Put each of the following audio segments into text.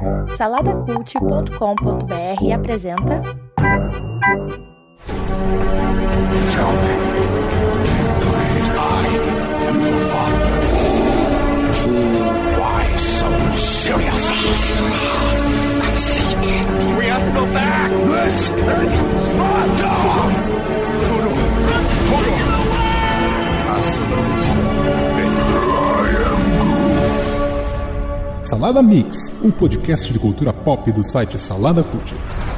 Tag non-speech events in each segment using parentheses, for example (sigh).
Saladacult.com.br apresenta. We have to go back. This is Salada Mix, um podcast de cultura pop do site Salada Cult.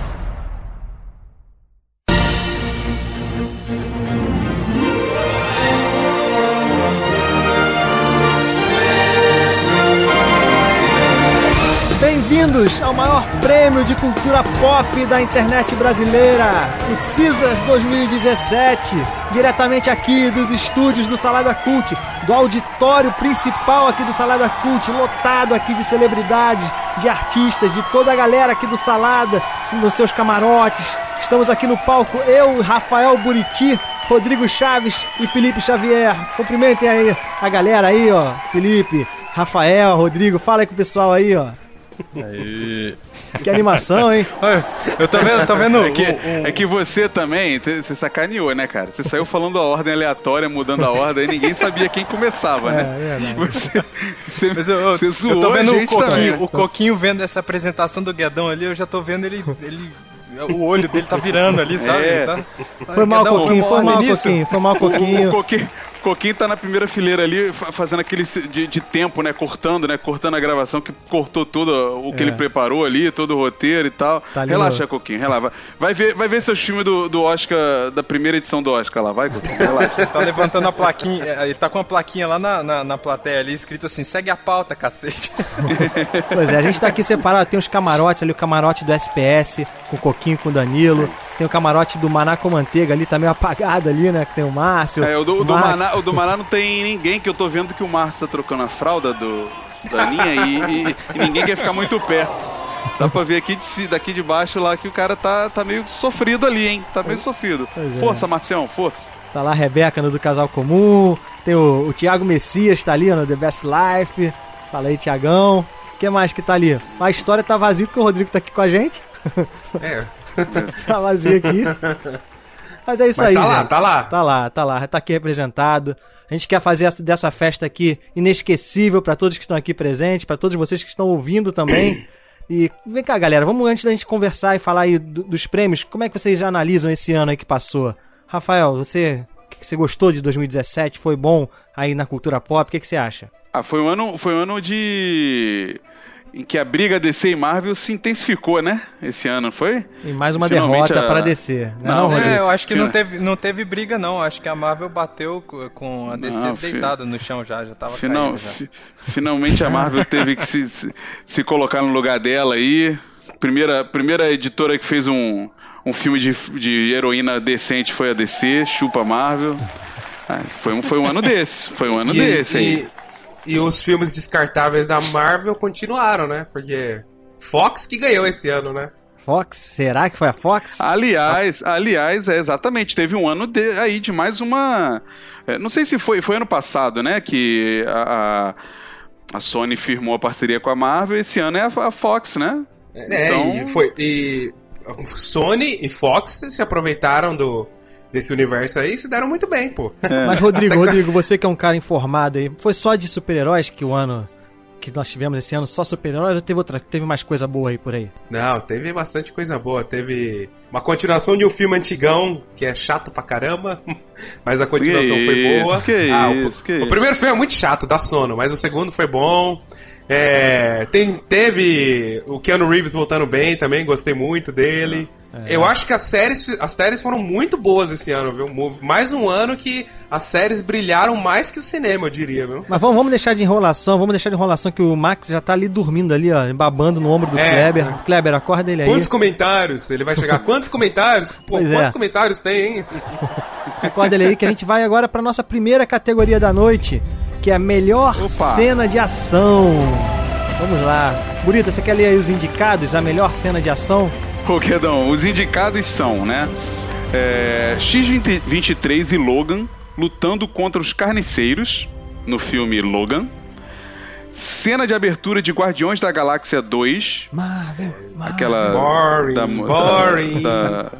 Prêmio de cultura pop da internet brasileira, o CISAS 2017, diretamente aqui dos estúdios do Salada Cult, do auditório principal aqui do Salada Cult, lotado aqui de celebridades, de artistas, de toda a galera aqui do Salada, nos seus camarotes. Estamos aqui no palco, eu, Rafael Buriti, Rodrigo Chaves e Felipe Xavier. Cumprimentem aí a galera aí, ó. Felipe, Rafael, Rodrigo, fala aí com o pessoal aí, ó. Aí. Que animação, hein? (laughs) Olha, eu tô vendo, tô vendo. É que, o- o- é que você também, você sacaneou, né, cara? Você saiu falando a ordem aleatória, mudando a ordem, aí ninguém sabia quem começava, né? É, verdade. Você, você, Mas eu, eu, você zoou eu tô vendo a o gente Coquinho, também. o Coquinho vendo essa apresentação do Guedão ali, eu já tô vendo ele. ele o olho dele tá virando ali, sabe? É. Tá- Foi mal, Coquinho, foi mal, nisso? Coquinho, foi mal, O, o Coquinho. Coquinho, Coquinho tá na primeira fileira ali, fa- fazendo aquele de, de tempo, né? Cortando, né? Cortando a gravação, que cortou tudo o que É. ele preparou ali, todo o roteiro e tal. Tá relaxa, no- Coquinho, relaxa. Vai- ver, vai ver seus filmes do, do Oscar, da primeira edição do Oscar lá, vai, Coquinho, relaxa. Ele tá levantando a plaquinha, é, ele tá com uma plaquinha lá na, na, na plateia ali, escrito assim, segue a pauta, cacete. (laughs) Pois é, a gente tá aqui separado, tem os camarotes ali, o camarote do SPS, com o Coquinho, com o Danilo. Tem o camarote do Maná com Manteiga ali, tá meio apagado ali, né? Que tem o Márcio. É, o do, o do. Maná, o do Maná não tem ninguém, que eu tô vendo que o Márcio tá trocando a fralda do, da linha e, e- e ninguém quer ficar muito perto. Dá pra ver aqui de, daqui de baixo lá que o cara tá, tá meio sofrido ali, hein? Tá meio sofrido. É. Força, Marcião, força. Tá lá a Rebeca no do Casal Comum. Tem o, o Thiago Messias, tá ali ó, no The Best Life. Fala aí, Tiagão. O que mais que tá ali? A história tá vazia porque o Rodrigo tá aqui com a gente. É, (laughs) tá vazio aqui. Mas é isso mas aí, tá lá, gente. tá lá. Tá lá, tá lá, tá aqui representado. A gente quer fazer essa, dessa festa aqui inesquecível pra todos que estão aqui presentes, pra todos vocês que estão ouvindo também. E vem cá, galera, vamos antes da gente conversar e falar aí do- dos prêmios, como é que vocês analisam esse ano aí que passou? Rafael, você, o que que você gostou de 2017? Foi bom aí na cultura pop? O que, que você acha? Ah, foi um ano, foi um ano de. Em que a briga DC e Marvel se intensificou, né? Esse ano, foi? E mais uma Finalmente derrota a- pra descer. Não, Não, não, é? É, eu acho que não teve, não teve briga, não. Acho que a Marvel bateu co- com a DC Não, fi- deitada no chão já, já tava Final, caindo já. fi- finalmente a Marvel teve que se, se, se colocar no lugar dela aí. Primeira, primeira editora que fez um, um filme de, de heroína decente foi a DC, chupa Marvel. Ah, foi, um, foi um ano desse, foi um ano desse aí. E, os filmes descartáveis da Marvel continuaram, né? Porque Fox que ganhou esse ano, né? Fox? Será que foi a Fox? Aliás, aliás, é exatamente, teve um ano de- aí de mais uma. é, não sei se foi, foi ano passado, né? Que a, a, a Sony firmou a parceria com a Marvel, esse ano é a, a Fox, né? É, Então- e foi. E Sony e Fox se aproveitaram do desse universo aí se deram muito bem, pô. Mas, Rodrigo, (laughs) Até Rodrigo, você que é um cara informado aí, foi só de super-heróis que o ano que nós tivemos esse ano, só super-heróis ou teve outra, teve mais coisa boa aí por aí? Não, teve bastante coisa boa. Teve uma continuação de um filme antigão, que é chato pra caramba, (laughs) mas a continuação Que foi isso, boa. que o- isso, que o, primeiro filme é muito chato, dá sono, mas o segundo foi bom. É, tem, teve o Keanu Reeves voltando bem também, gostei muito dele. É. Eu acho que as séries, as séries foram muito boas esse ano, viu? Mais um ano que as séries brilharam mais que o cinema, eu diria, viu? Mas vamos, vamos deixar de enrolação, vamos deixar de enrolação que o Max já tá ali dormindo ali, ó, babando no ombro do É. Kleber. Kleber, acorda ele aí. Quantos comentários? Ele vai chegar. Quantos (laughs) comentários? Pô, Pois é. quantos comentários tem, hein? (laughs) Acorda ele aí que a gente vai agora pra nossa primeira categoria da noite, que é a melhor Opa. cena de ação. Vamos lá. Burita, você quer ler aí os indicados, a melhor cena de ação? Ô, Quedão, os indicados são, né? é, X-23 e Logan lutando contra os carniceiros no filme Logan. Cena de abertura de Guardiões da Galáxia 2. Marvel, Marvel. Aquela. Boring, da, boring. Da, da-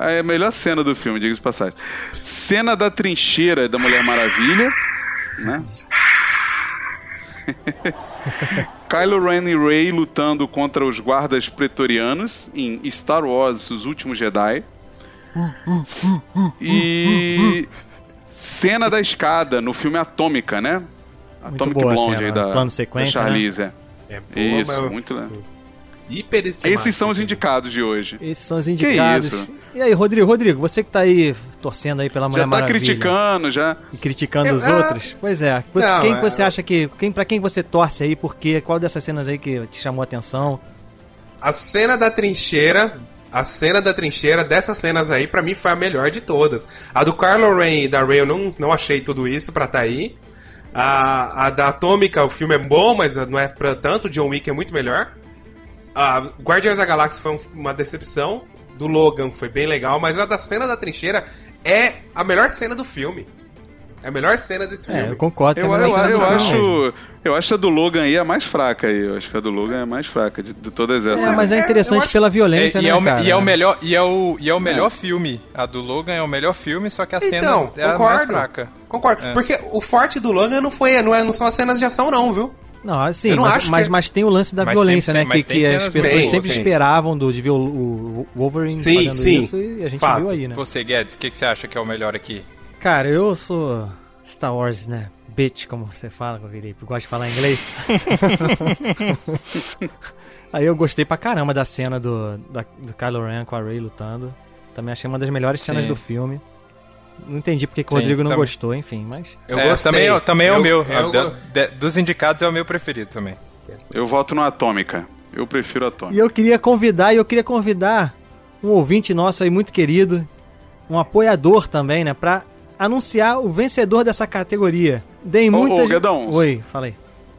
é a melhor cena do filme, diga-se de passagem. Cena da trincheira da Mulher Maravilha. Né? (laughs) Kylo Ren e Rey lutando contra os guardas pretorianos em Star Wars Os Últimos Jedi. E cena da escada no filme Atômica, né? Atomic Blonde cena, aí da, plano sequência, da Charlize. é. É boa, Isso, mas- muito legal. Hiperestimado. Esses são os indicados de hoje. Esses são os indicados. isso? E aí, Rodrigo, Rodrigo, você que tá aí torcendo aí pela Mulher Já tá Maravilha criticando, já. e criticando Eu- os ah, outros? Pois é. Você- não, quem é- você acha que. Quem, pra quem você torce aí? Porque qual dessas cenas aí que te chamou a atenção? A cena da trincheira, a cena da trincheira dessas cenas aí, pra mim foi a melhor de todas. A do Kylo Ren e da Rey eu não, não achei tudo isso pra tá aí. A, a da Atômica, o filme é bom, mas não é pra tanto. John Wick é muito melhor. A Guardiões da Galáxia foi um- uma decepção. Do Logan foi bem legal, mas a da cena da trincheira é a melhor cena do filme. É a melhor cena desse É, filme. eu concordo Eu, é a eu, eu do filme mesmo. acho. Eu acho a do Logan aí a mais fraca aí. Eu acho que a do Logan é a mais fraca de, de todas essas. É, mas é É, interessante eu acho- pela É, violência, e, né, é o, cara? e é o melhor e é o, e é o melhor filme. A do Logan é o melhor filme, só que a Então, cena é a mais concordo. fraca. Concordo. É. Porque o forte do Logan não foi, não, é, não são as cenas de ação, não, viu? Não, assim, Eu não mas, acho mas, que- mas tem o lance da Mas violência, tem- né? Que, que as pessoas bem- sempre sim. esperavam do, de ver o, o Wolverine Sim, fazendo sim. isso e a gente Fato. viu aí, né? Você, Guedes, o que, que você acha que é o melhor aqui? Cara, eu sou Star Wars, né? Bitch, como você fala, que eu virei. Eu gosto de falar inglês. (laughs) Aí eu gostei pra caramba da cena do, da, do Kylo Ren com a Rey lutando. Também achei uma das melhores cenas Sim. do filme. Não entendi porque que o Sim, Rodrigo não tam- gostou, enfim, mas. Eu É, gostei. Também, é- também é o Eu- meu. eu de- dos indicados é o meu preferido também. Eu voto no Atômica. Eu prefiro Atômica. E eu queria convidar, e eu queria convidar um ouvinte nosso aí muito querido, um apoiador também, né, pra anunciar o vencedor dessa categoria. Deem Ô, muitas. ô, Guedão. Oi, falei.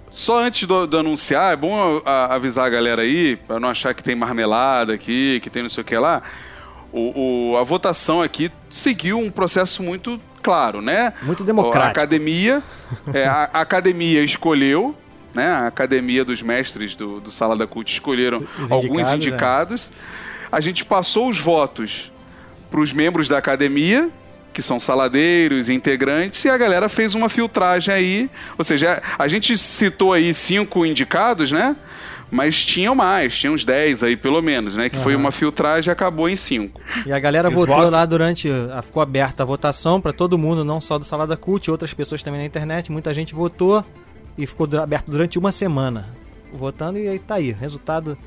Só antes do, do anunciar, é bom a- avisar a galera aí, pra não achar que tem marmelada aqui, que tem não sei o que lá. O, o- a votação aqui seguiu um processo muito claro, né? Muito democrático. A academia, é, a, a academia escolheu, né? A academia dos mestres do, do Sala da Cult escolheram Os alguns indicados, é. indicados. A gente passou os votos para os membros da academia, que são saladeiros integrantes, e a galera fez uma filtragem aí. Ou seja, a gente citou aí cinco indicados, né? Mas tinham mais, tinha uns 10 aí pelo menos, né? Que foi uma filtragem e acabou em cinco. E a galera os votou votos? lá durante. Ficou aberta a votação pra todo mundo, não só do Salada Cult, outras pessoas também na internet. Muita gente votou e ficou aberto durante uma semana. Votando e aí tá aí. Resultado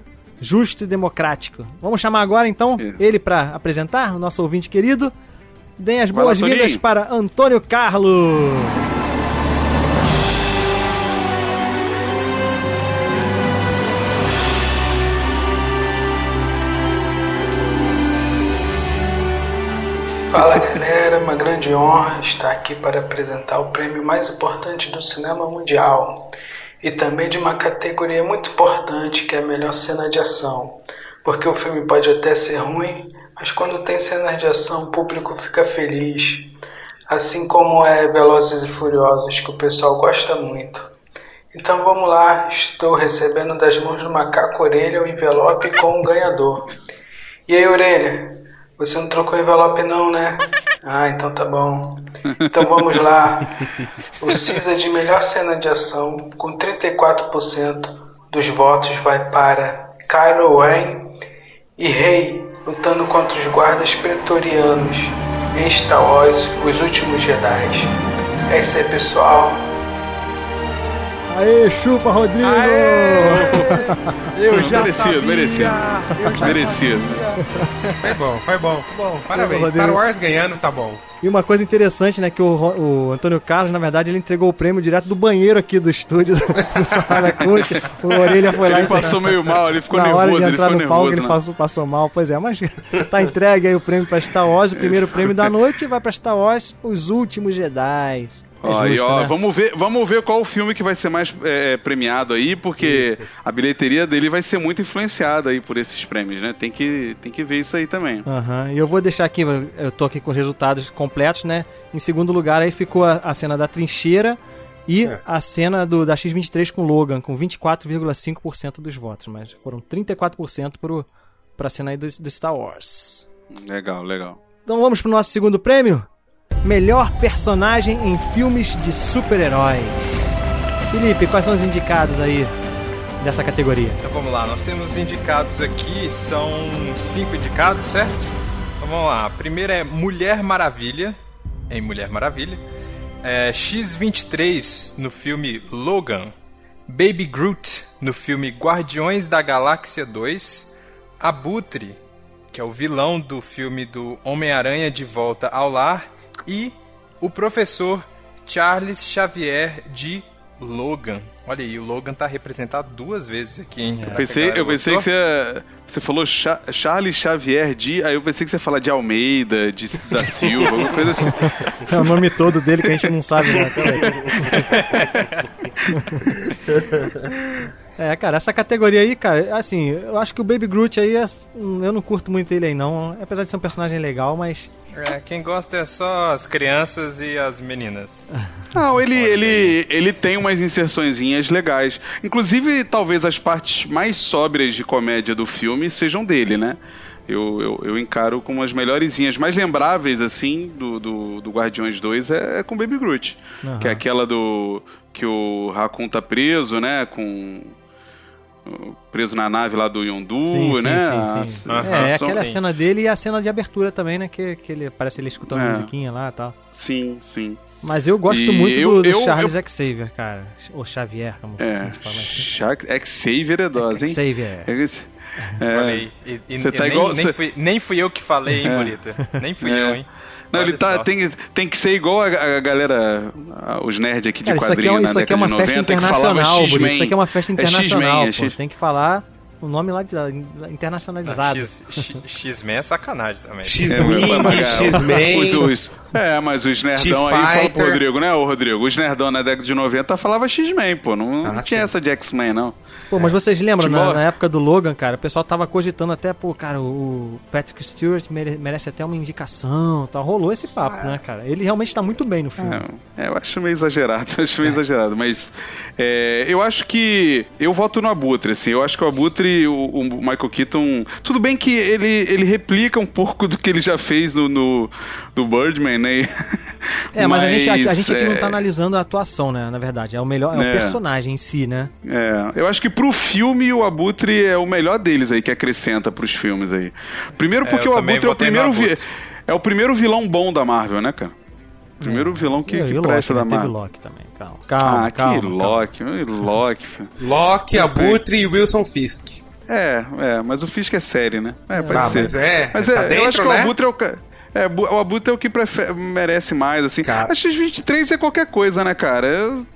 justo e democrático. Vamos chamar agora então É. ele pra apresentar, o nosso ouvinte querido. Deem as boas-vindas para Antônio Carlos. Grande honra estar aqui para apresentar o prêmio mais importante do cinema mundial e também de uma categoria muito importante que é a melhor cena de ação. Porque o filme pode até ser ruim, mas quando tem cenas de ação o público fica feliz. Assim como é Velozes e Furiosos, que o pessoal gosta muito. Então vamos lá, estou recebendo das mãos do macaco orelha o envelope com o ganhador. E aí, orelha? Você não trocou envelope não, né? Ah, então tá bom. Então vamos lá. O CISA de melhor cena de ação, com 34% dos votos, vai para Kylo Ren e Rey lutando contra os guardas pretorianos em Star Wars Os Últimos Jedi. É isso aí, pessoal. Aê, chupa, Rodrigo! (laughs) Eu já merecido, sabia, merecido. Eu já Merecido. Foi bom, foi bom. Foi bom. Parabéns. Rodrigo. Star Wars ganhando, tá bom. E uma coisa interessante, né, que o, o Antônio Carlos, na verdade, ele entregou o prêmio direto do banheiro aqui do estúdio (laughs) do Salada Cult. O Orelha foi lá Ele passou meio mal, ele ficou na hora nervoso, de ele entrar ficou no palco, nervoso. ele né? passou, passou mal. Pois é, mas (laughs) tá entregue aí o prêmio pra Star Wars, o primeiro prêmio da noite, e vai pra Star Wars, Os Últimos Jedi. É Ó, justo, ó, né? vamos ver, vamos ver qual o filme que vai ser mais é, premiado aí, porque a bilheteria dele vai ser muito influenciada aí por esses prêmios, né? Tem que, tem que ver isso aí também. Aham, E eu vou deixar aqui, eu tô aqui com os resultados completos, né? Em segundo lugar aí ficou a, a cena da trincheira E É. a cena do, da X-23 com Logan, com 24,5% dos votos. Mas foram 34% pro, pra cena aí do, do Star Wars. Legal, legal. Então vamos pro nosso segundo prêmio. Melhor personagem em filmes de super-heróis. Felipe, quais são os indicados aí dessa categoria? Então vamos lá, nós temos indicados aqui, são cinco indicados, certo? Então vamos lá, a primeira é Mulher Maravilha, em Mulher Maravilha. É, X-23 no filme Logan. Baby Groot no filme Guardiões da Galáxia 2. Abutre, que é o vilão do filme do Homem-Aranha de Volta ao Lar. E o professor Charles Xavier de Logan. Olha aí, o Logan tá representado duas vezes aqui, hein? A Pensei, eu pensei que você, você falou Cha- Charles Xavier de. Aí eu pensei que você ia falar de Almeida, de, da Silva, alguma coisa assim. (laughs) É o nome todo dele que a gente não sabe, né? (laughs) (laughs) É, cara, essa categoria aí, cara, assim, eu acho que o Baby Groot aí, é- eu não curto muito ele aí não, apesar de ser um personagem legal, mas... É, quem gosta é só as crianças e as meninas. (laughs) Não, ele, ele, ele tem umas inserçõezinhas legais. Inclusive, talvez as partes mais sóbrias de comédia do filme sejam dele, né? Eu, eu, eu encaro como as melhorezinhas, mais lembráveis, assim, do, do, do Guardiões 2 é, é com Baby Groot. Aham. Que é aquela do. que o Raccoon tá preso, né? Com. Preso na nave lá do Yondu, Sim, sim, né? sim, A- sim. a Ah, É, sensação- aquela sim. cena dele e a cena de abertura também, né, que, que ele, parece ele escutando É. musiquinha lá e tal. Sim, sim. Mas eu gosto E muito eu- do, do eu- Charles Xavier, cara, ou Xavier, como a É. gente fala assim. Xavier é dose, hein? Xavier. É. Olha aí. E, e- Você tá nem, igual- nem, você- fui, nem fui eu que falei, hein, É. Bonita? Nem fui É. eu, hein? Não, ele tá, tem, tem que ser igual a, a galera, a- os nerds aqui de Cara, isso aqui, é, quadrinho na isso aqui é década uma de festa 90 que falava internacional. X-Men. Isso aqui é uma festa É internacional, X-Men, é pô. X- Tem que falar o nome lá de, Não, internacionalizado. X- X-Men é sacanagem também. É, X-Men. Os, os, é, mas os nerdão aí, fala pro T-Fighter. Rodrigo, né, ô Rodrigo? Os nerdão na década de 90 falava X-Men, pô. Não, não Ah, tinha sim. essa de X-Men, não. Pô, mas vocês lembram, na, Futebol? na época do Logan, cara, o pessoal tava cogitando até, pô, cara, o Patrick Stewart mere- merece até uma indicação tal. Rolou esse papo, né, cara? Ele realmente tá muito bem no filme. É, eu acho meio exagerado, (laughs) acho meio exagerado, mas é, eu acho que eu voto no Abutre, assim, eu acho que o Abutre, o, o Michael Keaton, tudo bem que ele, ele replica um pouco do que ele já fez no, no do Birdman, né? (laughs) É, mas, a, gente, a, a gente aqui é, não tá analisando a atuação, né, na verdade. É o melhor, é, o É. personagem em si, né? É, eu acho que pro filme o Abutre é o melhor deles aí que acrescenta pros filmes aí. Primeiro porque eu o Abutre é o primeiro vi- é o primeiro vilão bom da Marvel, né, cara? Primeiro vilão que, E- que e presta Loki, da né? Teve Marvel. Loki também. Calma, calma, ah, calma. que calma. Loki, ui, Loki. Loki, Abutre e Wilson Fisk. É, é, mas o Fisk é série, né? É, pode Ah, ser. mas é, Mas tá é, eu dentro, acho que o né? Abutre é o é, o Abutre é o que prefe- merece mais, assim. Cara. A X-23 é qualquer coisa, né, cara? Eu-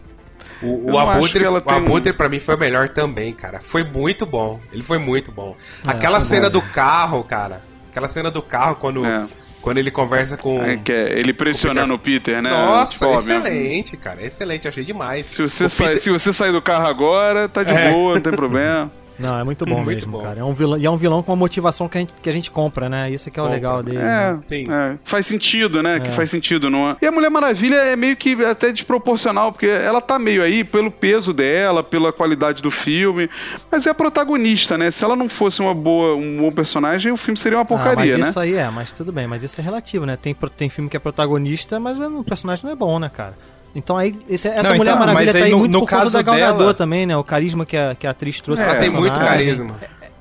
O, o Abutre, o tem Abutre pra mim foi o melhor também, cara. Foi muito bom. Ele foi muito bom. É, Aquela cena bom. do carro, cara. Aquela cena do carro quando, É. quando ele conversa com. é que é ele pressionando o Peter, né? Nossa, Tipo, excelente, cara. Excelente, achei demais. Se você, sai, Peter- se você sair do carro agora, tá de É. boa, não tem problema. (laughs) Não, é muito bom Muito mesmo, bom. cara. É um vilão, e é um vilão com uma motivação que a gente, que a gente compra, né? Isso que é o Compra. legal dele. É, né? Sim. é, faz sentido, né? Que É. faz sentido. Não é? E a Mulher Maravilha é meio que até desproporcional, porque ela tá meio aí pelo peso dela, pela qualidade do filme, mas é a protagonista, né? Se ela não fosse uma boa, um bom personagem, o filme seria uma porcaria, ah, mas né? isso aí é, mas tudo bem, mas isso é relativo, né? Tem, tem filme que é protagonista, mas o personagem não é bom, né, cara? Então aí, esse- essa Não, Mulher então, Maravilha mas tá aí aí no- muito no por causa caso da Gal dela- também, né? O carisma que a, que a atriz trouxe É, pra Ela tem muito carisma.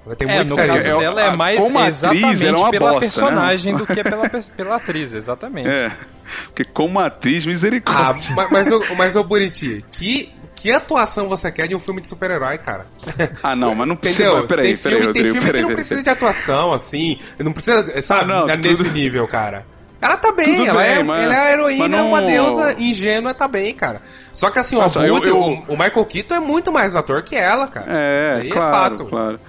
Ela tem É, muito no carisma. caso É, dela é mais como atriz, exatamente ela é uma pela bosta, personagem do que pela, pe- pela atriz, exatamente. É. Porque como atriz, Ah, misericórdia. mas, mas, ô- mas ô Buriti, que, que atuação você quer de um filme de super-herói, cara? Ah, não, mas não precisa. Peraí, peraí, filme, tem Rodrigo, filme peraí, que não peraí. precisa de atuação, assim. Não precisa, sabe, Ah, não, nesse tudo- nível, cara. Ela tá bem, Tudo ela, bem, é, mas- ela é a heroína, mas não- uma deusa ingênua, tá bem, cara. Só que assim, o, Nossa, eu- Abutre, eu- o, o Michael Keaton é muito mais ator que ela, cara. Isso É, claro, é fato. claro.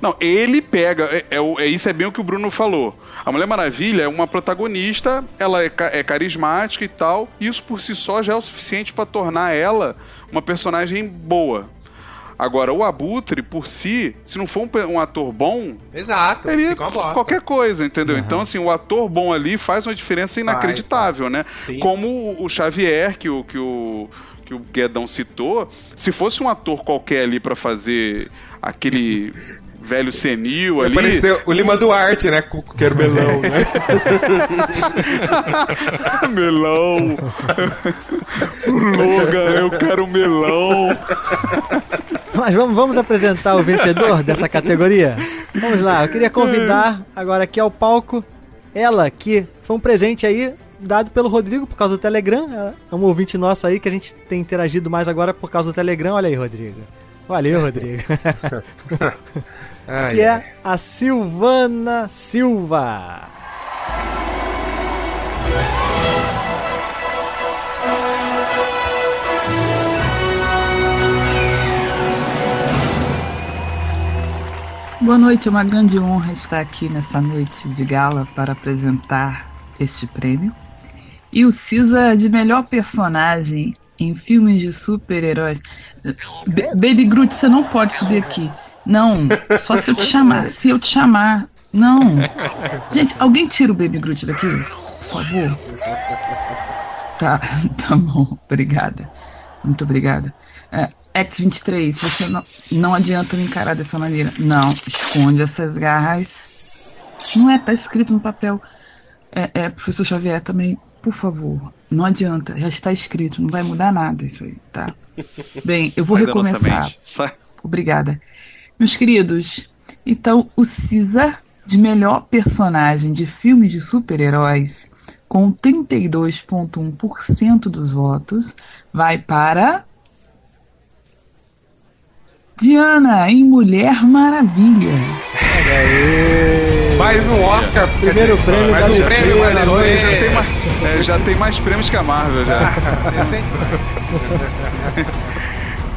Não, ele pega. É, é, o- é isso é bem o que o Bruno falou. A Mulher Maravilha é uma protagonista, ela é, é carismática e tal. E isso por si só já é o suficiente pra tornar ela uma personagem boa. Agora, o Abutre, por si, se não for um, um ator bom, Exato, ele fica uma bosta. qualquer coisa, entendeu? Então, assim, o ator bom ali faz uma diferença inacreditável, né? Sim. Como o- Xavier, que o, que o, que o Guedão citou, se fosse um ator qualquer ali pra fazer aquele velho senil ali. Pareceu o Lima Duarte, né? Com que era o (laughs) melão, né? melão. Logan, eu quero melão. Mas vamos, vamos apresentar o vencedor dessa categoria? Vamos lá, eu queria convidar agora aqui ao palco ela, que foi um presente aí dado pelo Rodrigo por causa do Telegram. Ela É um ouvinte nosso aí que a gente tem interagido mais agora por causa do Telegram. Olha aí, Rodrigo. Valeu, Rodrigo. (laughs) Ai, que ai. é a Silvana Silva. Boa noite, é uma grande honra estar aqui nessa noite de gala para apresentar este prêmio. E o CISA de melhor personagem em filmes de super-heróis. Baby Groot, você não pode subir aqui. Não, só se eu te chamar. Se eu te chamar. Não. Gente, alguém tira o Baby Groot daqui? Por favor. Tá, (laughs) tá bom. Obrigada. Muito obrigada. É, X-23, você não, não adianta me encarar dessa maneira. Não, esconde essas garras. Não é, tá escrito no papel. É, é, professor Xavier também, por favor, não adianta, já está escrito, não vai mudar nada isso aí, tá? Bem, eu vou Sai recomeçar. Obrigada. Meus queridos, então o CISA de melhor personagem de filme de super-heróis, com 32,1% dos votos, vai para. Diana, em Mulher Maravilha. Mais um Oscar. Primeiro prêmio mais da um DC, prêmio, mais um hoje já tem, prêmio. mais, é, já tem mais prêmios que a Marvel já. (laughs) (laughs)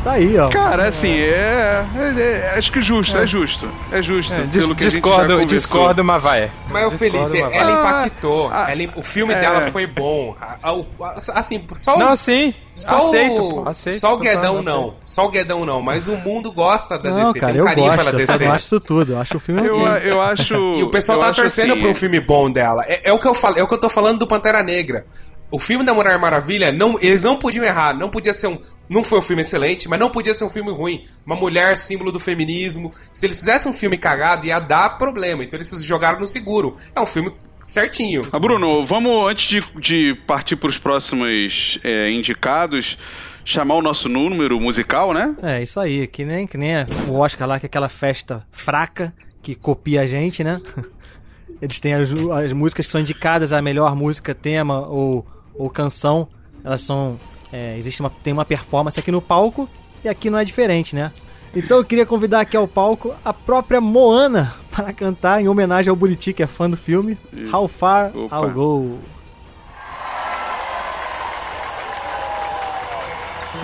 Tá aí, ó. Cara, assim, é, é- é- Acho que justo, é, justo. É justo. É, dis- pelo que a gente já discordo, discordo, mas vai. Mas o Felipe, vai. ela Ah, impactou. ah, ela- o filme é. dela foi bom. A- a- a- Assim, só o. Não, sim. Só aceito, o, pô. Aceito. Só o Guedão não. aceito. Só o Guedão não. Mas o mundo gosta da Não, DC. cara, tem um eu carinho gosto, pela eu DC. não acho isso tudo. Eu acho o filme Eu, eu acho. (laughs) E o pessoal eu tá torcendo assim, pra um filme bom dela. É, é o que eu falo, é o que eu tô falando do Pantera Negra. O filme da Mulher Maravilha, não, eles não podiam errar, não podia ser um. Não foi um filme excelente, mas não podia ser um filme ruim. Uma mulher símbolo do feminismo. Se eles fizessem um filme cagado, ia dar problema. Então eles jogaram no seguro. É um filme certinho. Ah, Bruno, vamos, antes de, de partir para os próximos é, indicados, chamar o nosso número musical, né? É, isso aí, que nem, que nem o Oscar lá, que é aquela festa fraca que copia a gente, né? (laughs) Eles têm as, as músicas que são indicadas a melhor música, tema ou, ou canção. Elas são. É, existe uma, tem uma performance aqui no palco e aqui não é diferente, né? Então eu queria convidar aqui ao palco a própria Moana (laughs) para cantar em homenagem ao Buriti, que é fã do filme. Isso. How Far Opa. I'll Go.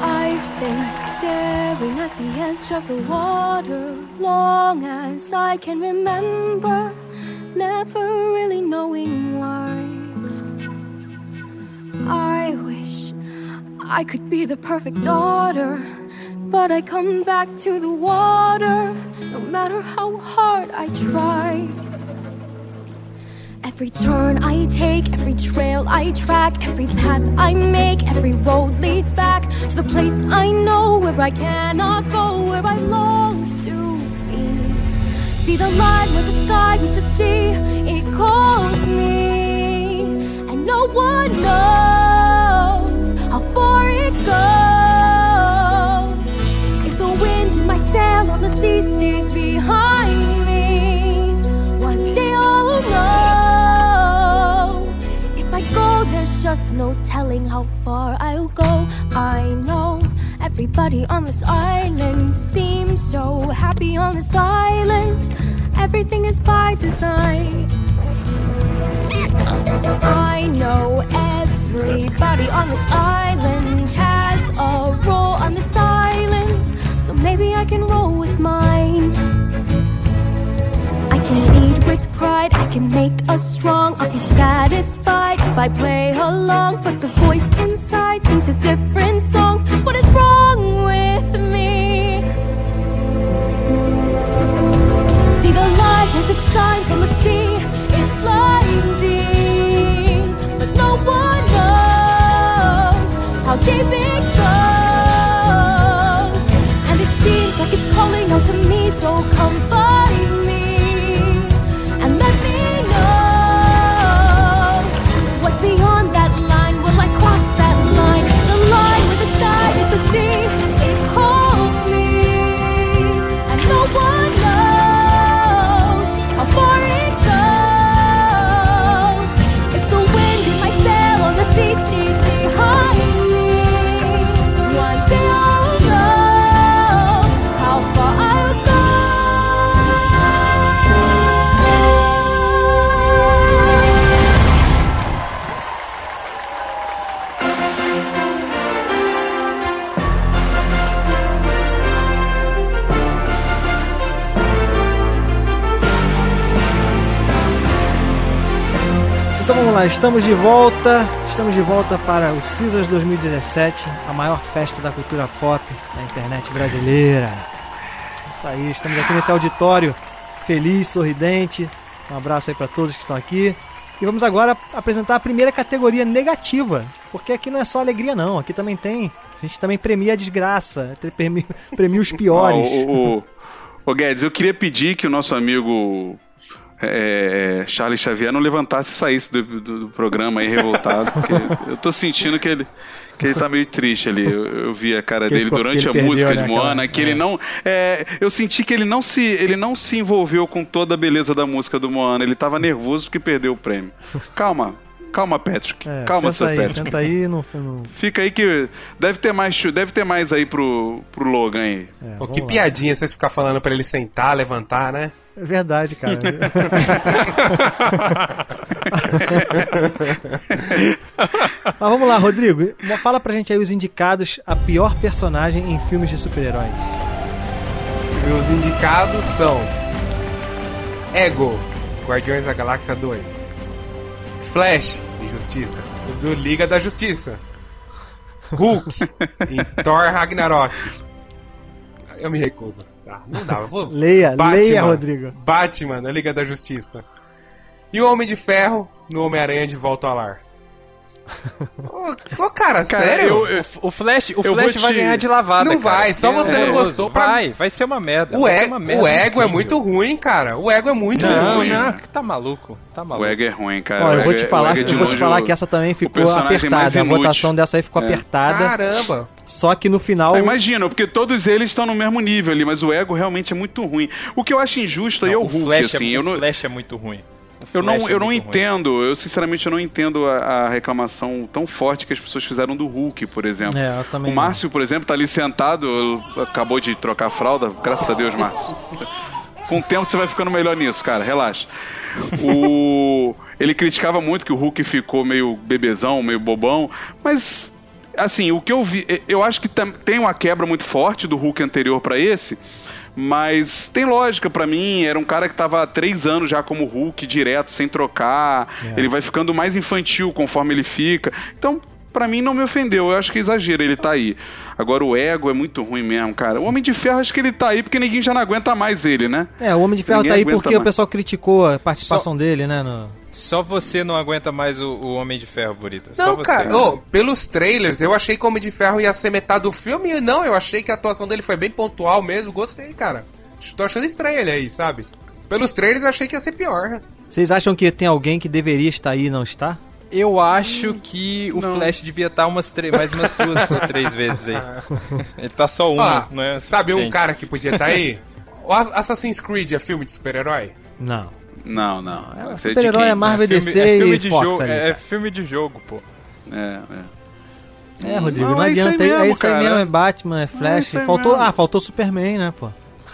I've been staring at the edge of the water long as I can remember, never really knowing why. I wish I could be the perfect daughter, but I come back to the water no matter how hard I try. Every turn I take, every trail I track, every path I make, every road leads back to the place I know where I cannot go, where I long to be. See the line where the sky meets the sea, it calls me, no one knows how far it goes. If the wind in my sail on the sea stays behind me, one day I'll know. If I go, there's just no telling how far I'll go. I know everybody on this island seems so happy on this island. Everything is by design. I know everybody on this island has a role on this island, so maybe I can roll with mine. I can lead with pride, I can make us strong. I'll be satisfied if I play along, but the voice inside sings a different song. What is wrong with me? See the light as it shines on the sea. so Estamos de volta. Estamos de volta para o Caesars 2017, a maior festa da cultura pop da internet brasileira. Isso aí, estamos aqui nesse auditório feliz, sorridente. Um abraço aí para todos que estão aqui. E vamos agora apresentar a primeira categoria negativa, porque aqui não é só alegria não, aqui também tem, a gente também premia a desgraça, premia, premia os (laughs) piores. Ah, o, o, o Guedes, eu queria pedir que o nosso amigo é, Charles Xavier não levantasse e saísse do, do, do programa aí revoltado, porque (laughs) eu tô sentindo que ele, que ele tá meio triste ali. Eu, eu vi a cara Que ele dele ficou- durante a ele música perdeu, de né, Moana, aquela- que ele não. é, eu senti que ele não, se, ele não se envolveu com toda a beleza da música do Moana. Ele tava nervoso porque perdeu o prêmio. Calma, calma, Patrick. É, calma, senta seu aí, Patrick. senta aí, não, não Fica aí que deve ter mais, deve ter mais aí pro, pro Logan aí. é, Pô, que lá. piadinha vocês ficar falando pra ele sentar, levantar, né? É verdade, cara. (laughs) Mas vamos lá, Rodrigo. Fala pra gente aí os indicados a pior personagem em filmes de super-heróis. Os indicados são Ego, Guardiões da Galáxia 2. Flash, Injustiça, do Liga da Justiça. Hulk, em (laughs) Thor Ragnarok. Eu me recuso. Tá, não dá. Vou... Leia, leia, Rodrigo. Batman, na Liga da Justiça. E o Homem de Ferro, no Homem-Aranha de Volta ao Lar. Ô, cara, Cara, sério? eu- eu- O Flash, o Flash vou vai te- ganhar de lavada, Não cara, vai, só você é não gostou pra- Vai, vai ser uma merda. o, vai ser ego, uma merda o ego é muito ruim, cara. O ego é muito Não, ruim. não, tá maluco. Tá O maluco. Ego é ruim, cara. Ó, O eu vou te é- falar, o Ego é eu vou te falar o- que essa também ficou apertada. A votação dessa aí ficou É. apertada. Caramba. Só que no final. Ah, imagina, porque todos eles estão no mesmo nível ali, mas o ego realmente é muito ruim. O que eu acho injusto aí é o o Hulk, Flash, assim. é, eu o não, Flash é muito ruim. Eu não, é eu não entendo, eu sinceramente eu não entendo a, a reclamação tão forte que as pessoas fizeram do Hulk, por exemplo. É, eu também o Márcio, por exemplo, tá ali sentado, acabou de trocar a fralda, graças a Deus, Márcio. (laughs) Com o tempo você vai ficando melhor nisso, cara, relaxa. O... Ele criticava muito que o Hulk ficou meio bebezão, meio bobão, mas assim, o que eu vi, eu acho que tem uma quebra muito forte do Hulk anterior pra esse, mas tem lógica pra mim, era um cara que tava há três anos já como Hulk, direto, sem trocar, ele vai ficando mais infantil conforme ele fica, então pra mim não me ofendeu, eu acho que é exagero ele tá aí. Agora o ego é muito ruim mesmo, cara. O Homem de Ferro acho que ele tá aí porque ninguém já não aguenta mais ele, né? É, o Homem de Ferro Ninguém tá aí porque o mais. pessoal criticou a participação dele, né? no- Só você não aguenta mais o, o Homem de Ferro, Burita. Só Não, você. cara, ô, pelos trailers, eu achei que o Homem de Ferro ia ser metade do filme. E não, eu achei que a atuação dele foi bem pontual mesmo. Gostei, cara. Tô achando estranho ele aí, sabe? Pelos trailers, eu achei que ia ser pior. Vocês acham que tem alguém que deveria estar aí e não está? Eu acho que o Flash devia estar umas mais umas duas ou três (laughs) vezes aí. Ele tá só uma, Ó, não é sabe um cara que podia estar aí? (laughs) O Ass- Assassin's Creed é filme de super-herói? Não. Não, não. De super-herói é Marvel, filme, DC é filme e de Fox jogo, ali, é, é filme de jogo, pô. É, é. É, Rodrigo, não, Não, é isso aí adianta. É mesmo, isso aí cara. mesmo, é Batman, é Flash. faltou, mesmo. ah, faltou Superman, né, pô?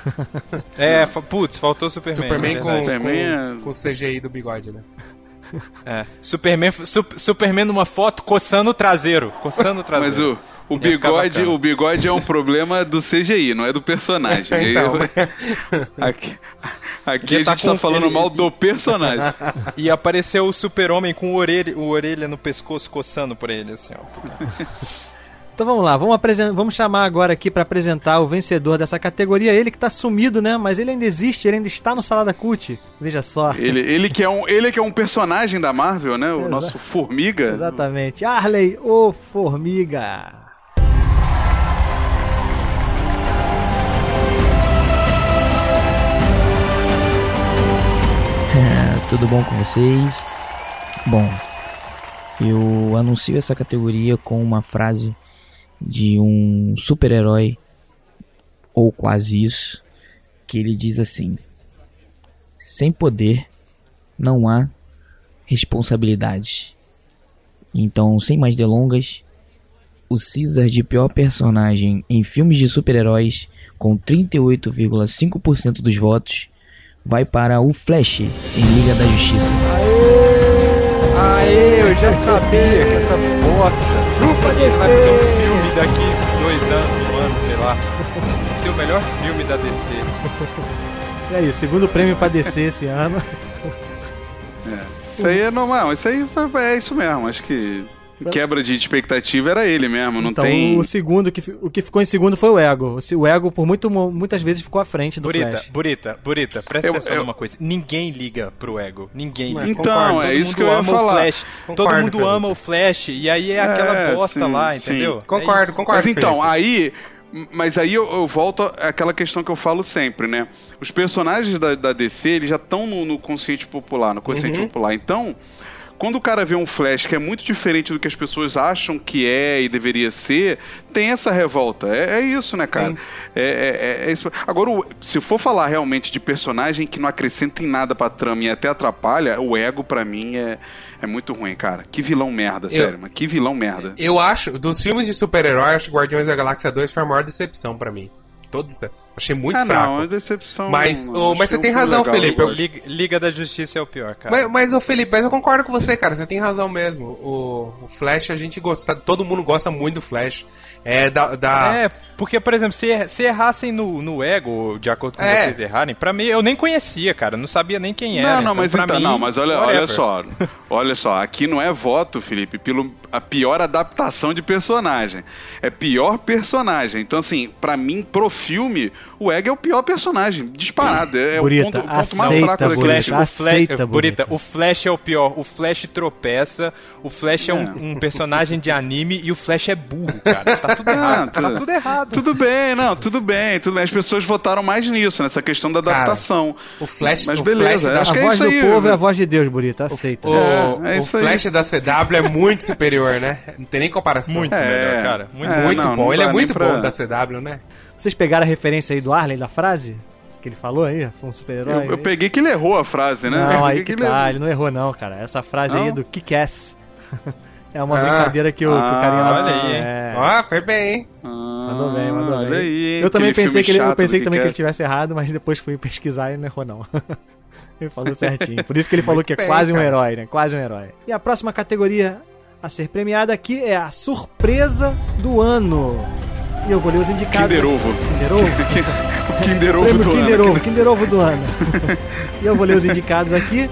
(laughs) É, fa- putz, faltou o Superman. Superman é com. Superman com, com CGI do bigode, né? É. Superman, Sup- Superman numa foto coçando o traseiro. Coçando o traseiro. Mas o, o Ia bigode, o bigode é um problema do CGI, não é do personagem. (laughs) Então. Eu- (laughs) aqui aqui a tá gente tá com- falando ele- mal do personagem. E apareceu o super-homem com o orelha, o orelha no pescoço coçando por ele, assim, ó. Então vamos lá, vamos, apresen- vamos chamar agora aqui pra apresentar o vencedor dessa categoria. Ele que tá sumido, né? Mas ele ainda existe, ele ainda está no Salada Cult. Veja só. Ele, ele, que é um, ele que é um personagem da Marvel, né? O Exato. nosso Formiga. Exatamente. Arley, o Formiga. Tudo bom com vocês? Bom, eu anuncio essa categoria com uma frase de um super-herói, ou quase isso, que ele diz assim: Sem poder não há responsabilidade. Então, sem mais delongas, o Caesar de pior personagem em filmes de super-heróis, com 38,5% dos votos, vai para o Flash em Liga da Justiça. Aê, eu já sabia que essa bosta. Chupa Vai fazer um filme daqui dois anos, um ano, sei lá. Vai ser o melhor filme da DC. E aí, segundo prêmio pra descer esse ano. Isso aí é normal, isso aí é isso mesmo. Acho que quebra de expectativa era ele mesmo, não então, tem. o segundo, que, o que ficou em segundo foi o Ego. O se- O Ego, por muito, muitas vezes, ficou à frente do Burita, Flash. Burita, Burita, presta Eu- atenção eu- numa coisa. Ninguém liga pro ego. Ninguém Não, liga. Então, concordo, é Todo isso mundo que eu ia ama falar. O Flash. Todo Concordo, mundo ama o Flash. E aí é aquela É, bosta sim, lá, sim. entendeu? Concordo, É concordo. Mas então, aí. Mas aí eu, eu volto àquela questão que eu falo sempre, né? Os personagens da, da DC, eles já estão no, no consciente popular, no consciente Uhum. popular. Então, quando o cara vê um Flash que é muito diferente do que as pessoas acham que é e deveria ser, tem essa revolta. É, é isso, né, cara? É, é- é- é isso. Agora, se for falar realmente de personagem que não acrescenta em nada pra trama e até atrapalha, o ego, pra mim, é, é muito ruim, cara. Que vilão merda, sério, mas que vilão merda. Eu acho, dos filmes de super-herói, acho que Guardiões da Galáxia 2 foi a maior decepção pra mim. Todos, achei muito ah, fraco. não, é decepção. Mas, não, acho mas você tem razão, legal, Felipe, eu. Liga, Liga da Justiça é o pior, cara. Mas, mas, ô Felipe, mas eu concordo com você, cara. Você tem razão mesmo. O, o Flash, a gente gosta. Todo mundo gosta muito do Flash. É da. da- É, porque, por exemplo, se, se errassem no, no ego, de acordo com É. vocês errarem, pra mim, eu nem conhecia, cara. Não sabia nem quem era. Não, não, mas pra então, mim, não, mas olha, olha só, olha só, aqui não é voto, Felipe, pelo a pior adaptação de personagem. É pior personagem. Então, assim, pra mim, pro filme, o Egg é o pior personagem, disparado. É, é o Burita, ponto, o ponto mais aceita, fraco O daquele Burita, Flash, filme. o Flash, Aceita, Burita, Burita. o Flash é o pior. O Flash tropeça, o Flash é, um, um personagem de anime e o Flash é burro, cara. Tá tudo errado. Ah, tá tudo errado. Tudo bem, não, tudo bem, tudo bem. As pessoas votaram mais nisso, nessa questão da Cara, adaptação. o Flash- Mas o beleza, Flash acho A que é voz isso do aí. povo é a voz de Deus, Burita. Aceita. O, É, é o isso aí. Flash da CW é muito superior, (laughs) né? Não tem nem comparação. Muito É, melhor, cara. Muito, é, muito não, bom. não Ele é muito pra- bom da CW, né? Vocês pegaram a referência aí do Arley, da frase? Que ele falou aí? Foi um super-herói? Eu, eu peguei que ele errou a frase, né? Eu Não, aí que ele tá, errou. ele não errou não, cara. Essa frase aí é Não? do Kick-Ass. (laughs) é uma Ah. brincadeira que o, que o carinha Ah, lá olha tem. aí? É. Ó, foi bem, hein? Ah, Mandou bem, mandou olha bem. aí, hein? eu também Aquele pensei que ele, eu pensei do também que ele Kick-Ass. tivesse errado, mas depois fui pesquisar e não errou não. (laughs) ele falou certinho. Por isso que ele falou que é bem, quase um cara. herói, né? Quase um herói. E a próxima categoria a ser premiada aqui é a surpresa do ano. E eu vou ler os indicados. Kinder Ovo. Kinder Ovo? (laughs) Kinder Ovo do Kinder ano. Ovo, Kinder Ovo do ano. (laughs) e eu vou ler os indicados aqui.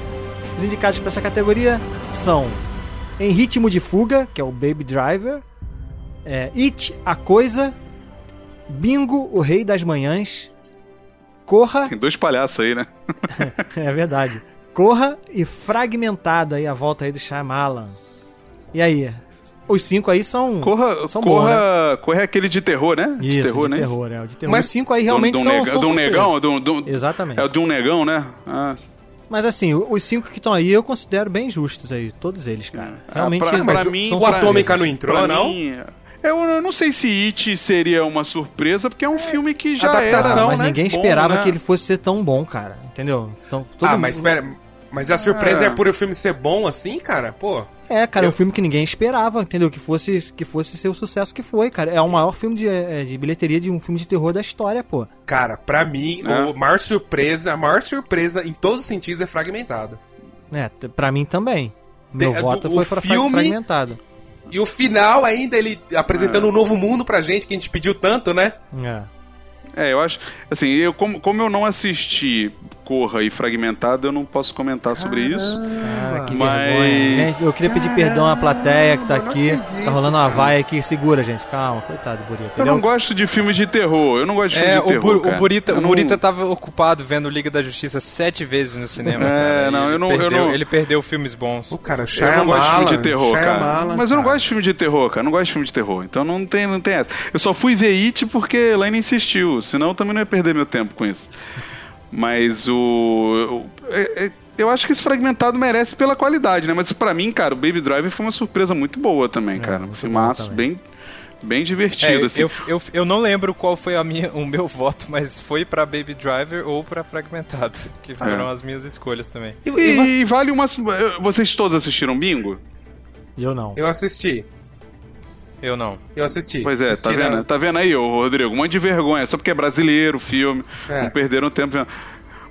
Os indicados para essa categoria são Em Ritmo de Fuga, que é o Baby Driver, é, It, A Coisa, Bingo, o Rei das Manhãs, Corra, Tem dois palhaços aí, né? (laughs) é verdade, Corra e Fragmentado, aí a volta aí do Shyamalan. E aí? Os cinco aí são... Corra, São corra, corra é aquele de terror, né? Isso, de terror, de né? terror, é. O de terror. Mas- Os cinco aí Do- realmente do, são, nega- são do negão, do, do- Exatamente. é o de um negão, né? Ah, Mas assim, os cinco que estão aí eu considero bem justos aí, todos eles, cara. Realmente, Ah, pra, mim, são o Atômica não entrou, pra não? mim, eu eu não sei se It seria uma surpresa, porque é um filme que já adaptação, era. Ah, mas né, ninguém bom, esperava né? que ele fosse ser tão bom, cara. Entendeu? Então, todo Ah, mundo- mas espera. Mas a surpresa Ah. é por o filme ser bom assim, cara? Pô. É, cara, é um Eu- filme que ninguém esperava, entendeu? Que fosse, que fosse ser o sucesso que foi, cara. É o maior filme de, é, de bilheteria de um filme de terror da história, pô. Cara, pra mim, É. o maior surpresa, a maior surpresa em todos os sentidos é fragmentado. É, pra mim também. Meu Tem- voto o foi fra- filme- fragmentado. E o final ainda, ele apresentando um novo mundo pra gente, que a gente pediu tanto, né? É. É, eu acho. Assim, eu, como, como eu não assisti Corra e Fragmentado, eu não posso comentar sobre isso. Cara, que Mas- vergonha. Gente, eu queria pedir perdão à plateia que tá aqui. Tá rolando uma vaia aqui. Segura, gente. Calma, coitado do Burita. Eu não gosto de filmes de terror. Eu não gosto de filme É, de o, terror. Bur- o cara. Burita, Eu o não- Burita tava ocupado vendo Liga da Justiça sete vezes no cinema, É, cara. não, ele eu não- eu perdeu, não- Ele perdeu filmes bons. O cara, Eu não gosto de filme de terror, cara. Shyamalan, Mas eu não cara. gosto de filme de terror, cara. Eu não gosto de filme de terror. Então não tem, não tem essa. Eu só fui ver It porque Elaine insistiu. Senão eu também não ia perder meu tempo com isso. Mas o. é- é- eu acho que esse fragmentado merece pela qualidade, né? Mas pra mim, cara, o Baby Driver foi uma surpresa muito boa também, cara. Um muito filmaço bem, bem É, divertido, assim. eu, eu, eu não lembro qual foi a minha, o meu (laughs) voto, mas foi pra Baby Driver ou pra Fragmentado, que foram É. as minhas escolhas também. E- e E, vale uma. Vocês todos assistiram Bingo? Eu não. Eu assisti. Eu não. Eu assisti. Pois é, tá Assisti, vendo? né? Tá vendo aí, ô Rodrigo? Um monte de vergonha, só porque é brasileiro o filme, É. não perderam tempo vendo.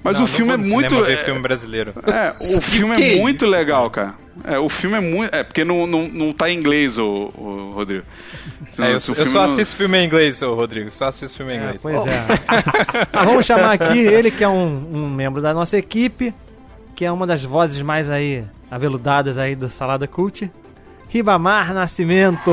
Mas Não, o filme não é muito. ver é- filme brasileiro. É, o filme que é é muito legal, cara. É, o filme é muito. É, porque não, não, não tá em inglês, o, o Rodrigo. Senão, É, eu, eu só não- assisto filme em inglês, ô Rodrigo. Só assisto filme em É, inglês. pois é. (laughs) Mas vamos chamar aqui ele, que é um, um membro da nossa equipe. que é uma das vozes mais aí aveludadas aí do Salada Cult, Ribamar Nascimento.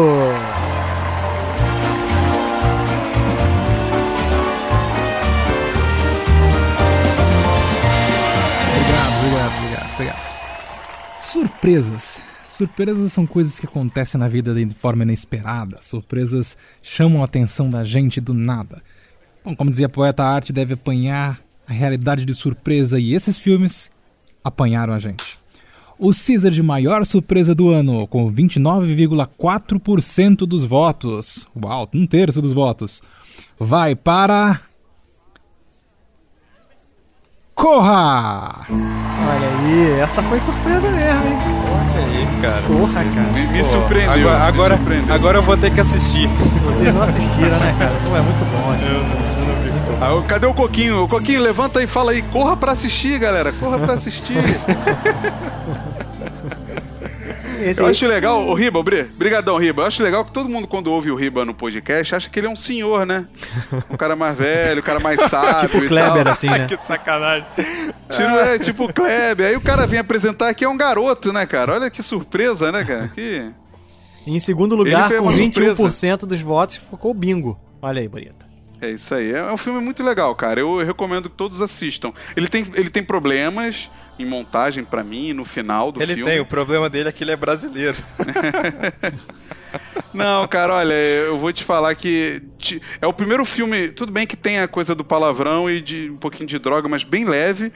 Obrigado, obrigado, obrigado. Surpresas. Surpresas são coisas que acontecem na vida de forma inesperada. Surpresas chamam a atenção da gente do nada. Bom, como dizia a poeta, a arte deve apanhar a realidade de surpresa e esses filmes apanharam a gente. O Caesar de maior surpresa do ano, com 29,4% dos votos. Uau, um terço dos votos. Vai para. Corra! Olha aí, essa foi surpresa mesmo, hein? Olha aí, cara. Porra, cara. Me, me surpreendeu. Agora, me agora, surpreendeu. agora eu vou ter que assistir. Vocês não assistiram, né, cara? Pô, é muito bom. Assim. Ah, o- cadê o Coquinho? O Coquinho, levanta aí e fala aí. Corra pra assistir, galera. Corra pra assistir. (laughs) Esse Eu aí- acho legal, o Riba, Bri- brigadão, Riba. Eu acho legal que todo mundo, quando ouve o Riba no podcast, acha que ele é um senhor, né? Um cara mais velho, um cara mais (laughs) sábio Tipo e Kleber, tal. assim, né? (laughs) que sacanagem. Tiro, é, tipo o Kleber. Aí o cara vem apresentar aqui, é um garoto, né, cara? Olha que surpresa, né, cara? Que... Em segundo lugar, com uma 21% dos votos, ficou o Bingo. Olha aí, bonita. É isso aí. É um filme muito legal, cara. Eu recomendo que todos assistam. Ele tem, ele tem problemas em montagem pra mim, no final do Ele filme. tem, o problema dele é que ele é brasileiro. (laughs) Não, cara, olha, eu vou te falar que ti- é o primeiro filme. Tudo bem que tem a coisa do palavrão e de um pouquinho de droga, mas bem leve.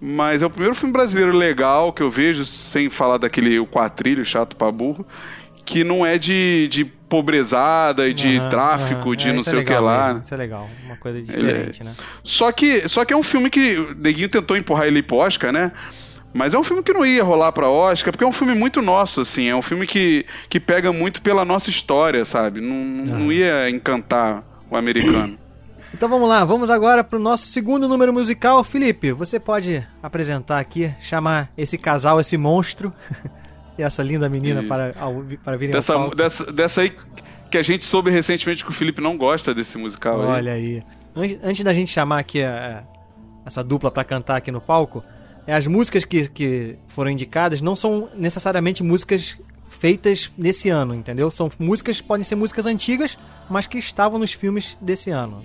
Mas é o primeiro filme brasileiro legal que eu vejo, sem falar daquele o quatrilho chato pra burro, que não é de, de pobrezada e de Aham, tráfico, aham. de É, não é sei o que legal lá. mesmo, Isso é legal, uma coisa Ele é- diferente, né? Só que, só que é um filme que o Neguinho tentou empurrar ele pro Oscar, né? Mas é um filme que não ia rolar pra Oscar, porque é um filme muito nosso, assim. É um filme que, que pega muito pela nossa história, sabe? Não, não não ia encantar o americano. Então vamos lá, vamos agora pro nosso segundo número musical. Felipe, você pode apresentar aqui, chamar esse casal, esse monstro (laughs) e essa linda menina Isso. para, ao- para virem Dessa, ao palco. dessa, dessa aí que a gente soube recentemente que o Felipe não gosta desse musical aí. Olha aí. An- Antes da gente chamar aqui a- essa dupla pra cantar aqui no palco, é, as músicas que, que foram indicadas não são necessariamente músicas feitas nesse ano, entendeu? São músicas, podem ser músicas antigas, mas que estavam nos filmes desse ano.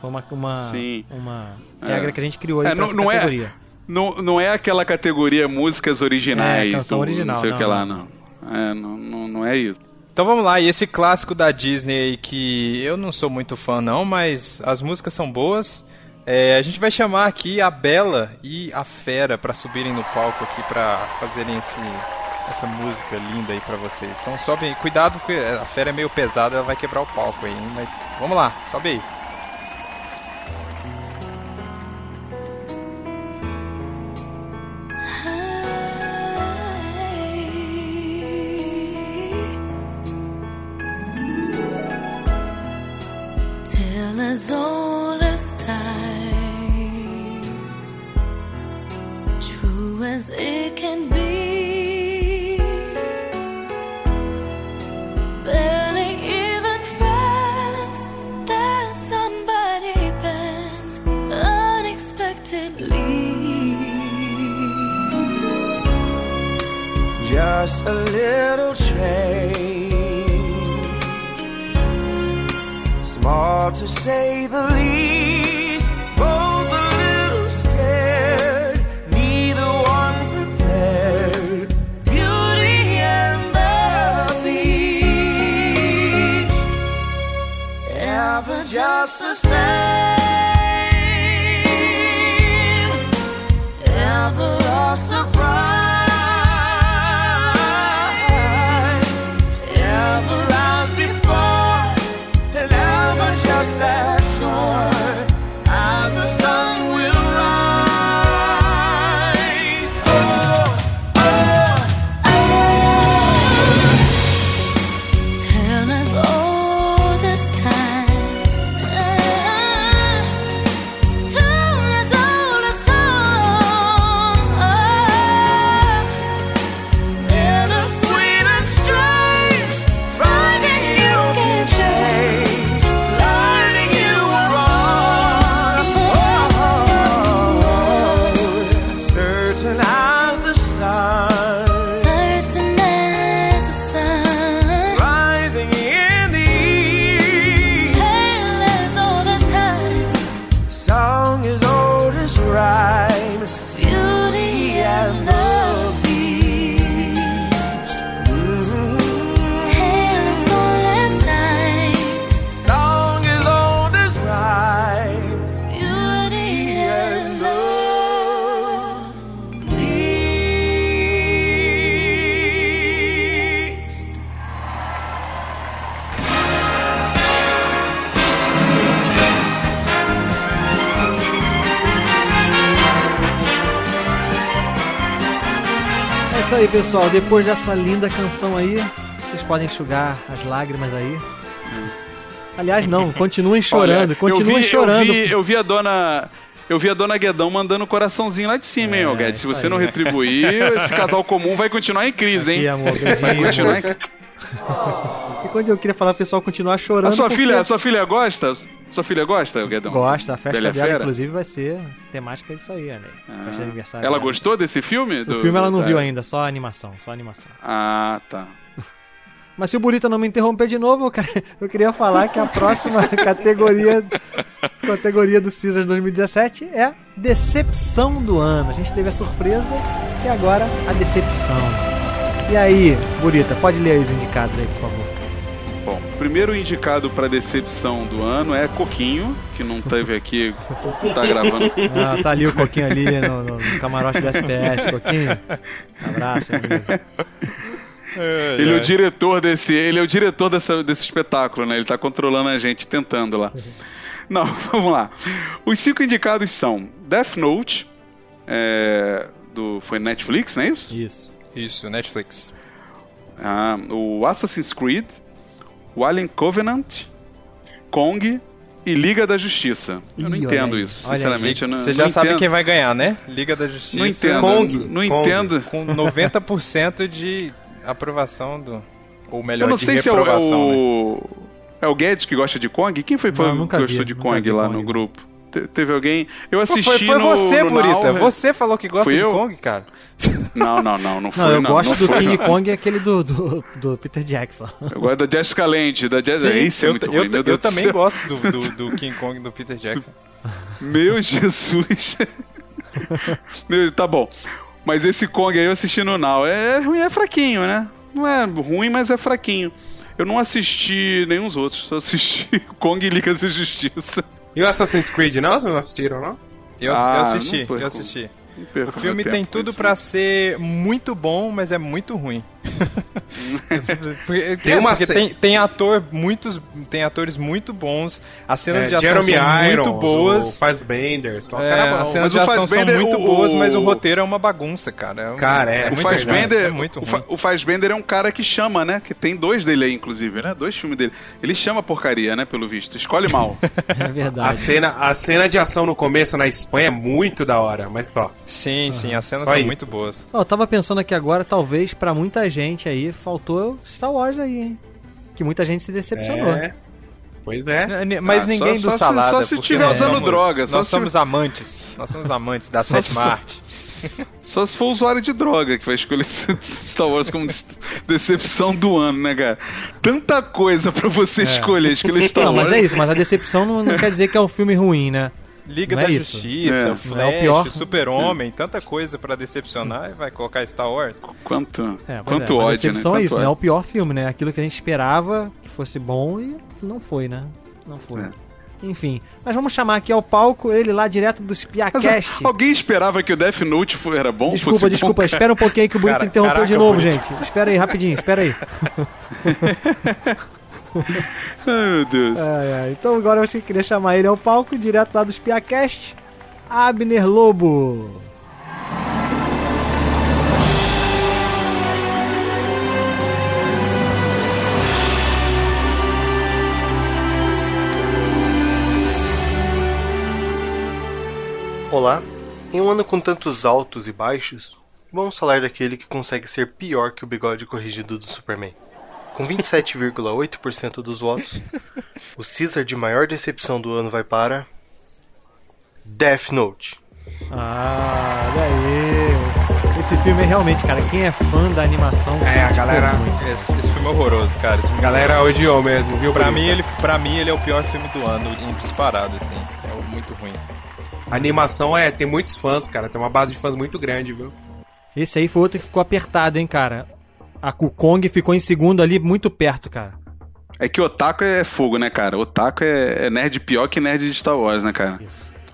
Foi uma, uma, Sim. uma É. regra que a gente criou aí É, não, não, categoria. é, não, não é aquela categoria músicas originais, É, canção do, original, não sei o não, que lá, não. não. É, não, não, não é isso. Então vamos lá, e esse clássico da Disney aí que eu não sou muito fã não, mas as músicas são boas. É, a gente vai chamar aqui a Bela e a Fera pra subirem no palco aqui pra fazerem esse, essa música linda aí pra vocês. Então sobe aí, cuidado porque a Fera é meio pesada, ela vai quebrar o palco aí, hein? mas vamos lá, sobe aí. Tale as time, true as it can be. Barely even friends, somebody bends unexpectedly. Just a little say the least. Pessoal. Depois dessa linda canção aí, vocês podem enxugar as lágrimas aí. Aliás, não, (laughs) continuem chorando, Olha, continuem eu vi, chorando. Eu vi, eu vi a dona. Eu vi a dona Guedão mandando coraçãozinho lá de cima, hein, É, ô Guedes? Se você aí. não retribuir, esse casal comum vai continuar em crise, hein? Aqui, amor, beijinho, vai continuar em... (laughs) E quando eu queria falar pro pessoal continuar chorando. A sua porque filha, a sua filha gosta? Sua filha gosta, Guedão? Gosta, a festa Bela dela, Fera? inclusive, vai ser temática disso aí, né? festa de aniversário. Ela dela. gostou desse filme? O Do- filme ela não da- viu ainda, só a animação, só a animação. Ah, tá. (laughs) Mas se o Burita não me interromper de novo, eu, quero- eu queria falar que a próxima (laughs) categoria, categoria do Caesars 2017 é Decepção do Ano. A gente teve a surpresa e agora a decepção. E aí, Burita, pode ler aí os indicados aí, por favor. Primeiro indicado para decepção do ano é Coquinho, que não teve aqui, tá gravando. Ah, tá ali o Coquinho ali no, no- no camarote do SPS. Coquinho, abraço, amigo. Ele é o diretor desse, ele é o diretor dessa, desse espetáculo, né? Ele tá controlando a gente, tentando lá. Não, (laughs) vamos lá. Os cinco indicados são Death Note, é, do foi Netflix, não é isso? Isso. Isso, Netflix. Ah, o Assassin's Creed, o Alien Covenant, Kong e Liga da Justiça. Eu não Ih, entendo olha isso, olha sinceramente. Eu não, Você já não sabe entendo. quem vai ganhar, né? Liga da Justiça. Não entendo, Kong. não Kong. entendo. Com 90% de aprovação do. Ou melhor, Eu não de sei se é o, é reprovação, né? o. É o Guedes que gosta de Kong? Quem foi Não, que nunca vi, gostou de Kong lá Kong. no grupo? Te- teve alguém. Eu Pô, assisti foi, foi no, você, no Burita. Now, Você falou que gosta de eu? Kong, cara. Não, não, não, não foi. Não, eu não, gosto não do foi, King não. Kong, aquele do, do, do Peter Jackson. Eu gosto da Jessica Lange, da Jessica. Sim, Esse é eu, muito eu, ruim, meu eu também céu. gosto do, do, do King Kong do Peter Jackson. Meu Jesus. Meu, tá bom. Mas esse Kong aí eu assisti no Now. É ruim, é fraquinho, né? Não é ruim, mas é fraquinho. Eu não assisti nenhum dos outros, só assisti (laughs) Kong e Liga da Justiça. E o Assassin's Creed, não? Vocês não assistiram, não? Eu, Ah, eu assisti, eu assisti. O filme tem tudo pra ser muito bom, mas é muito ruim. (laughs) porque Tem uma porque tem, tem ator muitos, tem atores muito bons, as cenas É, de ação Jeremy são Irons, muito boas. o Fassbender, só É, as cenas Mas de o ação são muito o- boas, mas o o- roteiro é uma bagunça, cara. É um- Cara, é, o muito Fassbender, ruim, é muito o, ruim. O Fassbender é um cara que chama, né? Que tem dois dele aí, inclusive, né? Dois filmes dele. Ele chama porcaria, né? Pelo visto. Escolhe mal. (laughs) É A verdade. cena, a cena de ação no começo na Espanha é muito da hora, mas só. Sim, sim, as cenas Só são isso. muito boas. Eu tava pensando aqui agora, talvez pra muita gente aí faltou Star Wars aí, hein? Que muita gente se decepcionou. É. Pois é. Mas Ah, ninguém só- do só se- salada. só se porque tiver nós usando somos- droga, só Nós se somos amantes. Nós somos amantes da (laughs) sétima for- arte. (laughs) Só se for usuário de droga que vai escolher (laughs) Star Wars como decepção do ano, né, cara? Tanta coisa pra você escolher, escolher Star Não, Wars. mas é isso, mas a decepção não, não quer dizer que é um filme ruim, né? Liga Não é da isso. Justiça, É. Não Flash, é o pior. Super-Homem, tanta coisa pra decepcionar e vai colocar Star Wars. Quanto, É, quanto é, mas a ódio, né? decepção é Quanto isso, não é o pior filme, né? Aquilo que a gente esperava que fosse bom e não foi, né? Não foi. É. Enfim, mas vamos chamar aqui ao palco ele lá direto do Mas, Spiacast. ah, (laughs) alguém esperava que o Death Note era bom? Desculpa, fosse desculpa, bom, espera um pouquinho aí que o Bonito Cara, interrompeu caraca, de novo, Bonito. gente. Espera aí, rapidinho, espera aí. (laughs) (laughs) Ai, meu Deus. Ai, ai. Então agora eu queria chamar ele ao palco, direto lá do Spiacast, Abner Lobo. Olá, em um ano com tantos altos e baixos, vamos falar daquele que consegue ser pior que o bigode corrigido do Superman. Com 27,8% dos votos, (laughs) o Caesar de maior decepção do ano vai para. Death Note. Ah, olha aí. Esse filme é realmente, cara, quem é fã da animação. É, a galera- muito. Esse, esse filme é horroroso, cara. Esse filme é Galera horroroso. odiou mesmo, viu? Pra mim, ele, pra mim, ele é o pior filme do ano, em disparado, assim. É muito ruim. A animação é, tem muitos fãs, cara. Tem uma base de fãs muito grande, viu? Esse aí foi outro que ficou apertado, hein, cara. A o Kong ficou em segundo ali, muito perto, cara. É que Otaku é fogo, né, cara? Otaku é, é nerd pior que nerd de Star Wars, né, cara?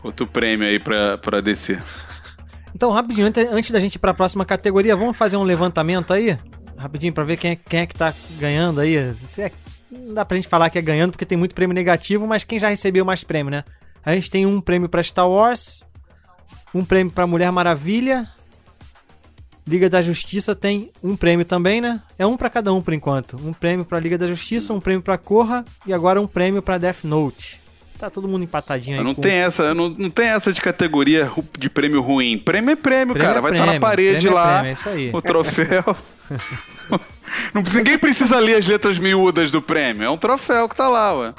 Outro prêmio aí pra, pra descer. Então, rapidinho, antes, da gente ir pra próxima categoria, vamos fazer um levantamento aí? Rapidinho, pra ver quem é, quem é que tá ganhando aí. Se é- não dá pra gente falar que é ganhando, porque tem muito prêmio negativo, mas quem já recebeu mais prêmio, né? A gente tem um prêmio pra Star Wars, um prêmio pra Mulher Maravilha Liga da Justiça tem um prêmio também, né? É um pra cada um por enquanto. Um prêmio pra Liga da Justiça, um prêmio pra Corra e agora um prêmio pra Death Note. Tá todo mundo empatadinho aí. Não com- tem essa, não, não tem essa de categoria de prêmio ruim. Prêmio é prêmio, Prêmio cara. é Vai estar na prêmio, parede prêmio é lá. prêmio, é isso aí. O troféu. (laughs) Ninguém precisa ler as letras miúdas do prêmio. É um troféu que tá lá, ué.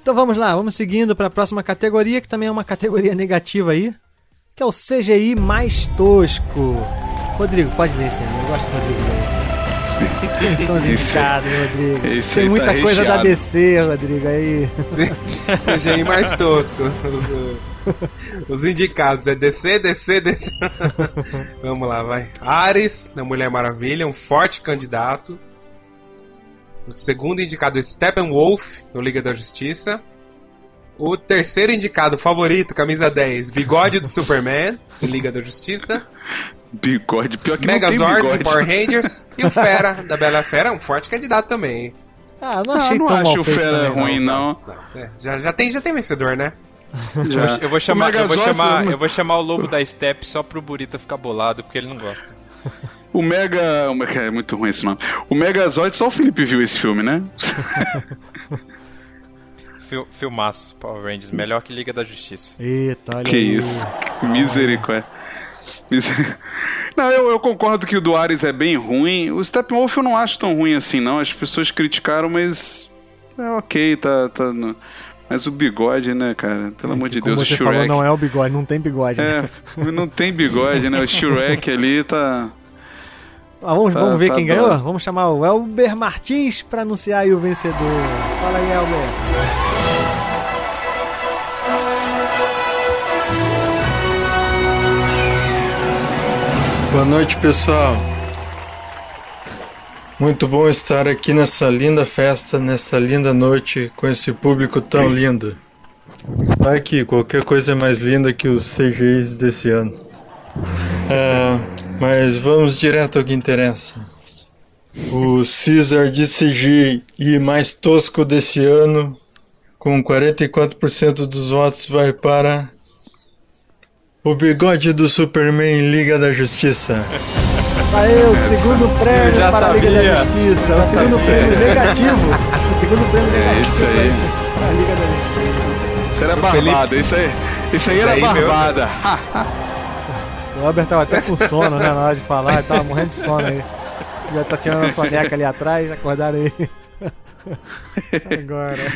Então vamos lá, vamos seguindo pra próxima categoria, que também é uma categoria negativa aí, que é o CGI mais tosco. Rodrigo, pode ler esse aí, eu gosto do Rodrigo ler. Quem (laughs) são os Esse- indicados, Rodrigo? esse Tem muita tá coisa da. DC, Rodrigo, aí. CGI mais tosco. Os, os indicados é DC, DC, DC. (laughs) Vamos lá, vai. Ares, da Mulher Maravilha, um forte candidato. O segundo indicado é Steppenwolf, no Liga da Justiça. O terceiro indicado, favorito, camisa 10, Bigode do Superman, Liga da Justiça. Bigode, pior que não Megazord tem do bigode. Power Rangers. E o Fera, da Bela Fera, um forte candidato também. Ah, não Ah, achei não tão mal acho o Fera também, ruim, não. É, já, já, tem, já tem vencedor, né? (laughs) Já. Eu vou chamar, O eu vou chamar, eu vou chamar o lobo da Step só pro Burita ficar bolado, porque ele não gosta. O Mega. o Mega- É muito ruim esse nome. O Megazord, só o Felipe viu esse filme, né? (laughs) Fil, filmaço, Power Rangers, melhor que Liga da Justiça. Eita, olha que aí. isso. Misericórdia. (laughs) Não, eu, eu concordo que o do Ares é bem ruim. O Steppenwolf eu não acho tão ruim assim, não. As pessoas criticaram, mas. É ok, tá. tá no- Mas o bigode, né, cara? Pelo amor de Deus, o Shrek. falou, não é o bigode, não tem bigode. né? É, não tem bigode, né? O Shrek (laughs) ali tá. Ah, vamos, Tá- vamos ver tá quem dó. ganhou? Vamos chamar o Elber Martins pra anunciar aí o vencedor. Fala aí, Elber. Boa noite, pessoal. Muito bom estar aqui nessa linda festa, nessa linda noite, com esse público tão lindo. Vai que qualquer coisa é mais linda que os CGIs desse ano. É, mas vamos direto ao que interessa. O Caesar de CGI mais tosco desse ano, com 44% dos votos, vai para o bigode do Superman Liga da Justiça. Aê, o segundo prêmio para a Liga da Justiça. O segundo sabia. prêmio negativo. O segundo prêmio É negativo. isso aí. para a Liga da Justiça. Isso era O barbada, isso aí. Isso aí era aí, meu. barbada. O Elber tava até com sono, né, na hora de falar. Ele tava morrendo de sono aí. Já tá tirando a soneca ali atrás, acordaram aí. (laughs) Agora.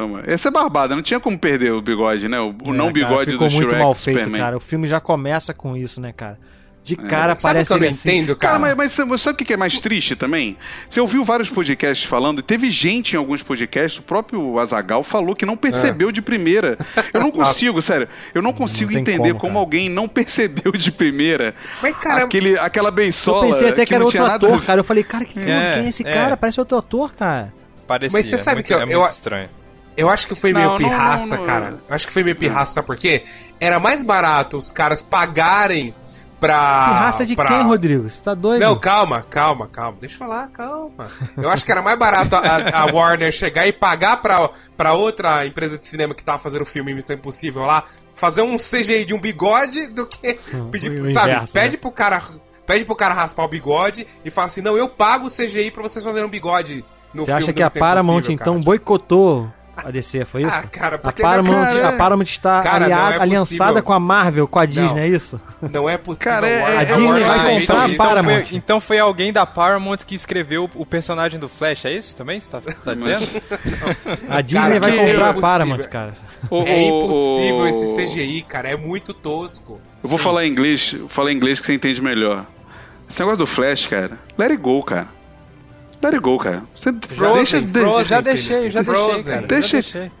Toma. Esse é barbada, não tinha como perder o bigode, né? O, o não É, cara, bigode ficou do muito Shrek mal feito, Superman. cara. O filme já começa com isso, né, cara? De cara Sabe parece que eu não assim. entendo, Cara, mas, mas sabe- sabe o que que é mais triste também? Você ouviu vários podcasts falando, e teve gente em alguns podcasts, o próprio Azagal falou que não percebeu de primeira. Eu não (laughs) consigo, sério, eu não consigo tem entender como, como, cara. alguém não percebeu de primeira Mas, cara, aquele, aquela Eu beisola pensei até que, era não outro nada ator, ver- cara. Eu falei, cara, que, É, quem é esse é. cara? Parece outro ator, cara. Parecia, Mas você sabe muito, que eu- é eu- muito estranho. Eu acho que foi meio Não, pirraça, não, não. cara. Eu acho que foi meio pirraça, sabe por quê? Era mais barato os caras pagarem pra. Que raça de pra... quem, Rodrigo? Você tá doido? Não, calma, calma, calma. Deixa eu falar, calma. Eu acho que era mais barato a, a Warner chegar e pagar pra, pra outra empresa de cinema que tava fazendo o filme Missão Impossível lá, fazer um CGI de um bigode do que pedir, o sabe? inverso, pede né? pro cara. Pede pro cara raspar o bigode e fala assim: não, eu pago o CGI pra vocês fazerem um bigode no Você filme acha que a Paramount então boicotou a DC, foi isso? Ah, cara, a porque Paramount, cara, a Paramount está Cara, alia- não é aliançada com a Marvel, com a Disney, Não. é isso? Não é possível. Cara, é- é- A Disney vai comprar isso. a Paramount. Foi, então foi alguém da Paramount que escreveu o personagem do Flash, é isso também? Você tá, você tá dizendo? A Disney Cara, vai que comprar é a. Paramount, cara. É impossível esse CGI, cara. É muito tosco. Eu vou falar em inglês, falar em inglês que você entende melhor. Esse negócio do Flash, cara, let it go, cara. Let it go, cara. Você Frozen, deixa. de- Frozen, Eu já deixei, eu já Frozen. deixei, cara. Deixa- Já deixei.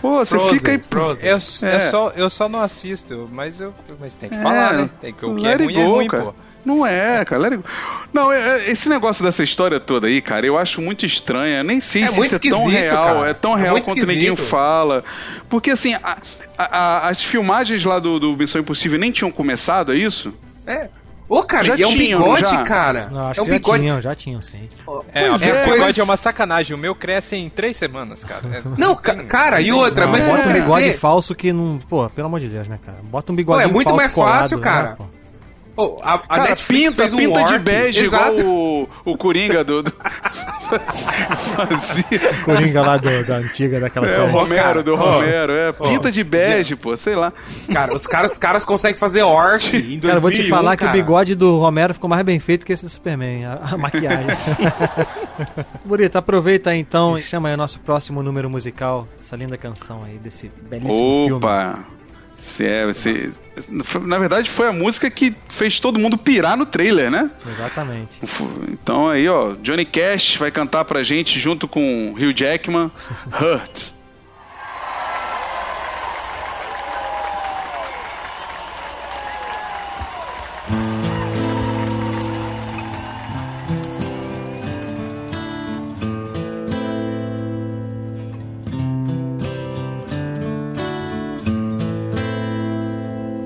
Pô, você Frozen, fica aí. Frozen. Eu, É. é só, eu só não assisto, mas, eu, mas tem que É, falar, né? Tem que, o que é ruim é go, ruim, cara. pô. Não é, cara. let it go. Não, é- é- esse negócio dessa história toda aí, cara, eu acho muito estranho. Eu nem sei É se isso é tão real. cara. É tão É real quanto ninguém fala. Porque, assim, a- a- a- as filmagens lá do, do Missão Impossível nem tinham começado, é isso? É. Ô, cara, Já e é um tinham, bigode, já? cara. Não, acho é um que já bigode. tinham, já tinham, sim. É, Pois a minha é, bigode mas- é uma sacanagem. O meu cresce em três semanas, cara. É- Não, ca- cara, e outra, Não, mas bota um bigode falso que não. Pô, pelo amor de Deus, né, cara? Bota um bigode Pô, é muito falso mais colado, fácil, né, cara. pô? Oh, a, a Cara, pinta, um pinta de orc, bege exato. igual o, o Coringa do. do... (laughs) Fazia. Coringa lá do- da antiga, daquela É, o série. Romero, Cara, do ó, Romero, é. ó, Pinta de bege, pô, sei lá. Cara, os caras, os caras conseguem fazer orc em 2001, Cara, eu vou te falar que o cara. bigode do Romero ficou mais bem feito que esse do Superman, a, a maquiagem. (laughs) Bonito, aproveita aí então e chama aí o nosso próximo número musical, essa linda canção aí desse belíssimo filme. Opa! Se é, se, na verdade, foi a música que fez todo mundo pirar no trailer, né? Exatamente. Então aí, ó, Johnny Cash vai cantar pra gente junto com Hugh Jackman, (laughs) Hurt.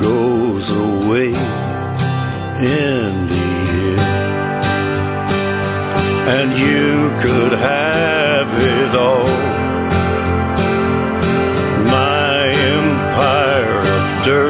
goes away in the end. And you could have it all. My empire of dirt.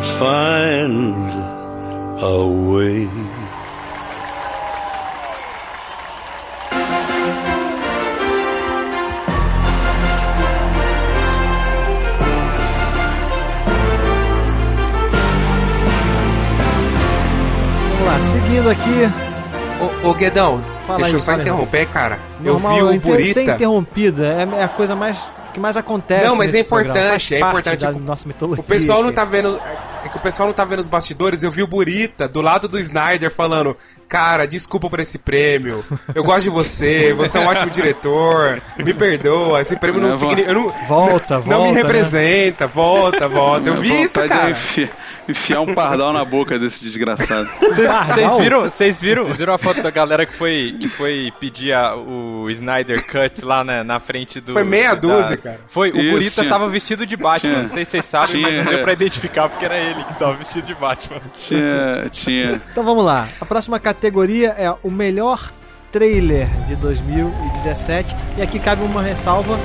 would find a way. Vamos lá, seguindo aqui. Ô, ô Guedão, Fala deixa aí, eu só interromper, cara. Normal, eu vi o inter- ser Burita. interrompido é, é a coisa mais que mais acontece. Não, mas nesse é importante, é parte importante. Da nossa mitologia. O pessoal não tá vendo. É que o pessoal não tá vendo os bastidores, eu vi o Burita do lado do Snyder falando: Cara, desculpa por esse prêmio. Eu gosto de você, você é um ótimo diretor. Me perdoa, esse prêmio não vou- significa. eu não- Volta, Não volta, me né? representa, volta, volta. Eu vi isso, vontade de cara. enfi- enfiar um pardal na boca desse desgraçado. Vocês viram, vocês viram, vocês viram a foto da galera que foi, que foi pedir a- o Snyder Cut lá na, na frente do. Foi meia da- dúzia, cara. Foi, o Isso, Burita tinha- tava vestido de Batman. tinha- não sei se vocês sabem, mas tinha- não deu pra identificar porque era ele que tava vestido de Batman. Tinha. tinha. Então vamos lá. A próxima categoria é o melhor trailer de 2017. E aqui cabe uma ressalva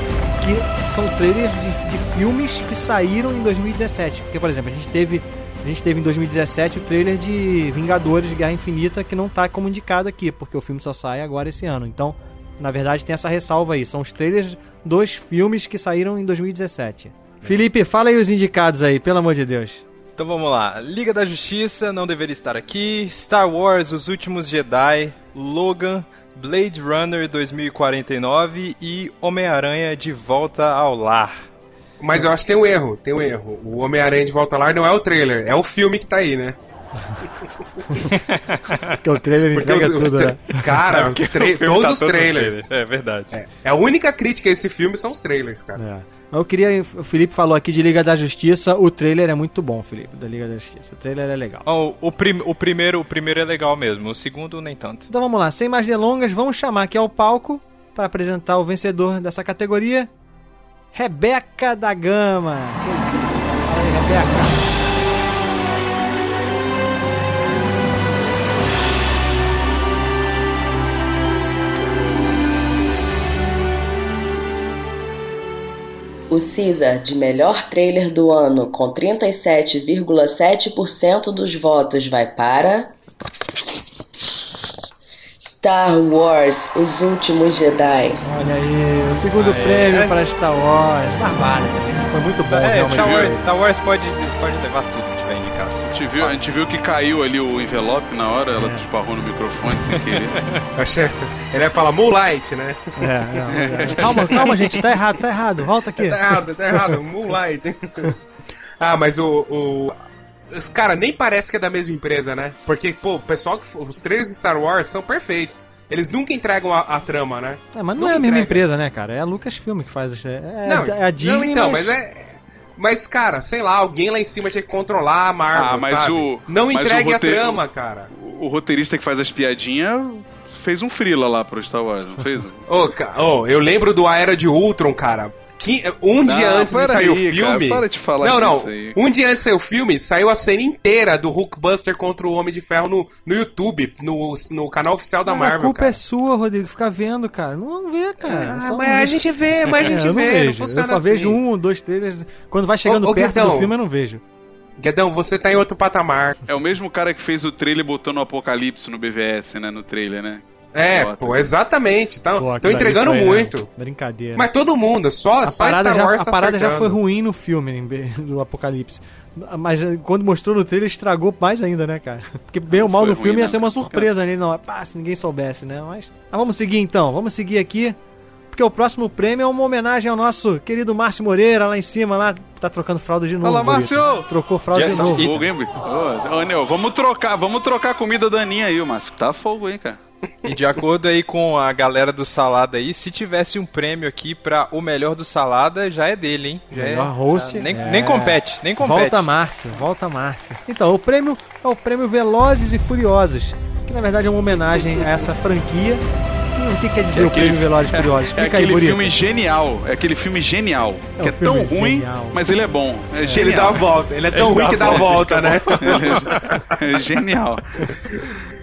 que são trailers de, de filmes que saíram em 2017. Porque, por exemplo, a gente teve. A gente teve em 2017 o trailer de Vingadores de Guerra Infinita que não tá como indicado aqui, porque o filme só sai agora esse ano. Então, na verdade, tem essa ressalva aí. São os trailers dos filmes que saíram em 2017. Felipe, fala aí os indicados aí, pelo amor de Deus. Então vamos lá. Liga da Justiça não deveria estar aqui. Star Wars Os Últimos Jedi. Logan. Blade Runner 2049 e Homem-Aranha de Volta ao Lar. Mas eu acho que tem um erro, tem um erro. O Homem-Aranha de Volta Lar não é o trailer, é o filme que tá aí, né? (laughs) Porque o trailer Porque entrega os- os tudo, tra- né? Cara, É os tra- todos tá os trailers. trailer, É verdade. É, é a única crítica a esse filme são os trailers, cara. É. Eu queria. O Felipe falou aqui de Liga da Justiça. O trailer é muito bom, Felipe, da Liga da Justiça. O trailer é legal. Ó, o, prim- o primeiro, o primeiro é legal mesmo, o segundo nem tanto. Então vamos lá, sem mais delongas, vamos chamar aqui ao palco para apresentar o vencedor dessa categoria, Rebeca da Gama. Que isso, cara? Fala aí, Rebeca. O Caesar de melhor trailer do ano com 37,7% dos votos vai para Star Wars Os Últimos Jedi. Olha aí, o segundo Aê. prêmio para Star Wars. Barbada, foi muito bom, É, realmente. Star Wars, Star Wars pode, pode levar tudo que tiver indicado. A gente, viu, a gente viu que caiu ali o envelope na hora, ela esparrou no microfone sem querer. (laughs) Achei- Ele vai falar Moonlight, né? É, não, (laughs) é. Calma, calma, gente, tá errado, tá errado. Volta aqui. Tá errado, tá errado. Moonlight. (laughs) ah, mas o. o... os- Cara, nem parece que é da mesma empresa, né? Porque, pô, o pessoal que. Os trailers de Star Wars são perfeitos. Eles nunca entregam a, a trama, né? É, mas não Nunca é a mesma entrega. empresa, né, cara? É a Lucasfilm que faz. isso. É, não, é a Disney, não, então, mas... é. Mas, cara, sei lá, alguém lá em cima tinha que controlar a Marvel. Ah, mas sabe? o- Não mas o entregue roteiro- a trama, cara. O roteirista que faz as piadinhas fez um frila lá pro Star Wars, não fez? (laughs) Ô, ca- ô, eu lembro do A Era de Ultron, cara. Que, um Não, dia antes de sair o aí, filme. cara, para de falar não, disso não. aí. Um dia antes de sair o filme, saiu a cena inteira do Hulkbuster contra o Homem de Ferro no, no YouTube, no, no canal oficial da Mas Marvel. a culpa cara. é sua, Rodrigo. Fica vendo, cara. Não, não vê, cara. Ah, mas não a gente vê, mas a gente É, eu não vê, não vejo. funciona eu só assim. vejo um, dois trailers. Quando vai chegando Ô, ô, perto Guedão. do filme, eu não vejo. Guedão, você tá em outro patamar. É o mesmo cara que fez o trailer botando o Apocalipse no BVS, né? No trailer, né? É, pô, exatamente. Tá, ali entregando foi, né, muito. Brincadeira. Mas todo mundo, só, a só parada, Star já, Wars a tá parada já foi ruim no filme (laughs) do Apocalipse. Mas eh, quando mostrou no trailer, estragou mais ainda, né, cara? (laughs) Porque bem ou mal no filme ia ser uma surpresa, né? Não, pá, se ninguém soubesse, né? Mas, mas vamos seguir então, vamos seguir aqui. Porque o próximo prêmio é uma homenagem ao nosso querido Márcio Moreira, lá em cima, lá tá trocando fralda de novo. Fala, Burito. Márcio! Trocou fralda Já de tá novo. fogo, hein, ô, Neo, vamos trocar, vamos trocar a comida da Aninha aí, Márcio. Tá fogo, hein, cara. E de acordo aí com a galera do Salada aí, se tivesse um prêmio aqui pra o melhor do Salada, já é dele, hein? Já Melhor é, host. já nem, é. nem compete, nem compete. Volta Márcio, volta Márcio. Então, o prêmio é o prêmio Velozes e Furiosos, que na verdade é uma homenagem a essa franquia. E o que quer dizer o prêmio Velozes e Furiosos? é Explica aí, aquele Burito. filme genial. É aquele filme genial. É que um é tão ruim, genial. mas ele é bom. É Ele dá a volta, ele é tão ruim que dá a volta, né? Ele (laughs) é, é genial.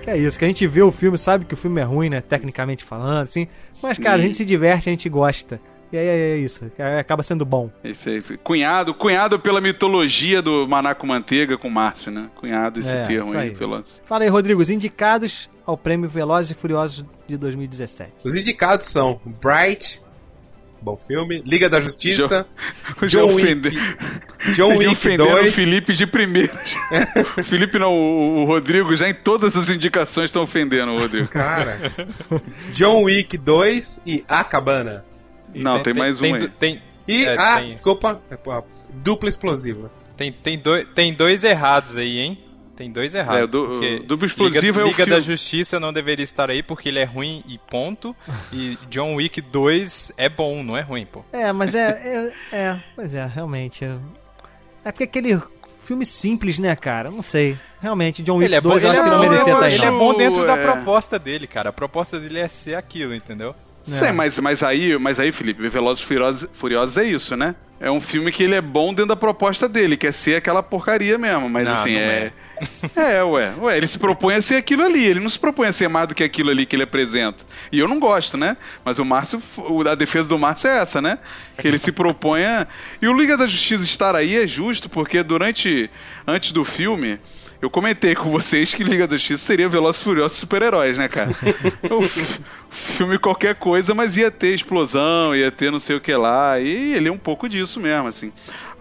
Que é isso, que a gente vê o filme, sabe que o filme é ruim, né? Tecnicamente falando, assim. Mas, cara, a Sim. gente se diverte, a gente gosta. E aí é isso, é- acaba sendo bom. Esse aí. Cunhado, cunhado pela mitologia do Manaco Manteiga com Márcio, né? Cunhado esse É, termo isso aí. aí. Pela... Fala aí, Rodrigo, os indicados ao prêmio Velozes e Furiosos de 2017. Os indicados são Bright, bom filme, Liga da Justiça, Eu (laughs) já John Wick, ofende... John Wick ofendendo 2. o Felipe de primeira. o Felipe não, o, o Rodrigo já em todas as indicações estão ofendendo o Rodrigo. Cara, John Wick 2 e A Cabana. Não, tem, mais um tem, aí. Tem, E É, a, tem- desculpa, é, dupla explosiva. Tem, tem, dois, tem dois errados aí, hein? Tem dois errados. É, do- porque Duplo Explosivo Liga, é o Liga da filme- Justiça não deveria estar aí porque ele é ruim e ponto. E John Wick 2 é bom, não é ruim, pô. É, mas é, é, é, pois é, realmente. É, é porque aquele filme simples, né, cara? Não sei. Realmente, John Wick Ele é, bom, 2 eu ele, acho é que não bom, merecia estar aí. ele é bom dentro da é. proposta dele, cara. A proposta dele é ser aquilo, entendeu? Sim, mas, mas aí, mas aí, Felipe, Velozes e Furiosos, Furiosos é isso, né? É um filme que ele é bom dentro da proposta dele, que é ser aquela porcaria mesmo, mas Não, assim, não é... É, ué, ué, ele se propõe a ser aquilo ali, ele não se propõe a ser mais do que aquilo ali que ele apresenta. E eu não gosto, né? Mas o Márcio, a defesa do Márcio é essa, né? Que ele se propõe a... E o Liga da Justiça estar aí é justo, porque durante, antes do filme, eu comentei com vocês que Liga da Justiça seria Velozes e Furiosos super-heróis, né, cara? (laughs) o filme qualquer coisa, mas ia ter explosão, ia ter não sei o que lá, e ele é um pouco disso mesmo, assim.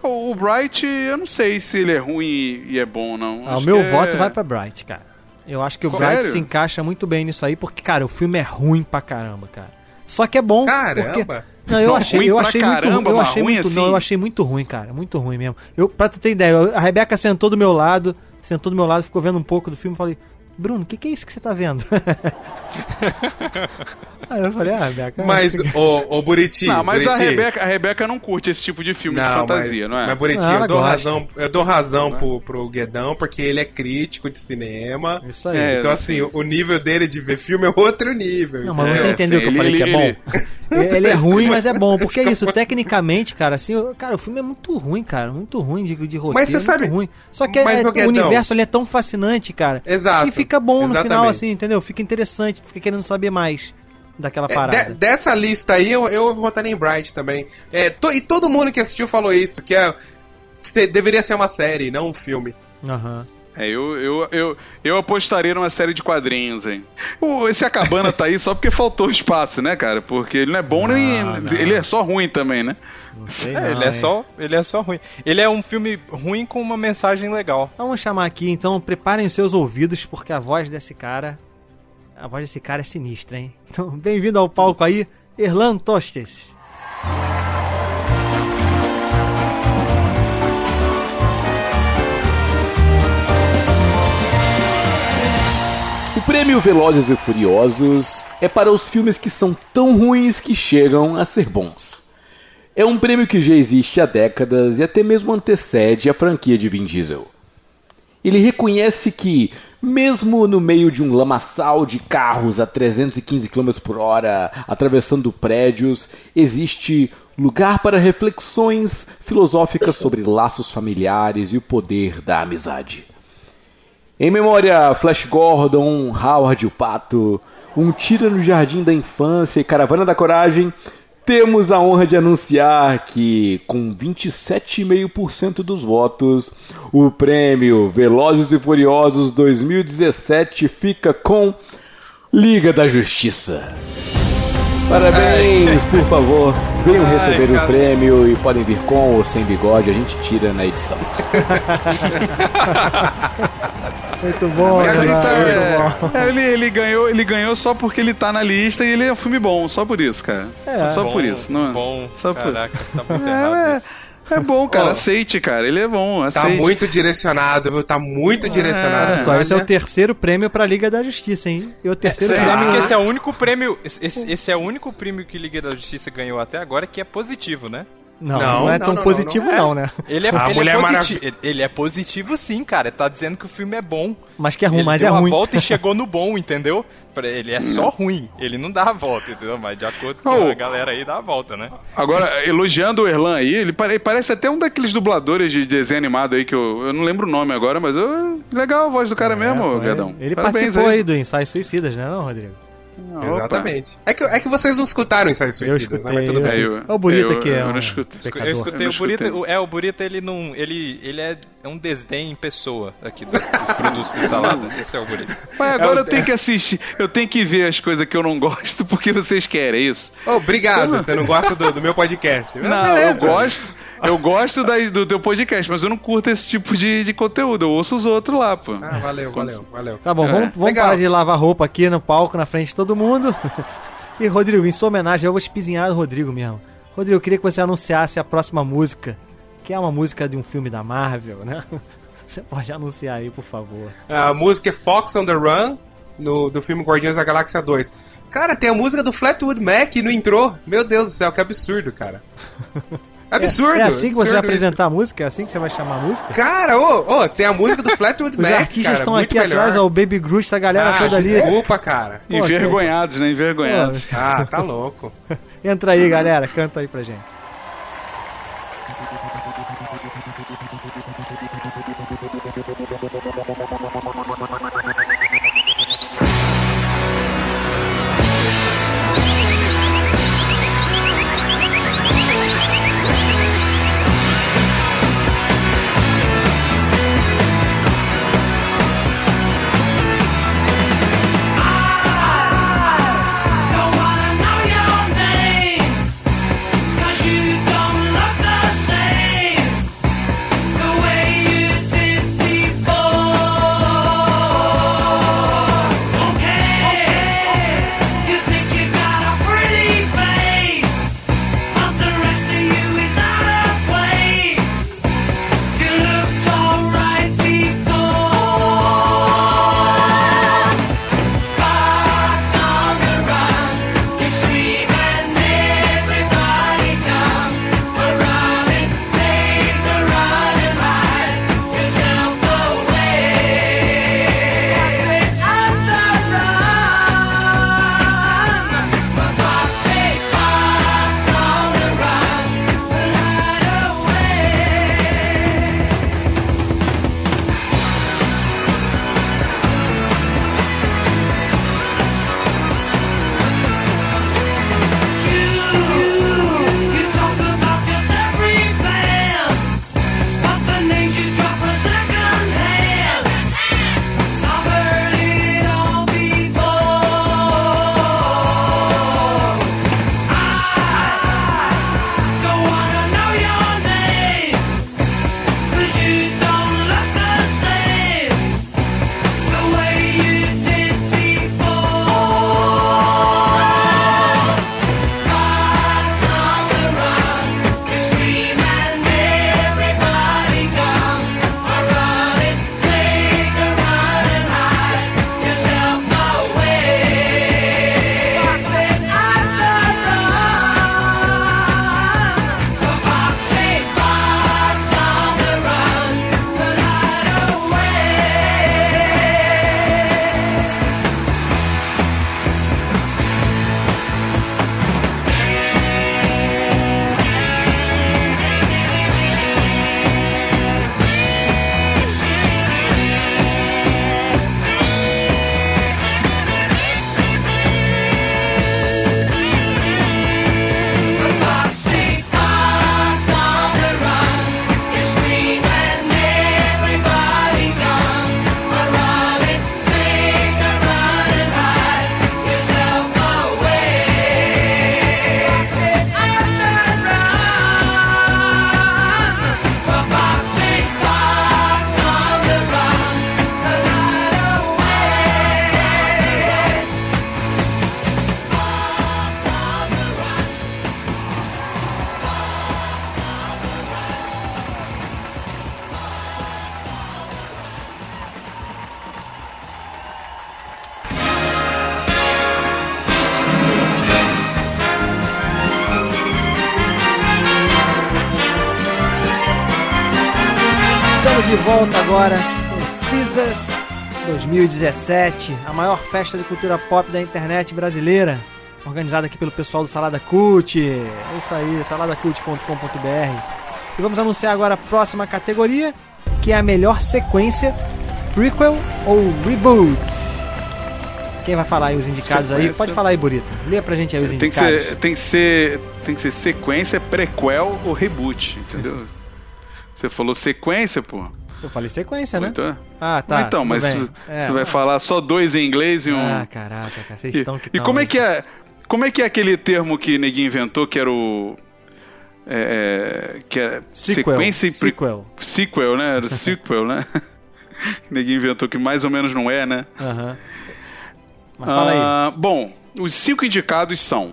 O Bright, eu não sei se ele é ruim e é bom ou não. Ah, o meu é- voto vai pra Bright, cara. Eu acho que o Sério? Bright se encaixa muito bem nisso aí, porque, cara, o filme é ruim pra caramba, cara. Só que é bom. Caramba! Porque... Não, eu Não, achei, eu achei caramba, muito ruim. Eu achei muito, não, assim? eu achei muito ruim, cara. Muito ruim mesmo. Eu, pra tu ter ideia, a Rebeca sentou do meu lado, sentou do meu lado, ficou vendo um pouco do filme e falei, Bruno, o que, que é isso que você tá vendo? (laughs) aí eu falei, ah, Rebeca. Mas, ô, ô Buriti. Não, mas a Buriti, Rebeca, a Rebeca não curte esse tipo de filme de fantasia, mas, não é? Mas, Buriti, Ah, ela eu dou gosta. razão, eu dou razão pro, pro Guedão, porque ele é crítico de cinema. Isso aí. É, então, assim, o nível dele de ver filme é outro nível. Não, mas você É, entendeu sim, que eu falei ele- que é bom? (laughs) Ele, ele é ruim, mas é bom. Porque é isso, (laughs) tecnicamente, cara, assim, o- cara, o filme é muito ruim, cara. Muito ruim de, de roteiro. Mas você muito sabe- ruim. Só que é- mas, é- o Guedão- universo ali é tão fascinante, cara. Exato. Que fica bom no final, Exatamente. assim, entendeu? Fica interessante, fica querendo saber mais daquela É, parada. de- dessa lista aí, eu, eu votaria em Bright também. É, to- e todo mundo que assistiu falou isso, que é, se- deveria ser uma série, não um filme. Aham. É, eu, eu, eu, eu apostaria numa série de quadrinhos, hein? O, esse Acabana tá aí só porque faltou espaço, né, cara? Porque ele não é bom nem. Ele é só ruim também, né? (laughs) É, não, ele é só, ele é só ruim. Ele é um filme ruim com uma mensagem legal. Vamos chamar aqui, então, preparem os seus ouvidos, porque a voz desse cara. A voz desse cara é sinistra, hein? Então, bem-vindo ao palco aí, Erlan Tostes. O prêmio Velozes e Furiosos é para os filmes que são tão ruins que chegam a ser bons. É um prêmio que já existe há décadas e até mesmo antecede a franquia de Vin Diesel. Ele reconhece que, mesmo no meio de um lamaçal de carros a 315 km por hora atravessando prédios, existe lugar para reflexões filosóficas sobre laços familiares e o poder da amizade. Em memória Flash Gordon, Howard o Pato, Um Tira no Jardim da Infância e Caravana da Coragem, temos a honra de anunciar que, com 27,5% dos votos, o prêmio Velozes e Furiosos 2017 fica com Liga da Justiça. Parabéns, por favor, venham Ai, receber o cara. prêmio e podem vir com ou sem bigode, a gente tira na edição. (laughs) Muito bom, Erlan, tá- muito bom. é, ele, ele ganhou, ele ganhou só porque ele tá na lista e ele é um filme bom, só por isso, cara. É. só Bom, por isso. Não, Bom, só por... caraca, tá muito (laughs) É, errado é. isso. É bom, cara, Ó, aceite, cara. Ele é bom, Tá aceite. muito direcionado, viu? Tá muito direcionado. Olha só, esse é o terceiro prêmio pra Liga da Justiça, hein? E o terceiro Você prêmio. sabe que esse é o único prêmio. Esse, esse é o único prêmio que Liga da Justiça ganhou até agora que é positivo, né? Não, não, Não, é não, tão não, positivo, não, não, não né? Ele é, A ele, é Mulher positivo, ele é positivo sim, cara. Tá dizendo que o filme é bom. Mas que é ruim, ele mas deu é uma ruim. volta e (laughs) chegou no bom, entendeu? Ele é só ruim. Ele não dá a volta, entendeu? Mas de acordo com Oh. a galera aí, dá a volta, né? Agora, elogiando o Erlan aí, ele pare- parece até um daqueles dubladores de desenho animado aí que eu, eu não lembro o nome agora, mas eu- legal a voz do cara mesmo, É, foi. Gadão. Ele Parabéns participou aí do Ensaio Suicidas, né, não, Rodrigo? Opa. Exatamente. É que, é que vocês não escutaram Ensaios Eu Suicidas, né? escutei. Mas tudo eu- bem. Eu- É o Bonito eu- aqui, é eu um não escuto. pecador. Eu escutei Eu o não Burita. escutei. o- É, o Burita, ele não. Ele, ele é, é um desdém em pessoa aqui dos, dos (laughs) produtos de salada. Esse é o Burita. Mas agora É o- eu tenho que assistir, eu tenho que ver as coisas que eu não gosto porque vocês querem, é isso? Ô, obrigado, você não gosta do, do meu podcast. Não, Beleza. eu gosto. Eu gosto da- do teu podcast, mas eu não curto esse tipo de, de conteúdo. Eu ouço os outros lá, pô. Ah, valeu, valeu, valeu. Tá bom, É. vamos, vamos parar de lavar roupa aqui no palco, na frente de todo mundo. (laughs) E, Rodrigo, em sua homenagem, eu vou espizinhar o Rodrigo mesmo. Rodrigo, eu queria que você anunciasse a próxima música que é uma música de um filme da Marvel, né? (laughs) Você pode anunciar aí, por favor. A música é Fox on the Run, no, do filme Guardiões da Galáxia 2. Cara, tem a música do Flatwood Mac no intro. Meu Deus do céu, que absurdo, cara. (laughs) Absurdo. É, é assim que você vai absurdo apresentar a música? É assim que você vai chamar a música? Cara, ô, ô, tem a música do Flatwood (laughs) Os Mac, artistas cara, estão aqui melhor. atrás, ó, o Baby Groot, a galera ah, toda ali. Desculpa, cara. Pô, Envergonhados, né? Envergonhados. Ah, tá louco. (laughs) Entra aí, galera, canta aí pra gente. Agora com Caesars 2017, a maior festa de cultura pop da internet brasileira, organizada aqui pelo pessoal do Salada Cult. É isso aí, saladacult.com.br. E vamos anunciar agora a próxima categoria, que é a melhor sequência, prequel ou reboot. Quem vai falar aí os indicados aí? Sequência. Pode falar aí, Burita. Lê pra gente aí os Tem que, indicados. ser, tem, que ser, tem que ser sequência, prequel ou reboot, entendeu? (laughs) Você falou sequência, pô. Eu falei sequência, né? Então, Ah, tá. então, mas bem. você É. vai falar só dois em inglês e um. Ah, caraca, cara, vocês e, estão que e tão como é que é? Como é que é aquele termo que ninguém inventou que era o. É, é, que é Sequel. sequência e pre- Sequel. Sequel, né? Era o (laughs) sequel, né? que (laughs) ninguém inventou que mais ou menos não é, né? Aham. Mas fala aí. Ah, bom, os cinco indicados são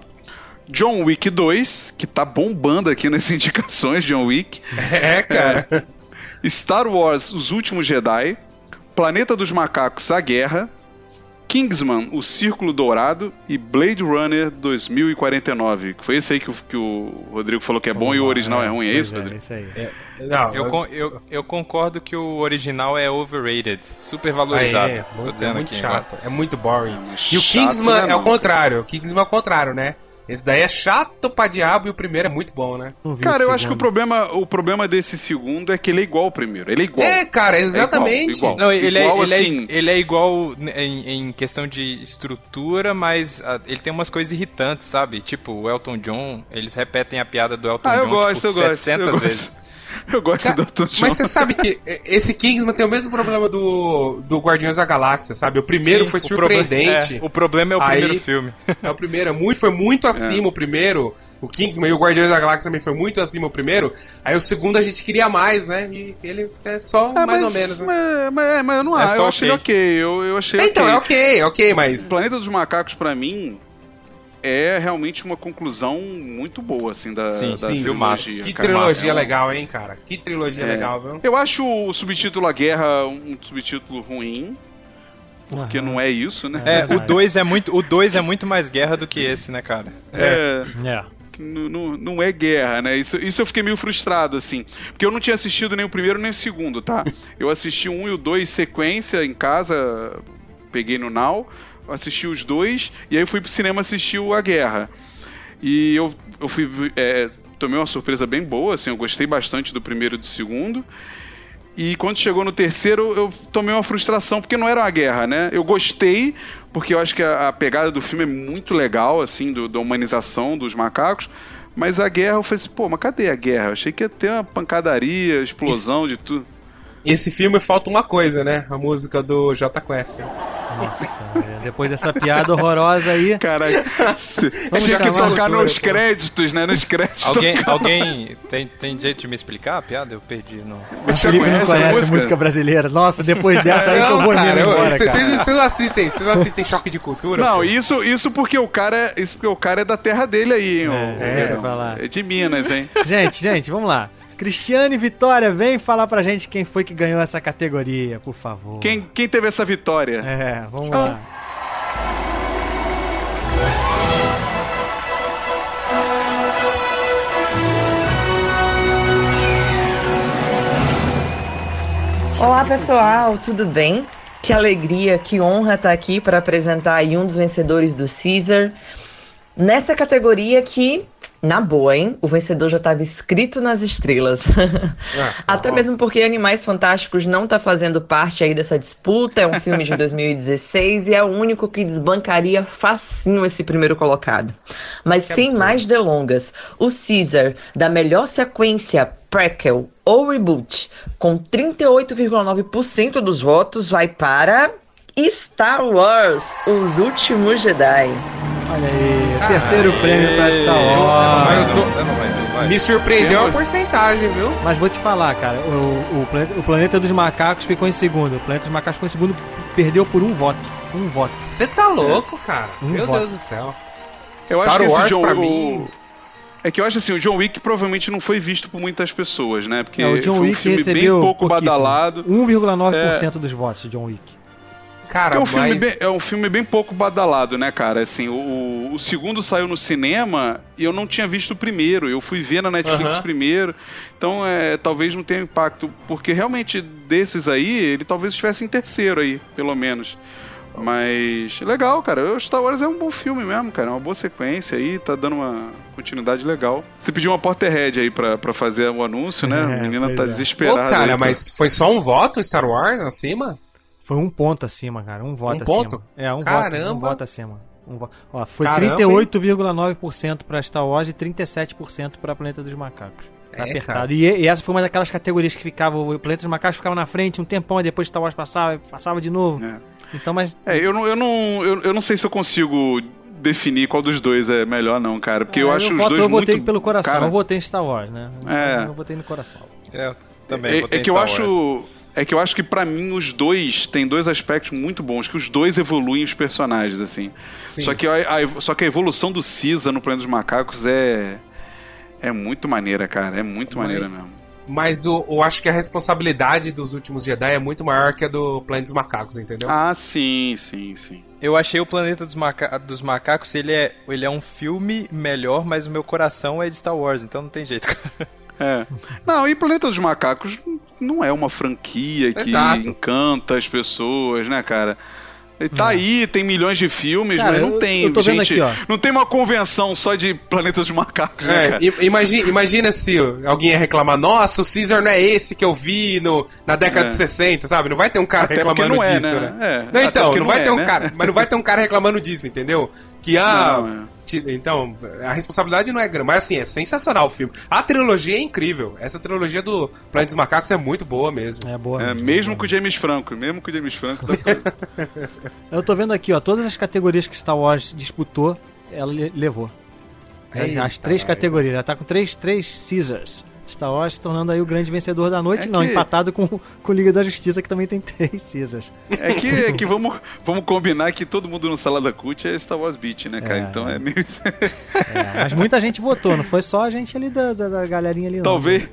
John Wick 2, que tá bombando aqui nas (laughs) indicações, John Wick. É, cara. É, Star Wars Os Últimos Jedi, Planeta dos Macacos A Guerra, Kingsman O Círculo Dourado e Blade Runner 2049. Que foi esse aí que o, que o Rodrigo falou que é bom e o original é ruim, é isso, Rodrigo? isso aí. Não, Eu, eu, eu concordo que o original é overrated, super valorizado. É, muito, dizendo é muito aqui chato, é muito boring. e o chato Kingsman não é é, o contrário, o Kingsman é o contrário, né? Esse daí é chato pra diabo e o primeiro é muito bom, né? Cara, eu acho que o problema, o problema desse segundo é que ele é igual ao primeiro. Ele é igual. É, cara, exatamente. É igual, igual. Não, ele, Igual, é, ele, assim, é, ele é igual em, em questão de estrutura, mas ah, ele tem umas coisas irritantes, sabe? Tipo, o Elton John, eles repetem a piada do Elton Ah, eu John gosto, tipo, eu gosto, 700 eu gosto. vezes. (laughs) (laughs) Eu gosto do Elton John. Mas você sabe que (laughs) esse Kingsman tem o mesmo problema do, do Guardiões da Galáxia, sabe? O primeiro Sim, foi o proble- surpreendente. é, o problema é o primeiro Aí- filme. (laughs) É o primeiro, é muito, foi muito acima o primeiro. O Kingsman e o Guardiões da Galáxia também foi muito acima o primeiro. Aí o segundo a gente queria mais, né? E ele é só Ah, mais mas, ou menos. Né? Mas, mas- mas eu não É acho. eu achei ok. Eu, eu achei Então, ok. é ok, ok, mas. O Planeta dos Macacos, pra mim, é realmente uma conclusão muito boa, assim, da, Sim, da sim, trilogia. Que cara. trilogia É um- legal, hein, cara? Que trilogia é. legal, viu? Eu acho o subtítulo A Guerra um subtítulo ruim. Porque não é isso, né? É, o 2 é muito, o dois é muito mais guerra do que esse, né, cara? É. É. Não, não- é guerra, né? Isso, isso eu fiquei meio frustrado, assim. Porque eu não tinha assistido nem o primeiro nem o segundo, tá? Eu assisti o um e o dois sequência em casa, peguei no Now, assisti os dois, e aí fui pro cinema assistir o A Guerra. E eu, eu fui. é, tomei uma surpresa bem boa, assim, eu gostei bastante do primeiro e do segundo. E quando chegou no terceiro, eu tomei uma frustração, porque não era uma guerra, né? Eu gostei, porque eu acho que a, a pegada do filme é muito legal, assim, do- da humanização dos macacos. Mas a guerra, eu falei assim, pô, mas cadê a guerra? Eu achei que ia ter uma pancadaria, explosão de tudo. Esse filme falta uma coisa, né? A música do J Quest. Nossa, depois dessa piada horrorosa aí. Caralho, Vamos tinha que tocar nos créditos, né? Nos créditos. Alguém, alguém tem, tem jeito de me explicar a piada? Eu perdi. Não. O Felipe não conhece música? brasileira. Nossa, depois dessa aí que eu vou cara, mesmo eu- embora, vocês, cara. vocês não assistem, vocês não assistem choque de cultura? Não, pô? isso, isso porque o cara é, isso porque o cara é da terra dele aí, hein? o- É, deixa pra lá. é de Minas, hein? Gente, gente, vamos lá. Cristiane Vitória, vem falar pra gente quem foi que ganhou essa categoria, por favor. Quem, quem teve essa vitória? É, vamos lá. Olá pessoal, tudo bem? Que alegria, que honra estar aqui para apresentar aí um dos vencedores do Caesar. Nessa categoria que, na boa, hein? O vencedor já estava escrito nas estrelas. (laughs) Até mesmo porque Animais Fantásticos não tá fazendo parte aí dessa disputa. É um filme de (laughs) 2016 e é o único que desbancaria facinho esse primeiro colocado. Mas sem mais delongas, o Caesar da melhor sequência prequel ou reboot com 38,9% dos votos vai para Star Wars: Os Últimos Jedi. Olha aí, terceiro prêmio pra Star Mas Wars. eu tô- Me surpreendeu a porcentagem, viu? Mas vou te falar, cara, o, o, planeta, o Planeta dos Macacos ficou em segundo. O Planeta dos Macacos ficou em segundo, perdeu por um voto. Um voto. Você tá louco, cara? Um Meu voto. Deus do céu. Eu Star acho que esse Wars, John pra mim- É que eu acho assim, o John Wick provavelmente não foi visto por muitas pessoas, né? Porque É, o John foi um Wick filme recebeu bem pouco badalado. 1,9% dos votos de John Wick. Cara, é um, filme mas- bem, é um filme bem pouco badalado, né, cara? Assim, o, o segundo saiu no cinema e eu não tinha visto o primeiro. Eu fui ver na Netflix primeiro. Então, é, talvez não tenha impacto. Porque realmente, desses aí, ele talvez estivesse em terceiro aí, pelo menos. Mas, legal, cara. O Star Wars é um bom filme mesmo, cara. É uma boa sequência aí, tá dando uma continuidade legal. Você pediu uma Potterhead aí pra, pra fazer o anúncio, né? É, a menina tá é. desesperada. Pô, cara, aí pra- mas foi só um voto Star Wars acima? Foi um ponto acima, cara. Um voto Um acima. ponto? É, um voto. Caramba. Um voto acima. Um vo- Ó, foi Caramba, 38,9% pra Star Wars e 37% pra Planeta dos Macacos. Tá É, apertado. cara. E, e essa foi uma daquelas categorias que ficava. O Planeta dos Macacos ficava na frente um tempão e depois Star Wars passava, passava de novo. Então, mas. É, eu não, eu, não, eu, eu não sei se eu consigo definir qual dos dois é melhor, não, cara. Porque eu É, acho os voto, dois eu votei muito... pelo coração. cara, Eu votei em Star Wars, né? É. Eu votei no coração. É, eu também é, votei é em que eu acho. É que eu acho que pra mim os dois têm dois aspectos muito bons, que os dois evoluem os personagens, assim. Sim. Só que a, a- só que a evolução do Caesar no Planeta dos Macacos é é muito maneira, cara, é muito Mas- maneira mesmo. Mas o- eu acho que a responsabilidade dos últimos Jedi é muito maior que a do Planeta dos Macacos, entendeu? Ah, sim, sim, sim. Eu achei o Planeta dos, Maca dos Macacos, ele é, ele é um filme melhor, mas o meu coração é de Star Wars, então não tem jeito. É. Não, e Planeta dos Macacos não é uma franquia que Exato. encanta as pessoas, né, cara? Ele tá aí, tem milhões de filmes, Cara, mas não eu- tem eu gente, aqui, não tem uma convenção só de Planeta dos Macacos, né, É, cara? i- imagina, imagina se alguém ia reclamar, nossa, o Caesar não é esse que eu vi no, na década É. de 60, sabe? Não vai ter um cara Até reclamando não é, disso, né? né? É, Não, então, não não vai é, ter um né? cara, mas não vai ter um cara reclamando disso, entendeu? Que ah, Não, é. então, a responsabilidade não é grande, mas assim, é sensacional o filme. A trilogia é incrível. Essa trilogia do Planeta dos Macacos é muito boa mesmo. É boa. É, mesmo com o James Franco, mesmo com o James Franco. Tá... (laughs) Eu tô vendo aqui, ó, todas as categorias que Star Wars disputou, ela le- levou. As- Eita, as três categorias, ela tá com três, três Caesars. Star Wars se tornando aí o grande vencedor da noite, É não, que- empatado com, com Liga da Justiça, que também tem três Caesars. É que, é que vamos, vamos combinar que todo mundo no Salada Cult é Star Wars Beat, né, cara? É. Então é meio. É, mas muita gente votou, não foi só a gente ali da, da, da galerinha ali, não. talvez.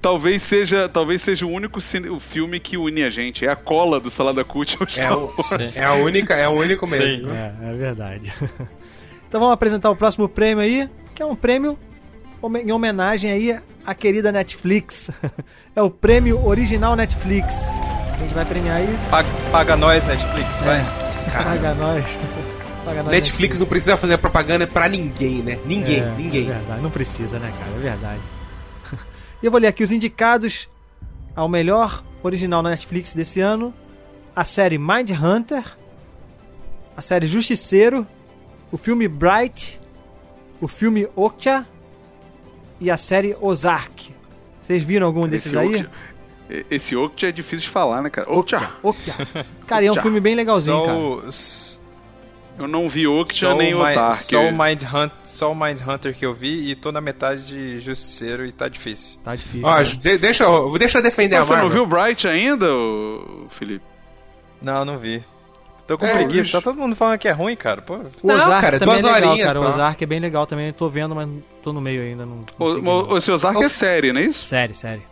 Talvez seja, talvez seja o único cine- o filme que une a gente. É a cola do Salada Cult ao É, Star Wars. é a única, é o único mesmo. É, é verdade. (laughs) então vamos apresentar o próximo prêmio aí, que é um prêmio em homenagem aí à querida Netflix. (laughs) é o prêmio original Netflix. A gente vai premiar aí. Paga, paga nós, Netflix, vai. Paga nós. Paga nós, Netflix não precisa fazer propaganda pra ninguém, né? Ninguém, É, ninguém. É verdade, não precisa, né, cara? É verdade. (laughs) e eu vou ler aqui os indicados ao melhor original na Netflix desse ano: a série Mind Hunter, a série Justiceiro, o filme Bright, o filme Okja e a série Ozark. Vocês viram algum desses Esse aí? Okja- Esse Okja é difícil de falar, né, cara? Okja. Okja. Cara, e é um filme bem legalzinho, Só cara. o- Eu não vi Okja Só nem o, Ozark. só, o Mind Hunt, só o Mind Hunter que eu vi e tô na metade de Justiceiro e tá difícil. Tá difícil. Ó, de- deixa, eu- deixa eu defender Você a não Marvel. viu o Bright ainda, Felipe? Não, não vi. Tô com É, preguiça, tá todo mundo falando que é ruim, cara. Pô, O Não, Ozark cara, também é duas legal, horinhas cara. O só. Ozark é bem legal também. Eu tô vendo, mas tô no meio ainda. Não O, consegui, o, não. o seu Ozark é série, não é isso? Série, série.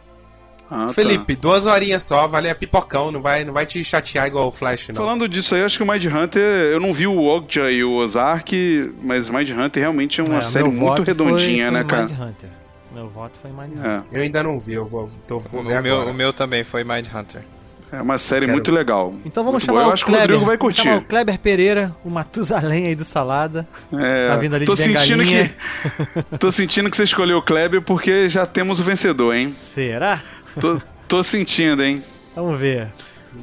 Ah, tá. Felipe, duas horinhas só, vale a pipocão, não vai, não vai te chatear igual o Flash, não. Falando disso aí, acho que o Mind Hunter, eu não vi o Okja e o Ozark, mas Mind Hunter realmente é uma É, série muito redondinha, foi, né, foi cara? Mind Hunter. Meu voto foi Mind Hunter. É. Eu ainda não vi, eu vou, tô, vou o, ver meu, agora. o meu também foi Mind Hunter. É uma série Quero- muito legal. Então vamos Muito chamar boa. Eu o acho que o Kleber. Rodrigo vai Vamos curtir. chamar o Kleber Pereira, o Matusalém aí do Salada. É, Tá vindo ali tô de sentindo que (laughs) tô sentindo que você escolheu o Kleber porque já temos o vencedor, hein? Será? Tô, tô sentindo, hein? Vamos ver.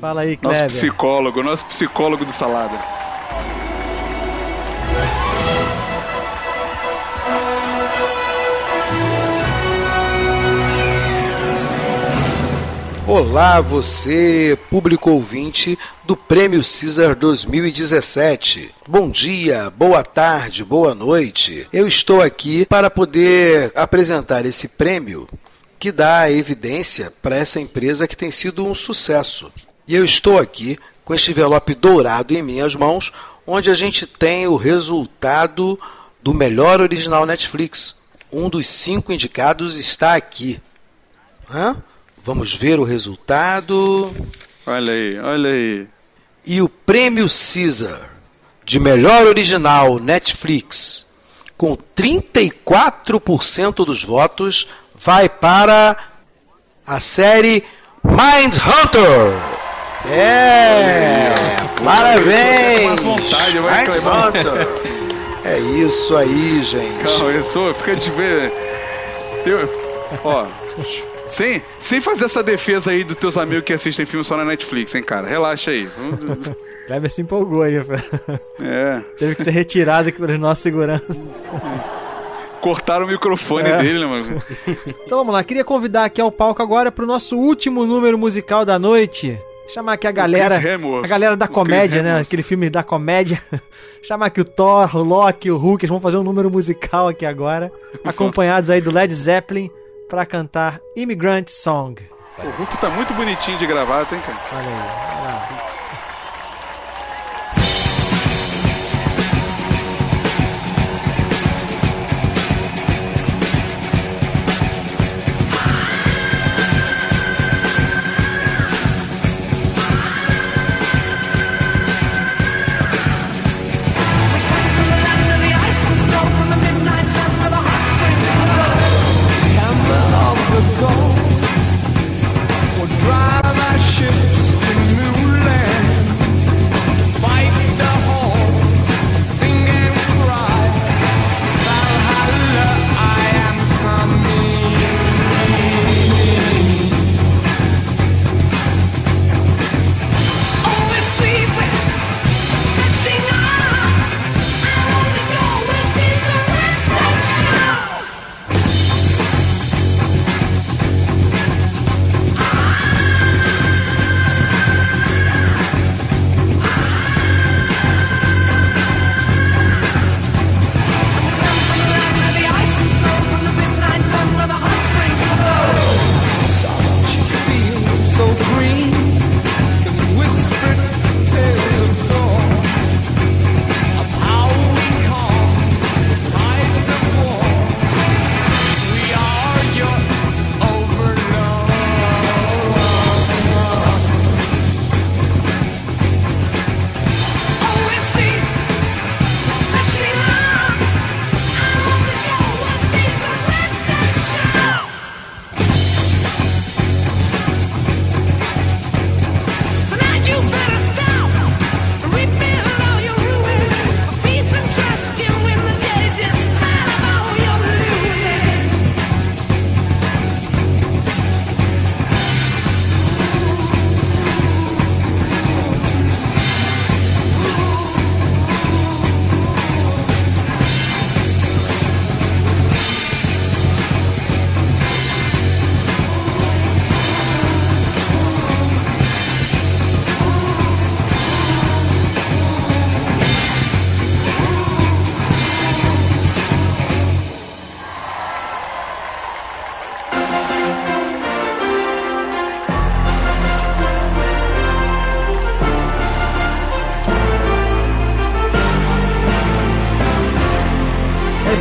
Fala aí, Nosso Kleber. psicólogo, nosso psicólogo do Salada. Olá, você, público ouvinte do Prêmio Caesar 2017. Bom dia, boa tarde, boa noite. Eu estou aqui para poder apresentar esse prêmio que dá evidência para essa empresa que tem sido um sucesso. E eu estou aqui com este envelope dourado em minhas mãos, onde a gente tem o resultado do melhor original Netflix. Um dos cinco indicados está aqui. Hã? Vamos ver o resultado. Olha aí, olha aí. E o prêmio Caesar de melhor original Netflix, com 34% dos votos, vai para a série Mind Hunter. É! Parabéns! Mind. Hunter. É isso aí, gente. Calma, eu sou, fica de ver. Eu, ó, sem, sem fazer essa defesa aí dos teus amigos que assistem filme só na Netflix, hein, cara? Relaxa aí. (laughs) Kleber se empolgou aí. É. Teve que ser retirado aqui pelos nossos seguranças. Cortaram o microfone É. dele, né, mano? Então vamos lá, queria convidar aqui ao palco agora pro nosso último número musical da noite. Chamar aqui a galera. A galera da O Chris comédia, né? Hemsworth. Aquele filme da comédia. (laughs) Chamar aqui o Thor, o Loki, o Hulk. Eles vão fazer um número musical aqui agora. (laughs) acompanhados aí do Led Zeppelin pra cantar Immigrant Song. O Hulk tá muito bonitinho de gravata, hein, cara? Olha aí,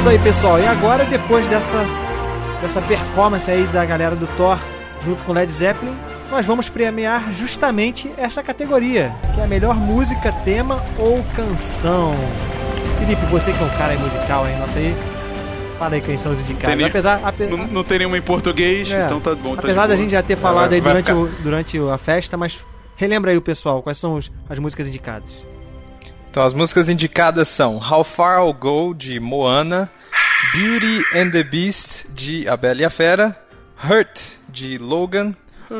isso aí, pessoal. E agora, depois dessa, dessa performance aí da galera do Thor junto com Led Zeppelin, nós vamos premiar justamente essa categoria, que é a melhor música, tema ou canção. Felipe, você que é um cara aí musical aí, nossa aí, fala aí quem são os indicados. Tem- apesar, ape- Não, não tem nenhuma em português, É. então tá bom. tá de apesar da boa. gente já ter falado aí vai durante, ficar- o- durante a festa, mas relembra aí o pessoal, quais são os- as músicas indicadas. Então as músicas indicadas são How Far I'll Go de Moana, Beauty and the Beast de A Bela e a Fera, Hurt de Logan,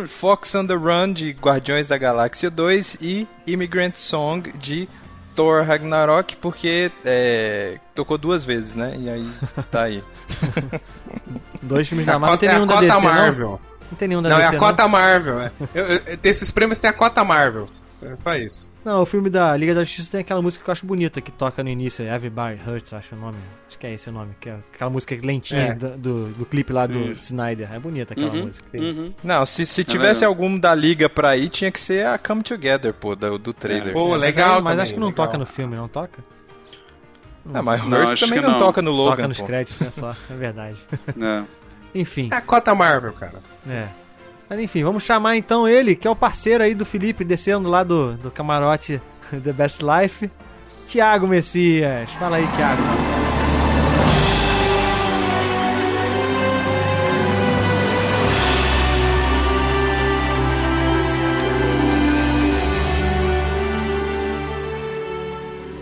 Fox on the Run de Guardiões da Galáxia 2 e Immigrant Song de Thor Ragnarok, porque é, tocou duas vezes, né? E aí (laughs) tá aí. Dois filmes É da Marvel, não tem é nenhum da DC, Marvel. não? Não tem nenhum da Não, é DC, a cota Marvel. é. Eu, eu, desses prêmios tem a cota Marvel. É só isso. Não, o filme da Liga da Justiça tem aquela música que eu acho bonita, que toca no início, é Everybody Hurts, acho o nome. Acho que é esse o nome, que é aquela música lentinha É. do, do, do clipe lá do Sim. Snyder. É bonita aquela Uhum, música. Não, se, se É tivesse legal. algum da liga pra ir, tinha que ser a Come Together, pô, do, do trailer. É, mas aí- Mas, acho que não toca no filme, não toca? Ah, mas Não, Hurt acho também não, não. toca no Logan, Toca nos pô. créditos, é só, é verdade. (laughs) É. Enfim. É a cota Marvel, cara. É. Mas enfim, vamos chamar então ele, que é o parceiro aí do Felipe, descendo lá do, do camarote (laughs) The Best Life, Tiago Messias. Fala aí, Tiago.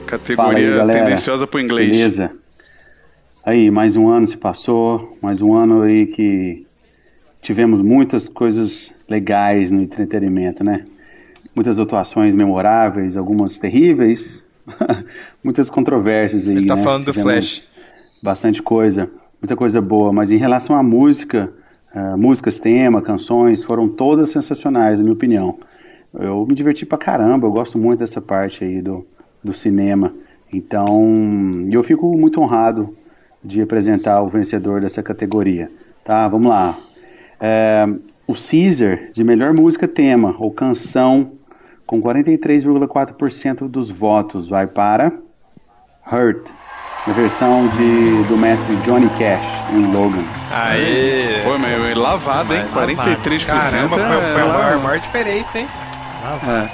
Categoria aí, tendenciosa pro inglês. Beleza. Aí, mais um ano se passou, mais um ano aí que tivemos muitas coisas legais no entretenimento, né? Muitas atuações memoráveis, algumas terríveis, (laughs) muitas controvérsias aí, Ele tá né? falando do Tivemos Flash. Bastante coisa, muita coisa boa, mas em relação à música, ah, músicas, tema, canções, foram todas sensacionais, na minha opinião. Eu me diverti pra caramba, eu gosto muito dessa parte aí do, do cinema. Então, eu fico muito honrado de apresentar o vencedor dessa categoria. Tá, vamos lá. É, O Caesar de melhor música tema ou canção com 43,4% dos votos vai para Hurt, a versão de, do mestre Johnny Cash em Logan. Aê! Pô, meu, lavado, hein? 43%. Caramba, foi, é- foi a maior, maior diferença, hein? É.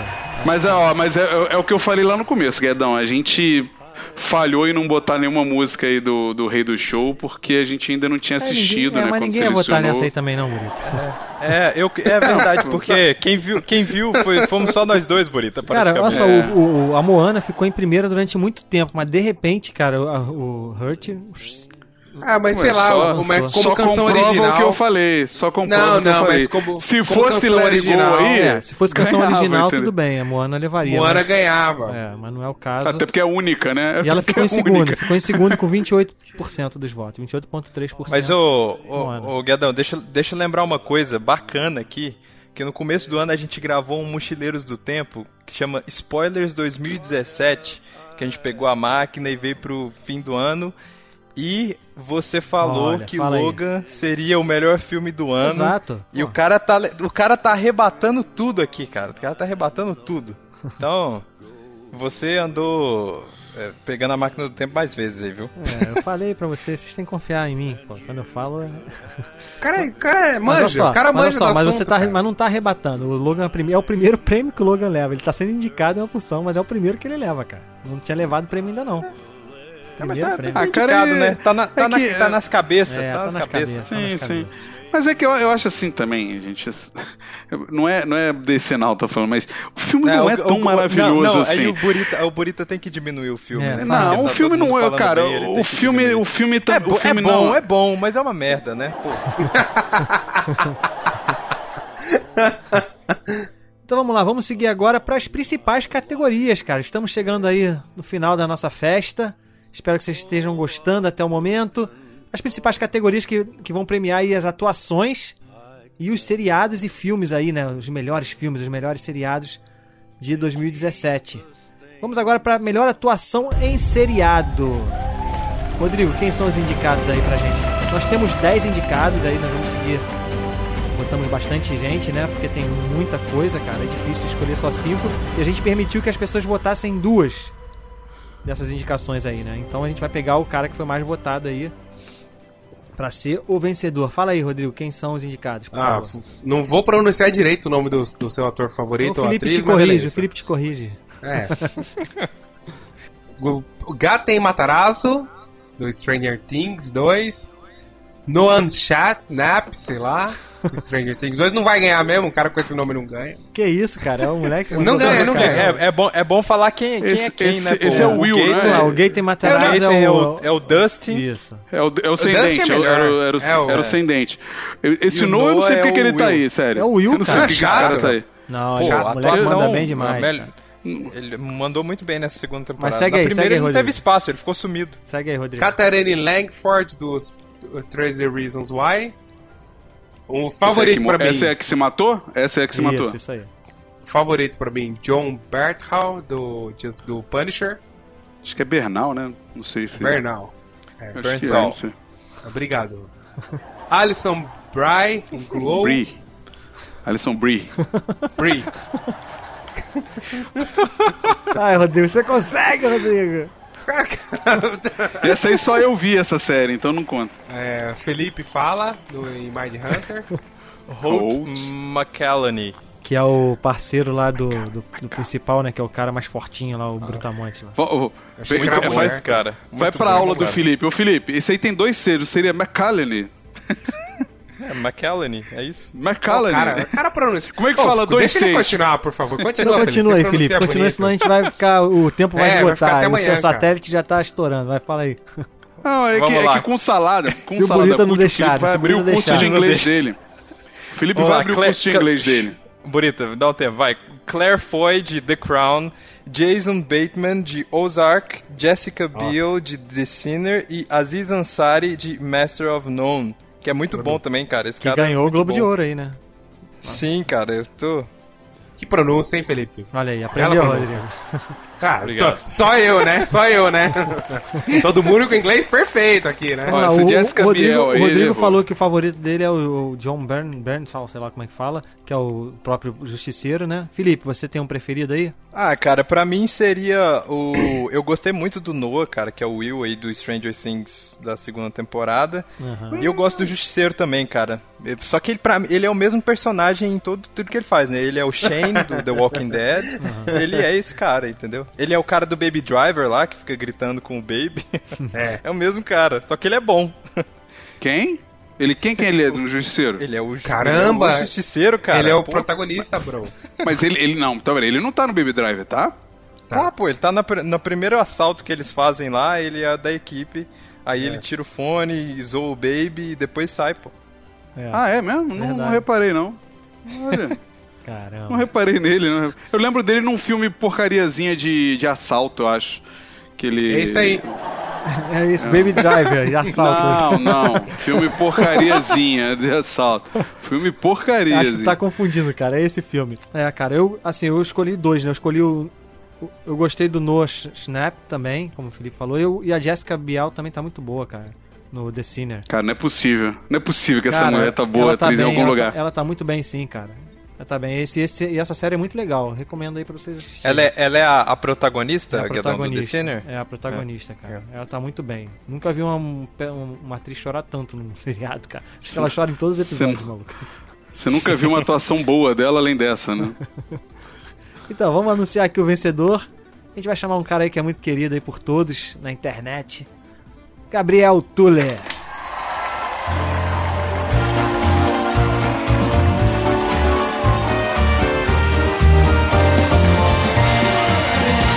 Mas, é, ó, mas é, é o que eu falei lá no começo, Guedão. A gente falhou em não botar nenhuma música aí do, do Rei do Show, porque a gente ainda não tinha assistido, é, né? mas quando ninguém ia selecionou. nessa aí também, não, Burito. É, eu, é verdade, porque (laughs) quem viu, quem viu foi, fomos só nós dois, Bonita. Cara, olha só, praticamente. o, o- a Moana ficou em primeira durante muito tempo, mas de repente, cara, o, o Hurt. Ah, mas sei lá, só, o- como, só como canção original. o que eu falei. Só comprova Não, o que eu não, falei. mas como- se como fosse Let aí. É, se fosse canção ganhava, original, entendeu? tudo bem, a Moana levaria. Moana mas- ganhava. É, mas não é o caso. Até porque é única, né? E ela ficou em é segundo, única. ficou em segundo com 28% dos votos, 28,3%. Mas, ô, ô, ô Guedão, deixa, deixa eu lembrar uma coisa bacana aqui. Que no começo do ano a gente gravou um Mochileiros do Tempo que chama Spoilers 2017. Que a gente pegou a máquina e veio pro fim do ano. E você falou Olha, que fala aí. Logan seria o melhor filme do ano. Exato. E o cara, tá, o cara tá arrebatando tudo aqui, cara. O cara tá arrebatando tudo. Então, você andou é, pegando a máquina do tempo mais vezes aí, viu? É, eu falei pra vocês, vocês têm que confiar em mim. Pô, quando eu falo. É... Cara, cara, Mas olha manja, só, o cara mas manja só, mas assunto, você tá, cara. mas não tá arrebatando. O Logan é o primeiro, é o primeiro (laughs) prêmio que o Logan leva. Ele tá sendo indicado em uma função, mas é o primeiro que ele leva, cara. Não tinha levado prêmio ainda não. Tá- prêmio. tá indicado, né? Tá na- tá na- tá nas cabeças, É, tá tá nas nas cabeças. cabeças. tá Sim, nas sim. cabeças. Mas é que eu, eu acho assim também, gente. (laughs) Não é, não é decenal, tá falando, mas o filme não, é o- tão o- maravilhoso não, não, assim. Aí o Burita, o Burita tem que diminuir o filme. É, né? Não, o tá filme não é, cara. bem, ele tem o filme, o filme, tá, É, o filme é não. bom, é bom, mas é uma merda, né? (laughs) Então vamos lá, vamos seguir agora para as principais categorias, cara. Estamos chegando aí no final da nossa festa. Espero que vocês estejam gostando até o momento. As principais categorias que, que vão premiar aí as atuações e os seriados e filmes aí, né? Os melhores filmes, os melhores seriados de 2017. Vamos agora para melhor atuação em seriado. Rodrigo, quem são os indicados aí pra gente? Nós temos 10 indicados aí, nós vamos seguir botamos bastante gente, né? Porque tem muita coisa, cara. É difícil escolher só cinco. E a gente permitiu que as pessoas votassem duas dessas indicações aí, né? Então a gente vai pegar o cara que foi mais votado aí pra ser o vencedor. Fala aí, Rodrigo, quem são os indicados? Ah, favor. não vou pronunciar direito o nome do, do seu ator favorito o Felipe atriz, te corrige, o Felipe te corrige. É. o, (laughs) o Gaten Matarazzo, do Stranger Things 2. Noam Nap, sei lá. Stranger Things 2 não vai ganhar mesmo, um cara com esse nome não ganha. Que isso, cara? É um moleque. Não ganha, não ganha. É, é bom, é bom falar quem, quem Esse- é quem, esse- né? pô? esse é o Will, Gaten- né? Ah, o Gaten Matarazzo o Gaten é é o- o, é o Dustin. Isso. É o, é o sem dente, é é o- era, o- era, o, É o- era o é. sem dente. Esse o Noah, eu não sei Noah porque que é ele o tá aí, sério. É o Will, Eu não sei cara. porque que esse Chato, cara tá aí. Não, Pô, o moleque atuação, manda bem demais. Ele mandou muito bem nessa segunda temporada. Mas segue Na aí, primeira segue aí, ele não Rodrigo. teve espaço, ele ficou sumido. Segue aí, Rodrigo. Catherine Langford, dos 13 Reasons Why. O é, favorito que, pra mim. essa é a que se matou? Essa é a que se matou. Isso, isso aí. Favorito pra mim, John Berthal, do, do Punisher. Acho que é Bernal, né? Não sei se. Bernal. É, que é. Obrigado. Alison Bry, Glow. Brie. Alison Brie. Brie. Ai, (laughs) Rodrigo, você consegue, Rodrigo. (laughs) Essa aí só eu vi essa série, então não conta. É, Felipe fala, do, em Mind Hunter. Holt Holt. McCallany. Que é o parceiro lá do, do, do principal, né? Que é o cara mais fortinho lá, o Brutamonte. Lá. Vai- vai- mulher. faz- cara. Vai Muito pra bom, aula do cara. Felipe. Ô Felipe, esse aí tem dois selos, seria McCallany. (laughs) É, McCallany, é isso? McCallany. Ô, cara, o cara pronuncia. Como é que Ô, fala dois Deixa ele seis? continuar, por favor. Continua, Então continua aí, Você Felipe. Continua, bonito. senão a gente vai ficar. O tempo vai É, vai ficar esgotar. até e o amanhã, seu cara. satélite já tá estourando. Vai, fala aí. Não, é que, Vamos é lá. que com salada, com Se o salada Bonita não deixar, Felipe vai abrir o curso de inglês dele. O Felipe vai abrir o curso de inglês dele. Bonita, dá um tempo, vai. Claire Foy de The Crown, Jason Bateman de Ozark, Jessica Biel de The Sinner e Aziz Ansari de Master of None. Que é muito bom também, cara. Esse Que cara é ganhou o muito Globo bom. de Ouro aí, né? Sim, cara, eu tô. Que pronúncia, hein, Felipe? Olha aí, aprendeu, Rodrigo. (laughs) Ah, tô- só eu, né? Só eu, né? (laughs) Todo mundo com inglês perfeito aqui, né? Ah, o, o Rodrigo, o Rodrigo falou que o favorito dele é o, John Bern, Bernthal, sei lá como é que fala, que é o próprio justiceiro, né? Felipe, você tem um preferido aí? Ah, cara, pra mim seria o. Eu gostei muito do Noah, cara, que é o Will aí do Stranger Things da segunda temporada. Aham. E eu gosto do Justiceiro também, cara. Só que ele, pra ele é o mesmo personagem em todo, tudo que ele faz, né? Ele é o Shane do The Walking Dead. (laughs) Ele é esse cara, entendeu? Ele é o cara do Baby Driver lá, que fica gritando com o Baby. (laughs) É. É o mesmo cara, só que ele é bom. Quem? Ele quem que ele é no Justiceiro? Ele é o Caramba! ele é o Justiceiro, cara. Ele é o Pô. protagonista, bro. Mas ele, ele não, tá vendo? Ele não tá no Baby Driver, tá? Tá, pô, ele tá na, no primeiro assalto que eles fazem lá, ele é da equipe. Aí É. ele tira o fone, zoa o Baby e depois sai, pô. Ah, é mesmo? Não, não Verdade. reparei, não. Olha. (laughs) Caramba. Não reparei nele, não. Eu lembro dele num filme porcariazinha de, de assalto, eu acho. Que ele. É isso aí. É isso, Baby Driver, de assalto. Não, não. Filme porcariazinha de assalto. Filme Acho porcariazinha. que tá confundindo, cara. É esse filme. É, cara, eu, assim, eu escolhi dois, né? Eu escolhi o. Eu gostei do Noah Schnapp também, como o Felipe falou. Eu, e a Jessica Biel também tá muito boa, cara. No The Sinner. Cara, não é possível. Não é possível que essa Cara, mulher tá boa, ela tá atriz em bem, algum ela lugar. Tá, ela tá muito bem, sim, cara. Ela tá bem. Esse, esse, e essa série é muito legal. Recomendo aí pra vocês assistirem. Ela é, ela é a, a protagonista, É a Guedão, do The protagonista. Sinner? É a protagonista, cara. Ela tá muito bem. Nunca vi uma, um- uma atriz chorar tanto num (laughs) seriado, cara. Acho que ela chora em todos os Você- episódios, maluco. Você nunca viu uma atuação boa dela além dessa, né? (laughs) Então, vamos anunciar aqui o vencedor. A gente vai chamar um cara aí que é muito querido aí por todos na internet. Gabriel Tuller.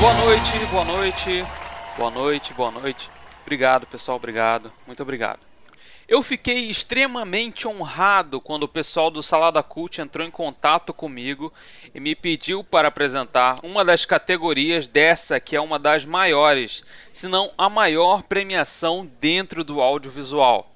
Boa noite, boa noite, boa noite, boa noite. Obrigado, pessoal, obrigado, muito obrigado. Eu fiquei extremamente honrado quando o pessoal do Salada Cult entrou em contato comigo e me pediu para apresentar uma das categorias dessa que é uma das maiores, se não a maior premiação dentro do audiovisual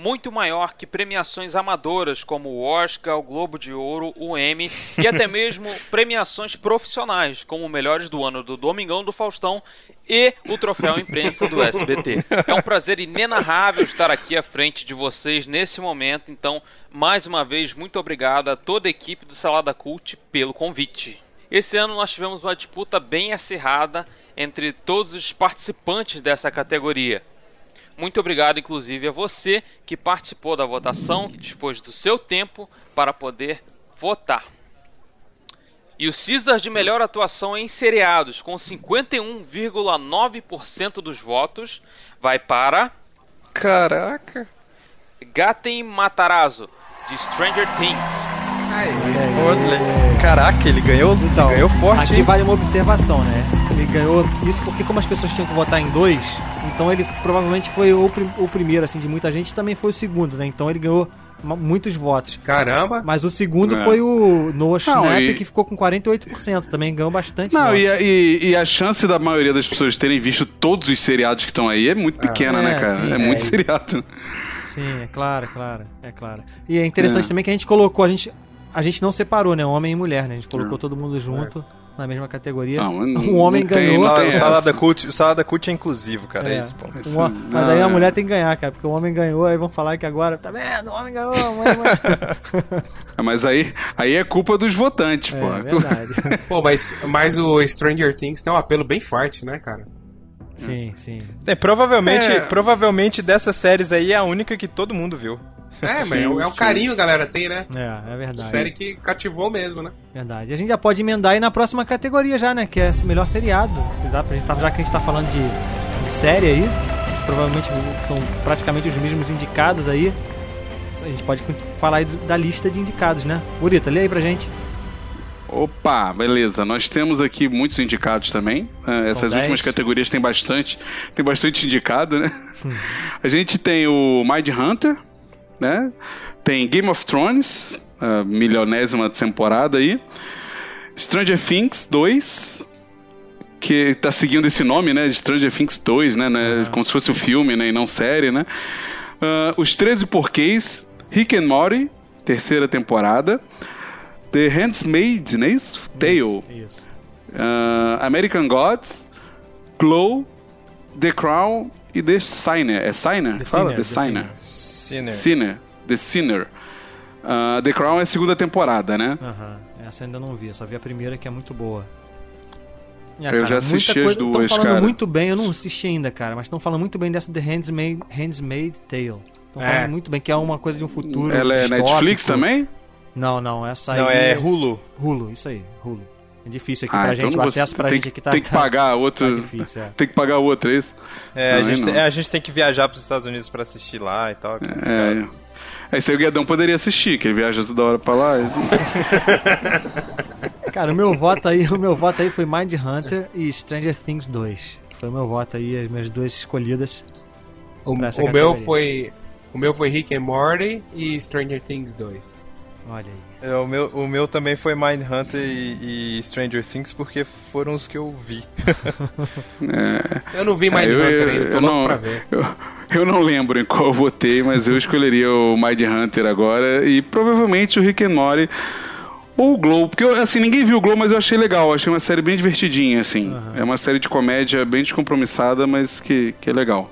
muito maior que premiações amadoras como o Oscar, o Globo de Ouro, o Emmy e até mesmo (laughs) premiações profissionais como o Melhores do Ano do Domingão do Faustão e o Troféu Imprensa do SBT. É um prazer inenarrável estar aqui à frente de vocês nesse momento, então, mais uma vez, muito obrigado a toda a equipe do Salada Cult pelo convite. Esse ano nós tivemos uma disputa bem acirrada entre todos os participantes dessa categoria. Muito obrigado, inclusive, a você que participou da votação, que dispôs do seu tempo para poder votar. E o Caesar de melhor atuação em seriados, com 51,9% dos votos, vai para. Caraca! Gaten Matarazzo, de Stranger Things. Caraca, ele ganhou, Então, ganhou forte, Aqui hein? vale uma observação, né? Ele ganhou isso porque como as pessoas tinham que votar em dois, então ele provavelmente foi o, prim- o primeiro, assim, de muita gente, também foi o segundo, né? Então ele ganhou muitos votos. Caramba! Mas o segundo É. foi o Noah Schnapp, e- que ficou com 48%, também ganhou bastante Não, votos. e a, e- e a chance da maioria das pessoas terem visto todos os seriados que estão aí é muito pequena, É, né, cara? sim, é é. muito seriado. Sim, é claro, é claro, é claro. E é interessante É. também que a gente colocou, a gente, a gente não separou, né? Homem e mulher, né? A gente colocou todo mundo junto na mesma categoria. Não, não- o (laughs) homem não tem- ganhou. o Salada, o Salada Cult, o Salada Cult é inclusivo, cara, é, É. isso, pô. Um ho- mas aí a mulher tem que ganhar, cara, porque o homem ganhou, aí vão falar que agora, tá vendo? O homem ganhou, a mulher ganhou. É, Mas aí, aí é culpa dos votantes, pô. É verdade. (laughs) Pô, mas, mas o Stranger Things tem um apelo bem forte, né, cara? Sim, sim. É, provavelmente, É. provavelmente dessas séries aí é a única que todo mundo viu. É, mas é, o- é o carinho que a galera tem, né? É, é verdade. Série que cativou mesmo, né? Verdade. A gente já pode emendar aí na próxima categoria já, né? Que é melhor seriado. Dá pra gente, tá- já que a gente tá falando de, de série aí, provavelmente são praticamente os mesmos indicados aí. A gente pode falar aí da lista de indicados, né? Burita, lê aí pra gente. Opa, beleza. Nós temos aqui muitos indicados também. É, essas 10. últimas categorias tem bastante, tem bastante indicado, né? A gente tem o Mind Hunter, né? Tem Game of Thrones, a milionésima temporada aí. Stranger Things 2, que tá seguindo esse nome, né? Stranger Things 2, né? né? Como se fosse um filme, né? E não série, né? Ah, Os 13 Porquês, Rick and Morty, terceira temporada. The Handmaid's né? Tale. Isso. ah, American Gods, Glow, The Crown e The Signer. É Signer? The Fala? Sinner, The The Signer. Sinner. Sinner. The Sinner. Ah, The Crown é a segunda temporada, né? Aham, essa eu ainda não vi, só vi a primeira que é muito boa. É, Eu já assisti muita as coisa- duas, falando cara. muito bem, eu não assisti ainda, cara, mas estão falando muito bem dessa The Handmaid, Handmaid Tale. Estão É. falando muito bem, que é uma coisa de um futuro. Ela é distópico. Netflix também? Não, não, essa aí. Não, é Hulu. Hulu, isso aí, Hulu. É difícil aqui Ah, pra então gente, o acesso pra tem gente que- aqui tá. Tem que tá- pagar outro. tá difícil, é. (laughs) Tem que pagar outro, é isso? É, a gente, não. a gente tem que viajar pros Estados Unidos pra assistir lá e tal. que É. Esse aí o Guedão poderia assistir, que ele viaja toda hora pra lá. (laughs) Cara, o meu voto aí, o meu voto aí foi Mind Hunter e Stranger Things 2. Foi o meu voto aí, as minhas duas escolhidas. O, o meu foi. O meu foi Rick and Morty e Stranger Things 2. Olha aí. É, o, meu, o meu também foi Mindhunter e, e Stranger Things, porque foram os que eu vi. (laughs) É. Eu não vi É, Mindhunter ainda, tô eu louco não, pra ver. Eu, eu não lembro em qual eu votei, mas eu escolheria o Mind Hunter agora e provavelmente o Rick and Morty ou o Glow, porque eu, assim, ninguém viu o Glow, mas eu achei legal, eu achei uma série bem divertidinha, assim. É uma série de comédia bem descompromissada, mas que, que é legal.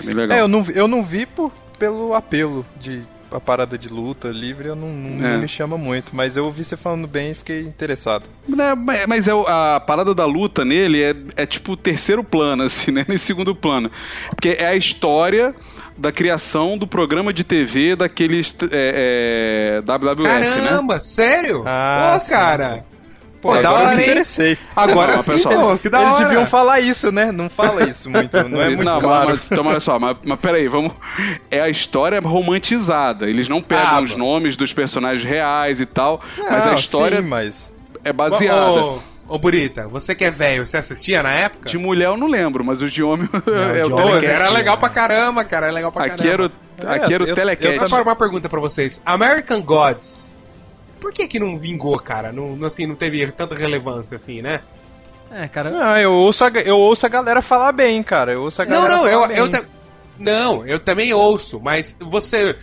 É bem legal. É, eu não, vi- eu não vi por, pelo apelo de a parada de luta livre, eu não, não, É. me chama muito, mas eu ouvi você falando bem e fiquei interessado. Né, mas- Mas é a parada da luta nele é, é tipo o terceiro plano, (laughs) assim, né? Nem segundo plano. Porque é a história da criação do programa de TV daqueles é, é, WWF, né? Caramba, sério? Ah, Pô, cara. Pô, Pô, da agora eu me interessei. Agora Não, pessoal, pô, que da Eles hora. deviam falar isso, né? Não fala isso muito, não é muito Não, claro. Mas, então, olha só, mas, mas peraí, vamos. É a história romantizada. Eles não pegam Ah, os mano. nomes dos personagens reais e tal, mas a Não, história sim, mas... é baseada. Ô, ô, Burita, você que é velho, você assistia na época? De mulher eu não lembro, mas os de homem (laughs) é de o homem era legal pra caramba, cara, era legal pra Aqui era o, caramba. aqui era o eu- Telecat. Agora uma pergunta pra vocês. American Gods, por que que não vingou, cara? Não, não, assim, não teve tanta relevância assim, né? É, cara. Não, eu ouço, a, eu ouço a galera falar bem, cara. Eu ouço a Não, galera não, eu, falar bem. eu ta- Não, eu também ouço, mas você.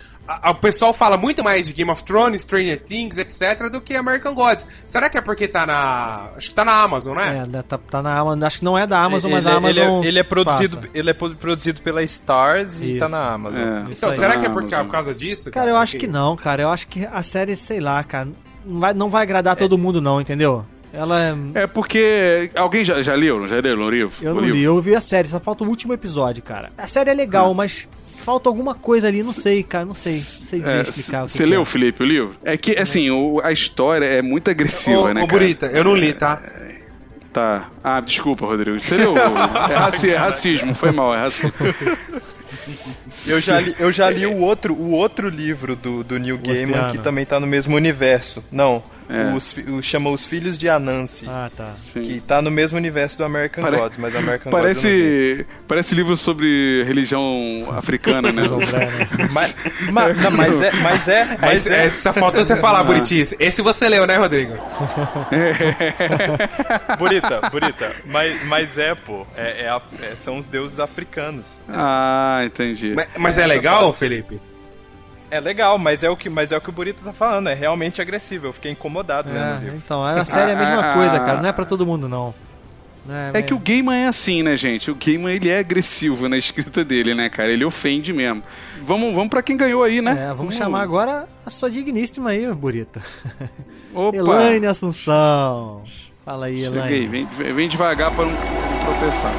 O pessoal fala muito mais de Game of Thrones, Stranger Things, etc., do que American Gods. Será que é porque tá na. Acho que tá na Amazon, né? É, tá, tá na Amazon. Acho que não é da Amazon, ele, mas a ele Amazon. é, ele é produzido, passa. ele é pro- produzido pela Stars e Isso. tá na Amazon. É. Isso Então, será que é por, causa disso? Cara, eu acho que não, cara. Eu acho que a série, sei lá, cara. Não vai, não vai agradar todo mundo, não, entendeu? Ela é. É porque. Alguém já, já leu? Já leu o livro? Eu não li, eu vi a série, só falta o último episódio, cara. A série é legal, mas falta alguma coisa ali, não sei, cara, não sei. Não sei dizer, É, explicar Você leu, é. Felipe, o livro? É que, assim, o- a história é muito agressiva, Ô, né, ô, cara? Burita, eu não li, tá? Tá. Ah, desculpa, Rodrigo. Você leu? (laughs) é, raci- é racismo, foi mal, é racismo. Eu já li, eu já li o outro, o outro livro do, do Neil Gaiman que também tá no mesmo universo. Não, É. os, o, chama Os Filhos de Anansi. Ah, tá. Que tá no mesmo universo do American Pare- Gods, mas o American Gods não vi. Parece, parece livro sobre religião africana, né? (laughs) Mas, ma- não, mas é, mas é, (laughs) mas é, é. Só faltou você falar, Ah. Buritis. Esse você leu, né, Rodrigo? (laughs) Bonita, bonita. Mas, mas é, pô. É, é a- é- são os deuses africanos. Ah, entendi. Mas, mas é legal, parte. Felipe? É legal, mas é o que, mas é o que o Burita tá falando. É realmente agressivo. Eu fiquei incomodado lendo o É, livro. então, a série é a mesma Ah, coisa, ah, cara. Não é pra todo mundo, não. Não É que o Gaiman é assim, né, gente? O Gaiman, ele é agressivo na escrita dele, né, cara? Ele ofende mesmo. Vamos, vamos pra quem ganhou aí, né? É, vamos chamar agora a sua digníssima aí, Burita. Opa! (laughs) Elaine Assunção. Fala aí, Cheguei, Elaine. vem, vem vem devagar pra não tropeçar.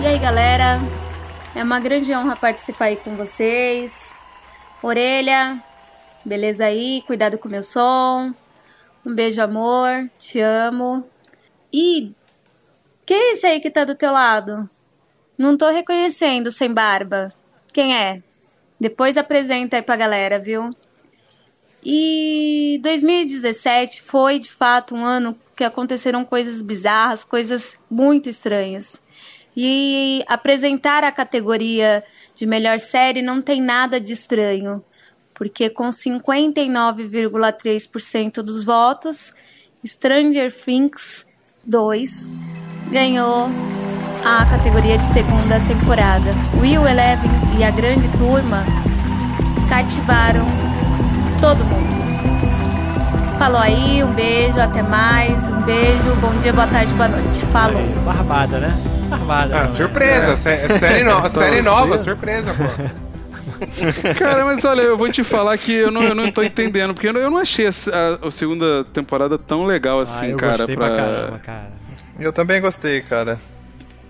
E aí, galera? É uma grande honra participar aí com vocês. Orelha, beleza aí? Cuidado com o meu som. Um beijo, amor. Te amo. E quem é esse aí que tá do teu lado? Não tô reconhecendo sem barba. Quem é? Depois apresenta aí pra galera, viu? E 2017 foi de fato um ano que aconteceram coisas bizarras, coisas muito estranhas. E apresentar a categoria de melhor série não tem nada de estranho, porque com 59,3% dos votos, Stranger Things 2 ganhou a categoria de segunda temporada. Will Eleven e a grande turma cativaram todo mundo. Falou aí, um beijo, até mais, um beijo, bom dia, boa tarde, boa noite. Falou. Barbada, né? Barbada. Ah, não, surpresa, né? sé- série, no- (laughs) série nova, surpresa, pô. (laughs) Cara, mas olha, eu vou te falar que eu não, eu não tô entendendo, porque eu não, eu não achei a, a- segunda temporada tão legal assim, Ah, eu cara. gostei pra caramba, cara. Eu também gostei, cara.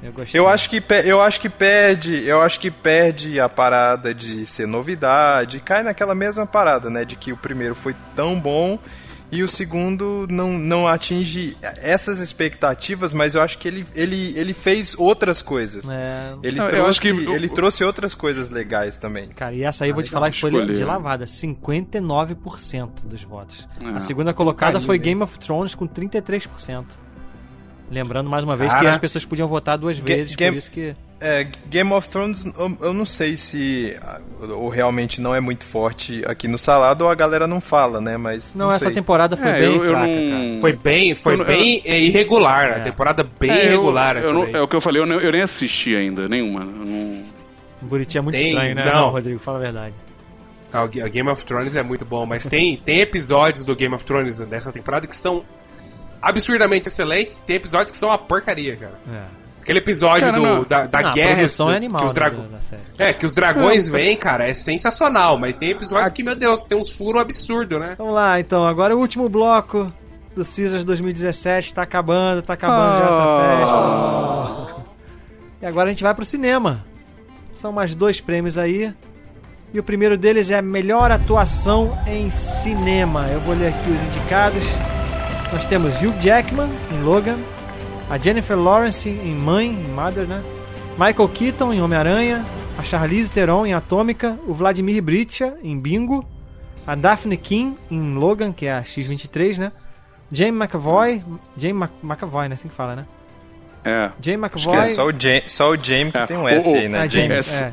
Eu gostei. Eu acho que eu acho que perde, eu acho que perde a parada de ser novidade, cai naquela mesma parada, né, de que o primeiro foi tão bom e o segundo não, não atinge essas expectativas, mas eu acho que ele, ele, ele fez outras coisas. É. Ele, Eu- eu trouxe, acho que o- ele trouxe outras coisas legais também. Cara, e essa aí eu vou te falar que foi escolher. de lavada, 59% dos votos. É. A segunda colocada Carinho, foi? Game of Thrones com 33%. Lembrando mais uma vez Cara. que as pessoas podiam votar duas Ga- vezes, Game- por isso que É, Game of Thrones, eu, eu não sei se ah, ou realmente não é muito forte aqui no salado ou a galera não fala, né? Mas Não, essa sei. temporada foi É, bem eu- eu fraca, não- cara. Foi bem, foi Eu não- bem é, irregular, É. a temporada bem É, eu- irregular. eu não- daí. é o que eu falei, eu, não- eu nem assisti ainda, nenhuma. eu não- O Buriti é muito Tem- estranho, né? não. Não, Rodrigo, fala a verdade. Ah, o Ga- Game of Thrones é muito bom, mas tem, tem episódios do Game of Thrones dessa temporada que são absurdamente excelentes, tem episódios que são uma porcaria, cara. É. Aquele episódio Cara, do- da, da Não, a guerra. produção do- é animal que os da- drago-. É, que os dragões Não, vêm, cara, é sensacional, mas tem episódios que, meu Deus, tem uns furos absurdos, né? Vamos lá, então. Agora o último bloco do Caesars 2017. Tá acabando, tá acabando já essa festa. E agora a gente vai pro cinema. São mais dois prêmios aí. E o primeiro deles é a melhor atuação em cinema. Eu vou ler aqui os indicados. Nós temos Hugh Jackman em Logan, a Jennifer Lawrence em Mãe, em Mother, né? Michael Keaton em Homem-Aranha, a Charlize Theron em Atômica, o Vladimir Bricha em Bingo, a Daphne King em Logan, que é a X-23, né? James McAvoy, James Mac McAvoy, né? Assim que fala, né? É. James Acho que McAvoy. é só o James, só o James que É, tem um o- S o- aí, né? Ah, James. É.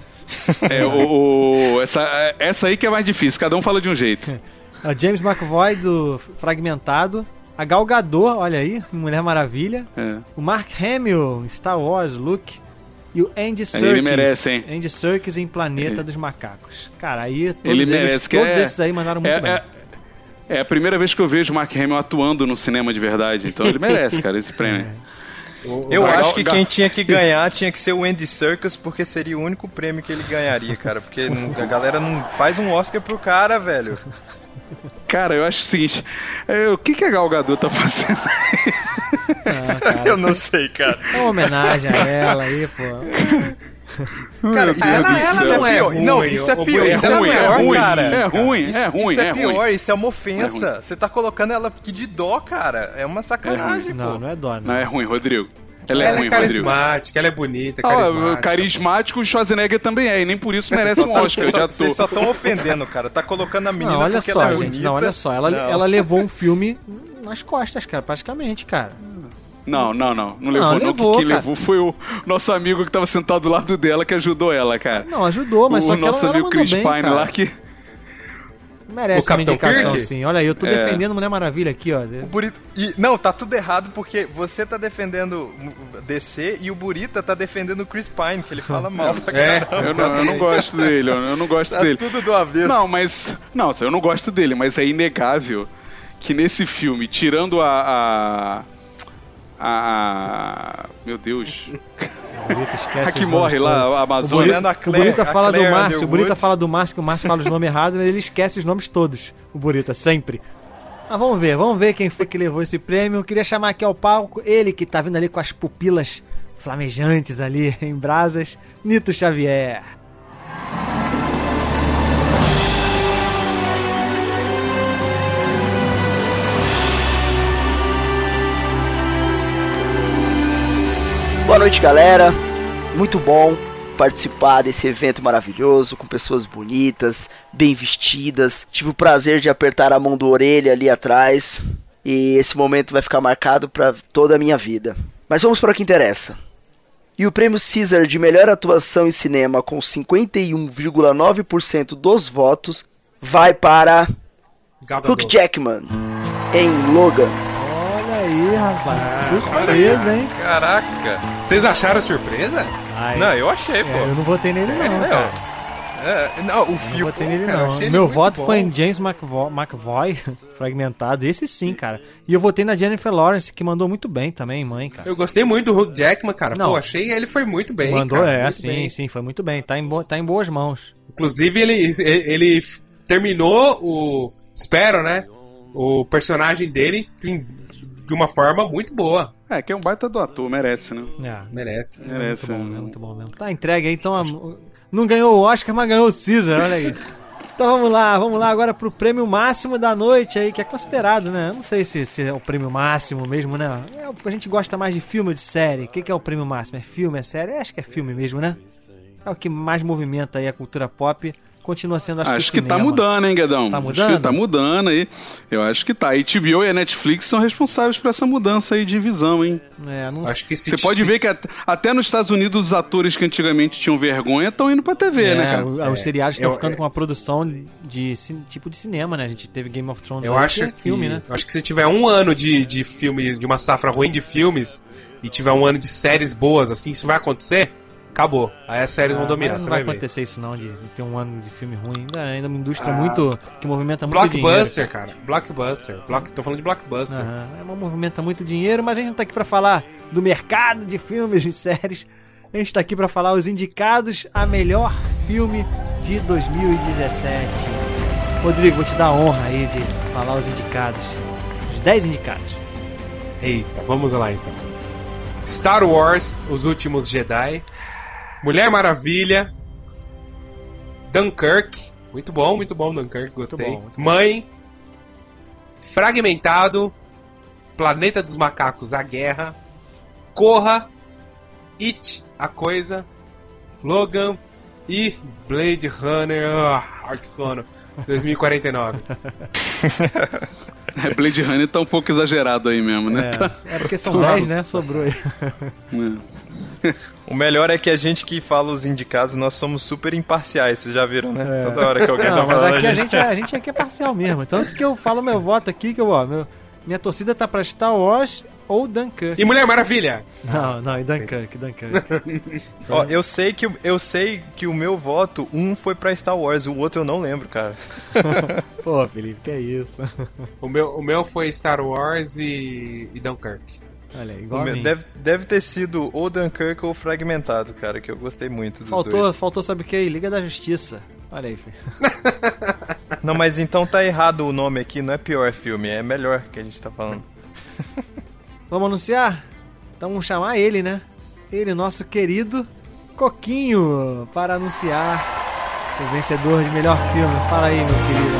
É, o, o- essa, essa aí que é mais difícil, cada um fala de um jeito. (laughs) O James McAvoy do Fragmentado. A Gal Gadot, olha aí, Mulher Maravilha. É. O Mark Hamill em Star Wars, Luke. E o Andy Serkis. Ele merece, hein? Andy Serkis em Planeta Ele- dos Macacos. Cara, aí todos, Ele eles, merece, que todos é- esses aí mandaram muito é, bem. é, é a primeira vez que eu vejo o Mark Hamill atuando no cinema de verdade, então ele merece, cara, esse prêmio. (laughs) Eu Gal- acho que Gal- quem tinha que ganhar tinha que ser o Andy Serkis, porque seria o único prêmio que ele ganharia, cara. Porque a galera não faz um Oscar pro cara, velho. Cara, eu acho o seguinte, é, o que, que a Gal Gadot tá fazendo? (laughs) Eu não sei, cara. É uma homenagem a ela aí, pô. Cara, isso, Ela- é, ela isso é não é pior. ruim, não, isso é pior. Isso é ruim, é pior, ruim, cara. é ruim, Isso, é ruim, isso é, é ruim. pior, isso é uma É ofensa. Você tá colocando ela aqui de dó, cara. É uma sacanagem, Não, pô. não é dó, não. Não, é ruim, Rodrigo. Ela, Ela é ruim, é carismática, ela é bonita, Ah, carismática. carismático, o Schwarzenegger também é, e nem por isso merece um Oscar de Vocês só- ator. Vocês só estão ofendendo, cara. Tá colocando a menina Não, olha porque só, ela é gente. bonita. Não, olha só. Ela, Não. ela levou um filme nas costas, cara, praticamente, cara. Não, não, não. Não levou, Não, não. levou, Quem cara. levou foi o nosso amigo que tava sentado do lado dela que ajudou ela, cara. Não, ajudou, mas o só que nosso ela, ela amigo mandou Chris bem, Pine cara. lá que. Merece O uma Capitão indicação, Kirk? sim. Olha aí, eu tô É. defendendo Mulher Maravilha aqui, ó. O Burita... E, não, tá tudo errado porque você tá defendendo DC e o Burita tá defendendo o Chris Pine, que ele fala mal pra (laughs) É, caramba. Eu não, eu não gosto dele, eu eu não gosto Tá dele. tudo do avesso. Não, mas. Não, eu não gosto dele, mas é inegável que nesse filme, tirando a. a. a- meu Deus. (laughs) O Burita esquece (laughs) A que os morre nomes lá, todos. a O Amazônia. O Claire- Burita a fala do Claire Márcio, o. Burita fala do Márcio, que o Márcio fala os nomes errados, mas ele esquece os nomes todos. O Burita, sempre. Mas vamos ver, vamos ver quem foi que levou esse prêmio. Eu queria chamar aqui ao palco ele que tá vindo ali com as pupilas flamejantes ali (laughs) em brasas, Nito Xavier. Boa noite, galera. Muito bom participar desse evento maravilhoso com pessoas bonitas, bem vestidas. Tive o prazer de apertar a mão do orelha ali atrás e esse momento vai ficar marcado para toda a minha vida. Mas vamos para o que interessa. E o prêmio Caesar de melhor atuação em cinema com 51,9% dos votos vai para Gal Gadot. Hugh Jackman em Logan. Aí, rapaz. Surpresa, hein? Caraca. Vocês acharam surpresa? Ai, Não, eu achei, é, pô. eu não votei nele não, Sério? cara. É, não, o Não filme. votei nele, cara, não. Meu voto bom. foi em James McVoy, McVoy (laughs) fragmentado. Esse sim, cara. E eu votei na Jennifer Lawrence, que mandou muito bem também, mãe, cara. Eu gostei muito do Hugh Jackman, cara. Não. Pô, achei ele foi muito bem. mandou, cara, é, sim, bem. sim, foi muito bem. Tá em, bo- tá em boas mãos. Inclusive, ele, ele terminou o. Espero, né? O personagem dele em- de uma forma muito boa. É, que é um baita do ator, merece, né? É, merece. Merece. Muito bom, né? muito bom mesmo. Tá entregue aí, então. a- Não ganhou o Oscar, mas ganhou o Caesar, olha aí. Então vamos lá, vamos lá agora pro prêmio máximo da noite aí, que é considerado, né? Eu Não sei se, se é o prêmio máximo mesmo, né? É, o- a gente gosta mais de filme ou de série. O que, que é o prêmio máximo? É filme, é série? Eu acho que é filme mesmo, né? É o que mais movimenta aí a cultura pop. Continua sendo, acho, Acho, que, que tá mudando, hein, Guedão? Tá Acho mudando? que tá mudando aí. Eu acho que tá. A HBO e a Netflix são responsáveis por essa mudança aí de visão, hein? É, não Acho que se- Você pode ver que at- até nos Estados Unidos os atores que antigamente tinham vergonha estão indo pra TV, É, né, cara? o- os seriados estão ficando com uma produção de tipo de cinema, né? A gente teve Game of Thrones Eu aí, acho é que, filme, né? eu acho que se tiver um ano de, de filme, de uma safra ruim de filmes, e tiver um ano de séries boas, assim, isso vai acontecer, acabou. Aí as séries Ah, vão dominar, Não vai vai acontecer isso não, de ter um ano de filme ruim. Ainda, ainda é uma indústria Ah, muito. que movimenta muito Blockbuster, dinheiro. cara. Blockbuster. Block, tô falando de blockbuster. Aham, é uma movimenta muito dinheiro, mas a gente não tá aqui pra falar do mercado de filmes e séries. A gente tá aqui pra falar os indicados a melhor filme de 2017. Rodrigo, vou te dar a honra aí de falar os indicados. Os 10 indicados. Eita, vamos lá então. Star Wars, Os Últimos Jedi. Mulher Maravilha. Dunkirk. Muito bom, muito bom Dunkirk, gostei. bom, muito bom. Mãe. Fragmentado. Planeta dos Macacos, A Guerra. Corra. It, A Coisa. Logan. E Blade Runner. Ah, que sono. (laughs) 2049. (laughs) É, Blade Runner tá um pouco exagerado aí mesmo, né? É, Tá- é porque são 10, né? Sobrou aí. O melhor é que a gente que fala os indicados, nós somos super imparciais, vocês já viram, né? Toda hora que alguém É. Não, tá mas falando. aqui a gente, é- a gente aqui é parcial mesmo. Tanto que eu falo meu voto aqui, que eu, ó, meu, minha torcida tá pra Star Wars ou Dunkirk. E Mulher Maravilha? Não, não, e Dunkirk, Dunkirk. (laughs) Ó, eu sei que o- eu sei que o meu voto, um foi pra Star Wars, o outro eu não lembro, cara. (laughs) Pô, Felipe, que é isso? (laughs) O meu, o meu foi Star Wars e, e Dunkirk. Olha, igual a meu- mim. deve, deve ter sido ou Dunkirk ou Fragmentado, cara, que eu gostei muito dos Faltou, dois. faltou, sabe o que? Liga da Justiça. Olha aí, filho. Não, mas então tá errado o nome aqui, não é pior filme, é melhor que a gente tá falando. Vamos anunciar? Então vamos chamar ele, né? Ele, nosso querido Coquinho, para anunciar o vencedor de melhor filme. Fala aí, meu querido.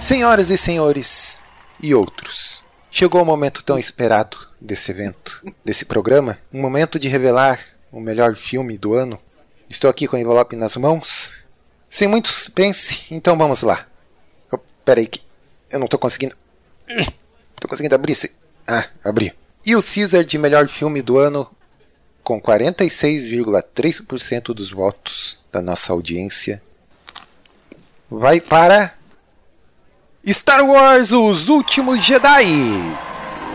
Senhoras e senhores e outros, chegou o momento tão esperado desse evento, desse programa, um momento de revelar o melhor filme do ano. Estou aqui com o envelope nas mãos, sem muito suspense, então vamos lá. Oh, peraí que eu não estou conseguindo. Estou conseguindo abrir esse. Ah, abri. E o Caesar de melhor filme do ano, com 46,3% dos votos da nossa audiência, vai para Star Wars Os Últimos Jedi.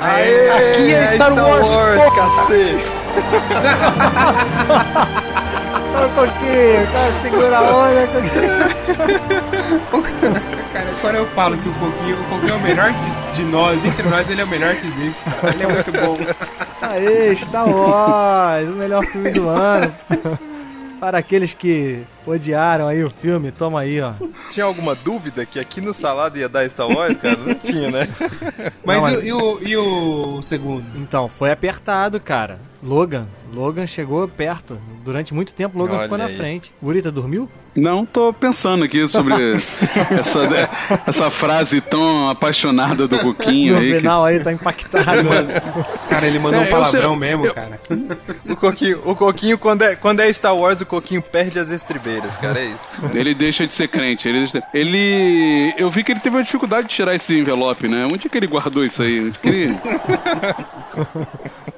Aê, Aqui é Star, Wars, porra. cacete. (laughs) Ô, Coquinho, cara, segura a onda, (laughs) Cara, quando eu falo que o Coquinho, o Coquinho é o melhor de, de nós, entre nós ele é o melhor que existe, cara. Ele é muito bom. Aê, Star Wars, o melhor filme do ano. Para aqueles que odiaram aí o filme, toma aí, ó. Tinha alguma dúvida que aqui no Salado ia dar Star Wars, cara? Não tinha, né? Mas, Não, mas- E, o, e o segundo? Então, foi apertado, cara. Logan. Logan chegou perto. Durante muito tempo, Logan Olha ficou na aí. frente. Gurita dormiu? Não, tô pensando aqui sobre (laughs) essa, essa frase tão apaixonada do Coquinho No aí. que- final aí tá impactado. (laughs) Cara, ele mandou É, um palavrão sei- mesmo, eu- cara. (laughs) O Coquinho, o Coquinho quando, é, quando é Star Wars, o Coquinho perde as estribeiras, cara, é isso. Ele deixa de ser crente. Ele, deixa- ele- Eu vi que ele teve uma dificuldade de tirar esse envelope, né? Onde é que ele guardou isso aí? Onde que ele...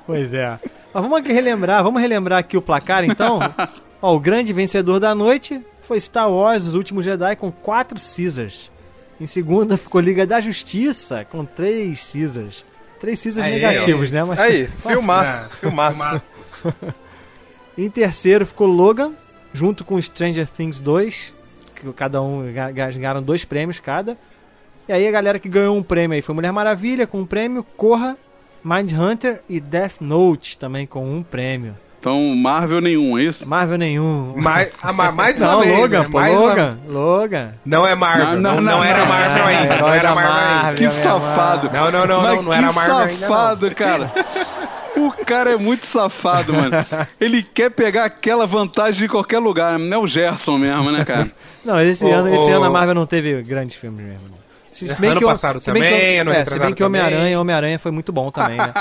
Pois é. Mas vamos aqui relembrar, vamos relembrar aqui o placar então. (laughs) Ó, o grande vencedor da noite foi Star Wars, Os Últimos Jedi, com 4 Caesars. Em segunda ficou Liga da Justiça, com 3 Caesars. Três Caesars Aí, negativos, ó. né? Mas Aí, passa. filmaço, filmaço. Em terceiro ficou Logan, junto com Stranger Things 2, que cada um ga- ga- ganharam dois prêmios cada. E aí a galera que ganhou um prêmio aí foi Mulher Maravilha com um prêmio, Corra, Mindhunter e Death Note também com um prêmio. Então, Marvel nenhum, é isso? Marvel nenhum. Mais, ah, ma- (laughs) mais Não, uma vez, Logan, né? pô, Mais uma- Logan, Logan. Não é Marvel. Não, não, era Marvel ainda. Não era Marvel ainda. Que safado. Não, não, não, Mas não, não era que Marvel ainda. não. safado, cara. (laughs) O cara é muito safado, mano. Ele quer pegar aquela vantagem em qualquer lugar. Não é o Gerson mesmo, né, cara? (laughs) Não, esse, Ô, ano, esse ô. ano a Marvel não teve grandes filmes mesmo. Se, se bem Ano que o- passado se bem que o- também, ano é, se bem que Homem-Aranha. Homem-Aranha foi muito bom também, né?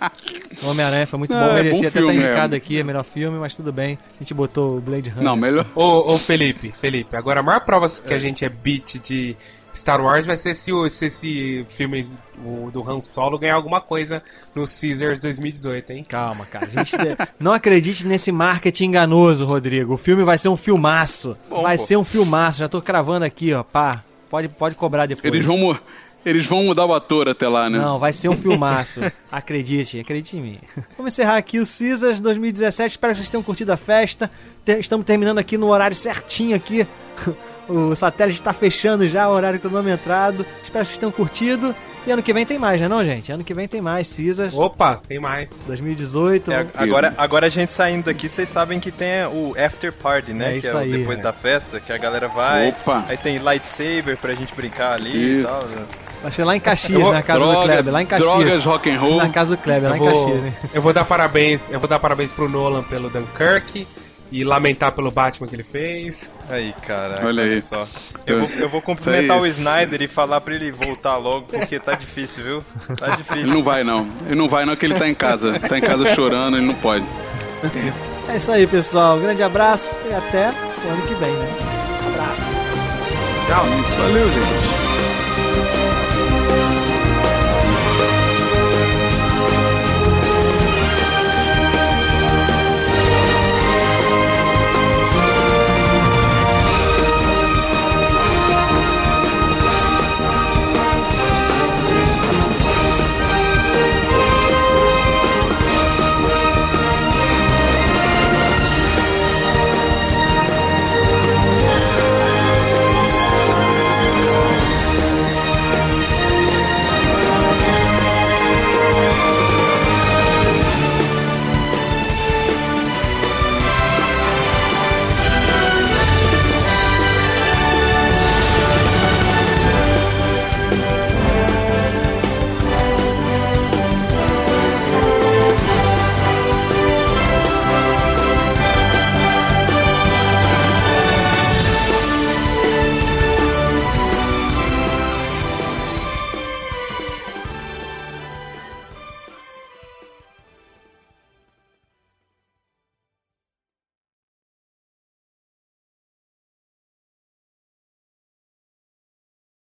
(laughs) Homem-Aranha foi muito Ah, bom, é merecia bom até filme, estar indicado é. aqui, é melhor filme, mas tudo bem. A gente botou o Blade Runner. Não, melhor. Ô, ô, Felipe, Felipe, agora a maior prova que a gente é beat de Star Wars vai ser se, se esse filme o, do Han Solo ganhar alguma coisa no Caesars 2018, hein? Calma, cara. A gente não acredite nesse marketing enganoso, Rodrigo. O filme vai ser um filmaço. Bom, vai pô. ser um filmaço. Já tô cravando aqui, ó. Pá. Pode, pode cobrar depois. Eles vão, eles vão mudar o ator até lá, né? Não, vai ser um (laughs) filmaço. acredite, acredite em mim. Vamos encerrar aqui o Caesars 2017. Espero que vocês tenham curtido a festa. Estamos terminando aqui no horário certinho aqui. (laughs) O satélite está fechando já, o horário cronometrado. Espero que vocês tenham curtido. E ano que vem tem mais, né não, gente? Ano que vem tem mais Caesars. Opa, tem mais. 2018. É, agora, agora a gente saindo daqui, vocês sabem que tem o after party, né? É que isso é o aí, depois é. da festa, que a galera vai. Opa. Aí tem lightsaber pra gente brincar ali e tal. né? Vai ser lá em Caxias, vou- na casa do Droga- Kleber. Lá em Caxias. drogas, rock and roll. Na casa do Kleber, lá Eu em vou, Caxias, né? eu vou dar parabéns, eu vou dar parabéns pro Nolan pelo Dunkirk e lamentar pelo Batman que ele fez. Aí, caraca, Olha olha, aí. só. Eu vou, eu vou cumprimentar o aí. Snyder e falar pra ele voltar logo, porque tá difícil, viu? Tá difícil. Ele não vai, não. Ele não vai, não, que ele tá em casa. Tá em casa chorando, ele não pode. É isso aí, pessoal. Um grande abraço e até o ano que vem, né? Abraço. Tchau. Valeu, gente.